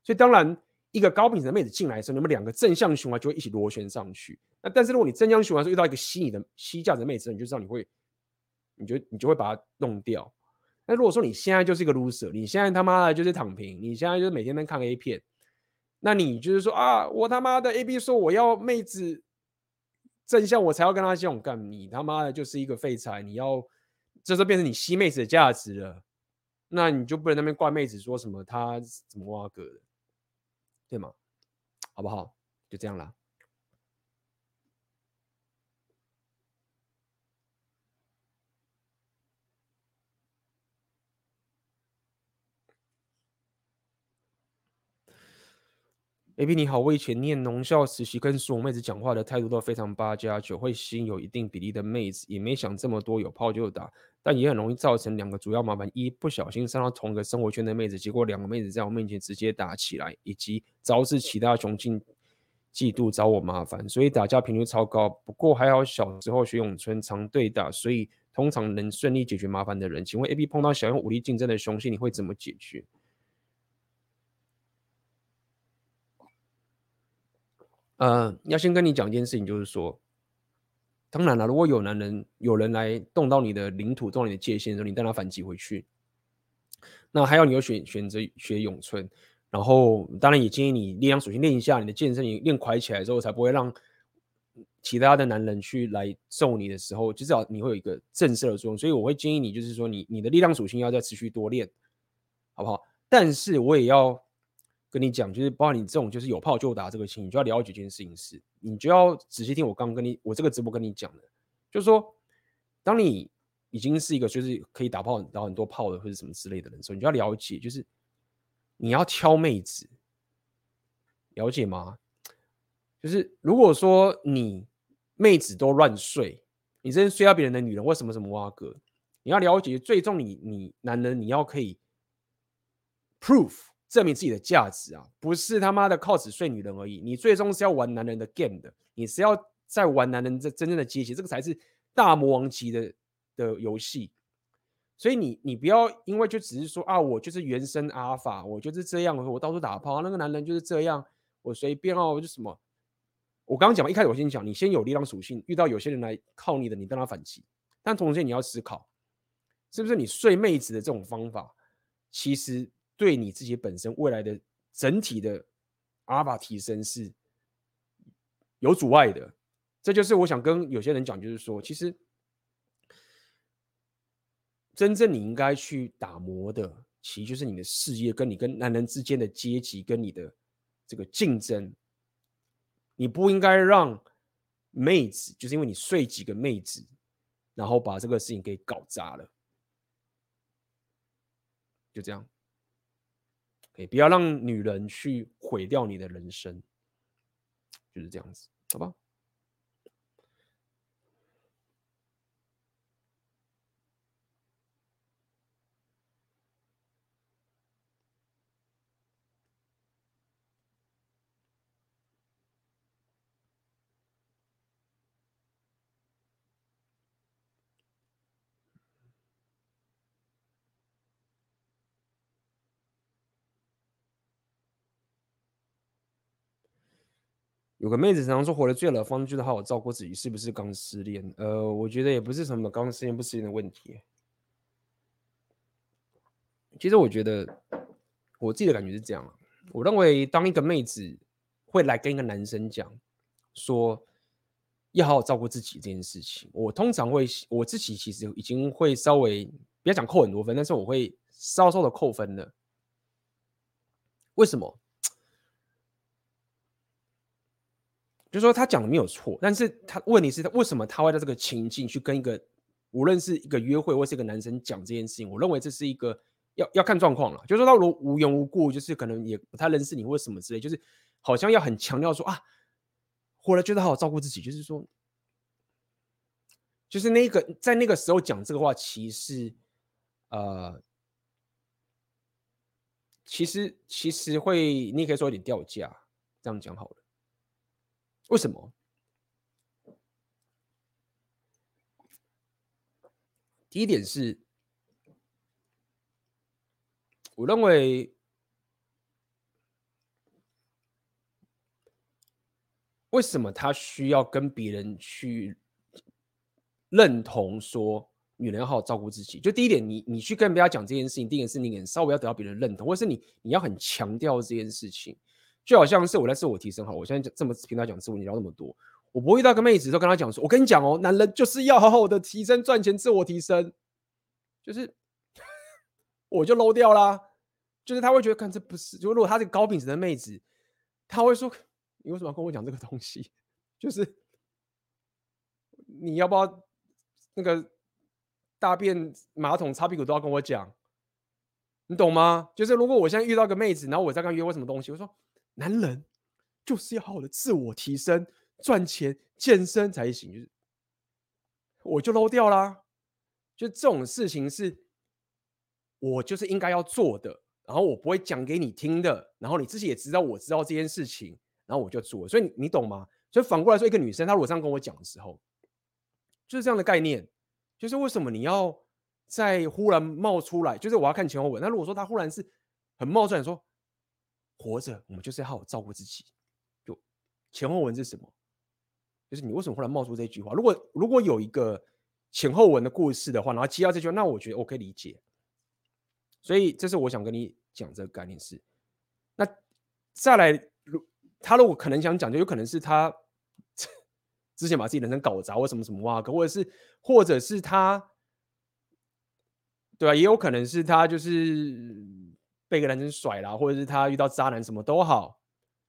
所以当然。一个高品质的妹子进来的时候，你们两个正向循环就会一起螺旋上去。那但是如果你正向循环时候遇到一个吸你的吸价值的妹子，你就知道你会，你就你就会把它弄掉。那如果说你现在就是一个 loser，你现在他妈的就是躺平，你现在就是每天在看 A 片，那你就是说啊，我他妈的 A B 说我要妹子正向我才要跟他这种干，你他妈的就是一个废柴，你要这时候变成你吸妹子的价值了，那你就不能那边怪妹子说什么她怎么挖哥的。对吗？好不好？就这样啦。，AB 你好，我以前念农校实习，跟所有妹子讲话的态度都非常八加九，会吸引有一定比例的妹子，也没想这么多，有炮就打，但也很容易造成两个主要麻烦：一不小心上到同一个生活圈的妹子，结果两个妹子在我面前直接打起来，以及招致其他雄性嫉妒找我麻烦，所以打架频率超高。不过还好小时候学咏春常对打，所以通常能顺利解决麻烦的人。请问 AB 碰到想用武力竞争的雄性，你会怎么解决？呃，要先跟你讲一件事情，就是说，当然了，如果有男人有人来动到你的领土、动到你的界限的时候，你带他反击回去。那还要你有选选择学咏春，然后当然也建议你力量属性练一下，你的健身也练快起来之后，才不会让其他的男人去来揍你的时候，至少你会有一个震慑的作用。所以我会建议你，就是说你你的力量属性要再持续多练，好不好？但是我也要。跟你讲，就是包括你这种就是有炮就打这个情，你就要了解一件事情是，你就要仔细听我刚跟你我这个直播跟你讲的，就是说，当你已经是一个就是可以打炮打很多炮的或者什么之类的人时候，你就要了解，就是你要挑妹子，了解吗？就是如果说你妹子都乱睡，你真睡到别人的女人，为什么什么挖哥？你要了解，最终你你男人你要可以 proof。证明自己的价值啊，不是他妈的靠只睡女人而已，你最终是要玩男人的 game 的，你是要在玩男人这真正的阶级，这个才是大魔王级的的游戏。所以你你不要因为就只是说啊，我就是原生阿尔法，我就是这样，我到处打炮，那个男人就是这样，我随便哦，就什么。我刚刚讲嘛，一开始我先讲，你先有力量属性，遇到有些人来靠你的，你跟他反击，但同时你要思考，是不是你睡妹子的这种方法，其实。对你自己本身未来的整体的阿尔法提升是有阻碍的，这就是我想跟有些人讲，就是说，其实真正你应该去打磨的，其实就是你的事业，跟你跟男人之间的阶级，跟你的这个竞争，你不应该让妹子，就是因为你睡几个妹子，然后把这个事情给搞砸了，就这样。也不要让女人去毁掉你的人生，就是这样子，好吧？有个妹子常常说，活得最好的方式就是好好照顾自己，是不是刚失恋？呃，我觉得也不是什么刚失恋不失恋的问题。其实我觉得我自己的感觉是这样，我认为当一个妹子会来跟一个男生讲说要好好照顾自己这件事情，我通常会我自己其实已经会稍微不要讲扣很多分，但是我会稍稍的扣分的。为什么？就是说他讲的没有错，但是他问题是他为什么他会在这个情境去跟一个无论是一个约会或是一个男生讲这件事情？我认为这是一个要要看状况了。就是说他如无缘无故，就是可能也不太认识你或什么之类，就是好像要很强调说啊，活了觉得好好照顾自己，就是说，就是那个在那个时候讲这个话，其实呃，其实其实会你也可以说有点掉价，这样讲好了。为什么？第一点是，我认为，为什么他需要跟别人去认同说女人要好好照顾自己？就第一点，你你去跟别人讲这件事情，第一点是你稍微要得到别人认同，或是你你要很强调这件事情。就好像是我在自我提升好，我现在这么听他讲自我，你聊那么多，我不会遇到个妹子都跟她讲说，我跟你讲哦，男人就是要好好的提升赚钱，自我提升，就是 我就 low 掉啦，就是他会觉得看这不是，就如果他是高品质的妹子，他会说你为什么要跟我讲这个东西？就是你要不要那个大便马桶擦屁股都要跟我讲，你懂吗？就是如果我现在遇到个妹子，然后我在跟她约会什么东西，我说。男人就是要好好的自我提升、赚钱、健身才行，就是我就漏掉啦。就这种事情是，我就是应该要做的，然后我不会讲给你听的，然后你自己也知道我知道这件事情，然后我就做。所以，你懂吗？所以反过来说，一个女生她如果这样跟我讲的时候，就是这样的概念，就是为什么你要在忽然冒出来？就是我要看前后文。那如果说她忽然是很冒出来说，活着我们就是要好好照顾自己。就前后文是什么？就是你为什么忽然冒出这句话？如果如果有一个前后文的故事的话，然后接到这句话，那我觉得我可以理解。所以这是我想跟你讲这个概念是。那再来，如他如果可能想讲，就有可能是他。之前把自己人生搞砸，或什么什么哇，或者是，或者是他，对啊，也有可能是他就是被个男生甩了，或者是他遇到渣男，什么都好，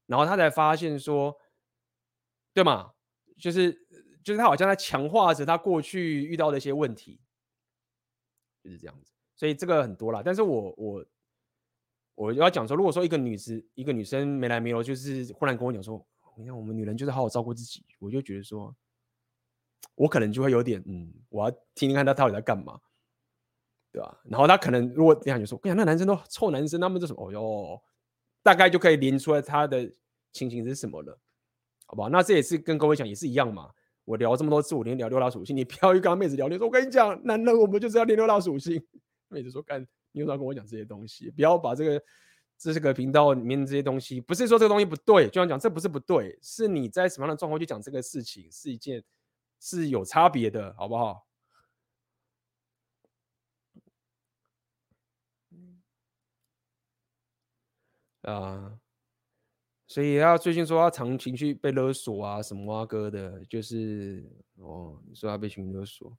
然后他才发现说，对嘛？就是就是他好像在强化着他过去遇到的一些问题，就是这样子。所以这个很多啦，但是我我我要讲说，如果说一个女子一个女生没来没往，就是忽然跟我讲说。你看，我们女人就是好好照顾自己，我就觉得说，我可能就会有点，嗯，我要听听看他到底在干嘛，对吧？然后他可能如果这样就说，哎呀，那男生都臭男生，他们这什么？哦哟，大概就可以连出来他的情形是什么了，好不好？那这也是跟各位讲，也是一样嘛。我聊这么多次，我连聊六大属性，你不要去跟妹子聊天说，我跟你讲，男人我们就是要练六大属性。妹子说，干，你又要跟我讲这些东西？不要把这个。这是个频道里面这些东西，不是说这个东西不对，就像讲这不是不对，是你在什么样的状况去讲这个事情，是一件是有差别的，好不好？啊、所以他最近说他常情绪被勒索啊，什么啊哥的，就是哦，你说他被情绪勒索，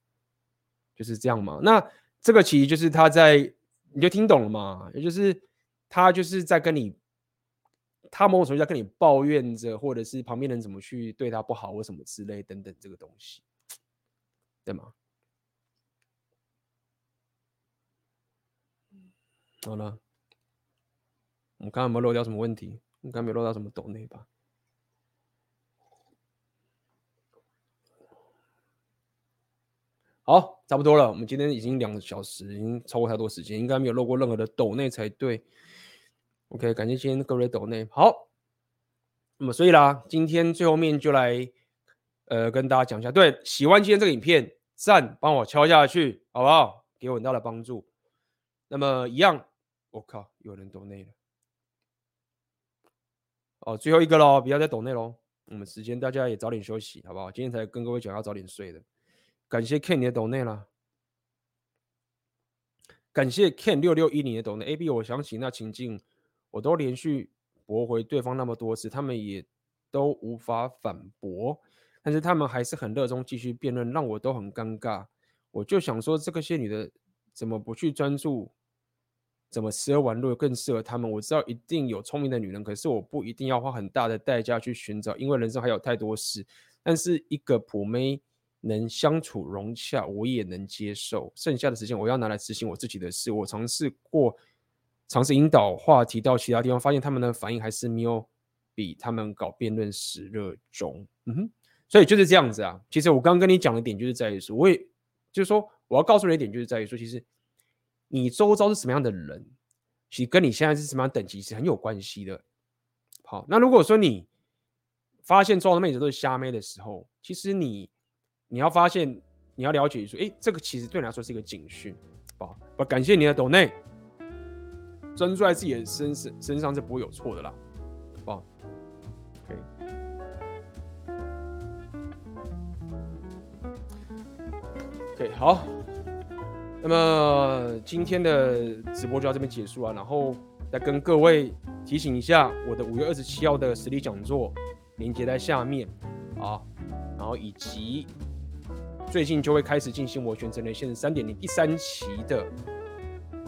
就是这样嘛？那这个其实就是他在，你就听懂了嘛？也就是。他就是在跟你，他某种程度在跟你抱怨着，或者是旁边人怎么去对他不好，或什么之类等等这个东西，对吗？好了，我们看有没有漏掉什么问题？应该没有漏到什么抖内吧？好，差不多了。我们今天已经两个小时，已经超过太多时间，应该没有漏过任何的抖内才对。OK，感谢今天各位抖内。好，那么所以啦，今天最后面就来呃跟大家讲一下，对，喜欢今天这个影片，赞帮我敲下去，好不好？给我很大的帮助。那么一样，我靠，有人抖内了。哦，最后一个喽，不要再抖内喽。我们时间大家也早点休息，好不好？今天才跟各位讲要早点睡的。感谢 Ken 你的抖内啦。感谢 Ken 六六一你的抖内。AB，我想起那情境。我都连续驳回对方那么多次，他们也都无法反驳，但是他们还是很热衷继续辩论，让我都很尴尬。我就想说，这个些女的怎么不去专注，怎么吃喝玩乐更适合他们？我知道一定有聪明的女人，可是我不一定要花很大的代价去寻找，因为人生还有太多事。但是一个普妹能相处融洽，我也能接受。剩下的时间我要拿来执行我自己的事。我尝试过。尝试引导话题到其他地方，发现他们的反应还是没有比他们搞辩论时热衷。嗯哼，所以就是这样子啊。其实我刚刚跟你讲的点就是在于说，我也就是说，我要告诉你一点，就是在于说，其实你周遭是什么样的人，其实跟你现在是什么样等级是很有关系的。好，那如果说你发现周遭的妹子都是瞎妹的时候，其实你你要发现，你要了解说，哎，这个其实对你来说是一个警讯。好，我感谢你的抖内。专注在自己的身身身上是不会有错的啦，好不好？OK，OK，好。那么今天的直播就到这边结束了，然后再跟各位提醒一下，我的五月二十七号的实力讲座连接在下面啊，然后以及最近就会开始进行我全程连线三点零第三期的。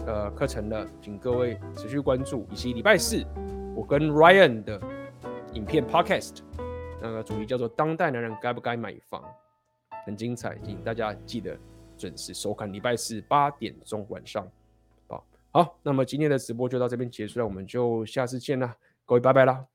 呃，课程了，请各位持续关注，以及礼拜四我跟 Ryan 的影片 Podcast，那个主题叫做“当代男人该不该买房”，很精彩，请大家记得准时收看礼拜四八点钟晚上。好，好，那么今天的直播就到这边结束了，我们就下次见了，各位拜拜啦。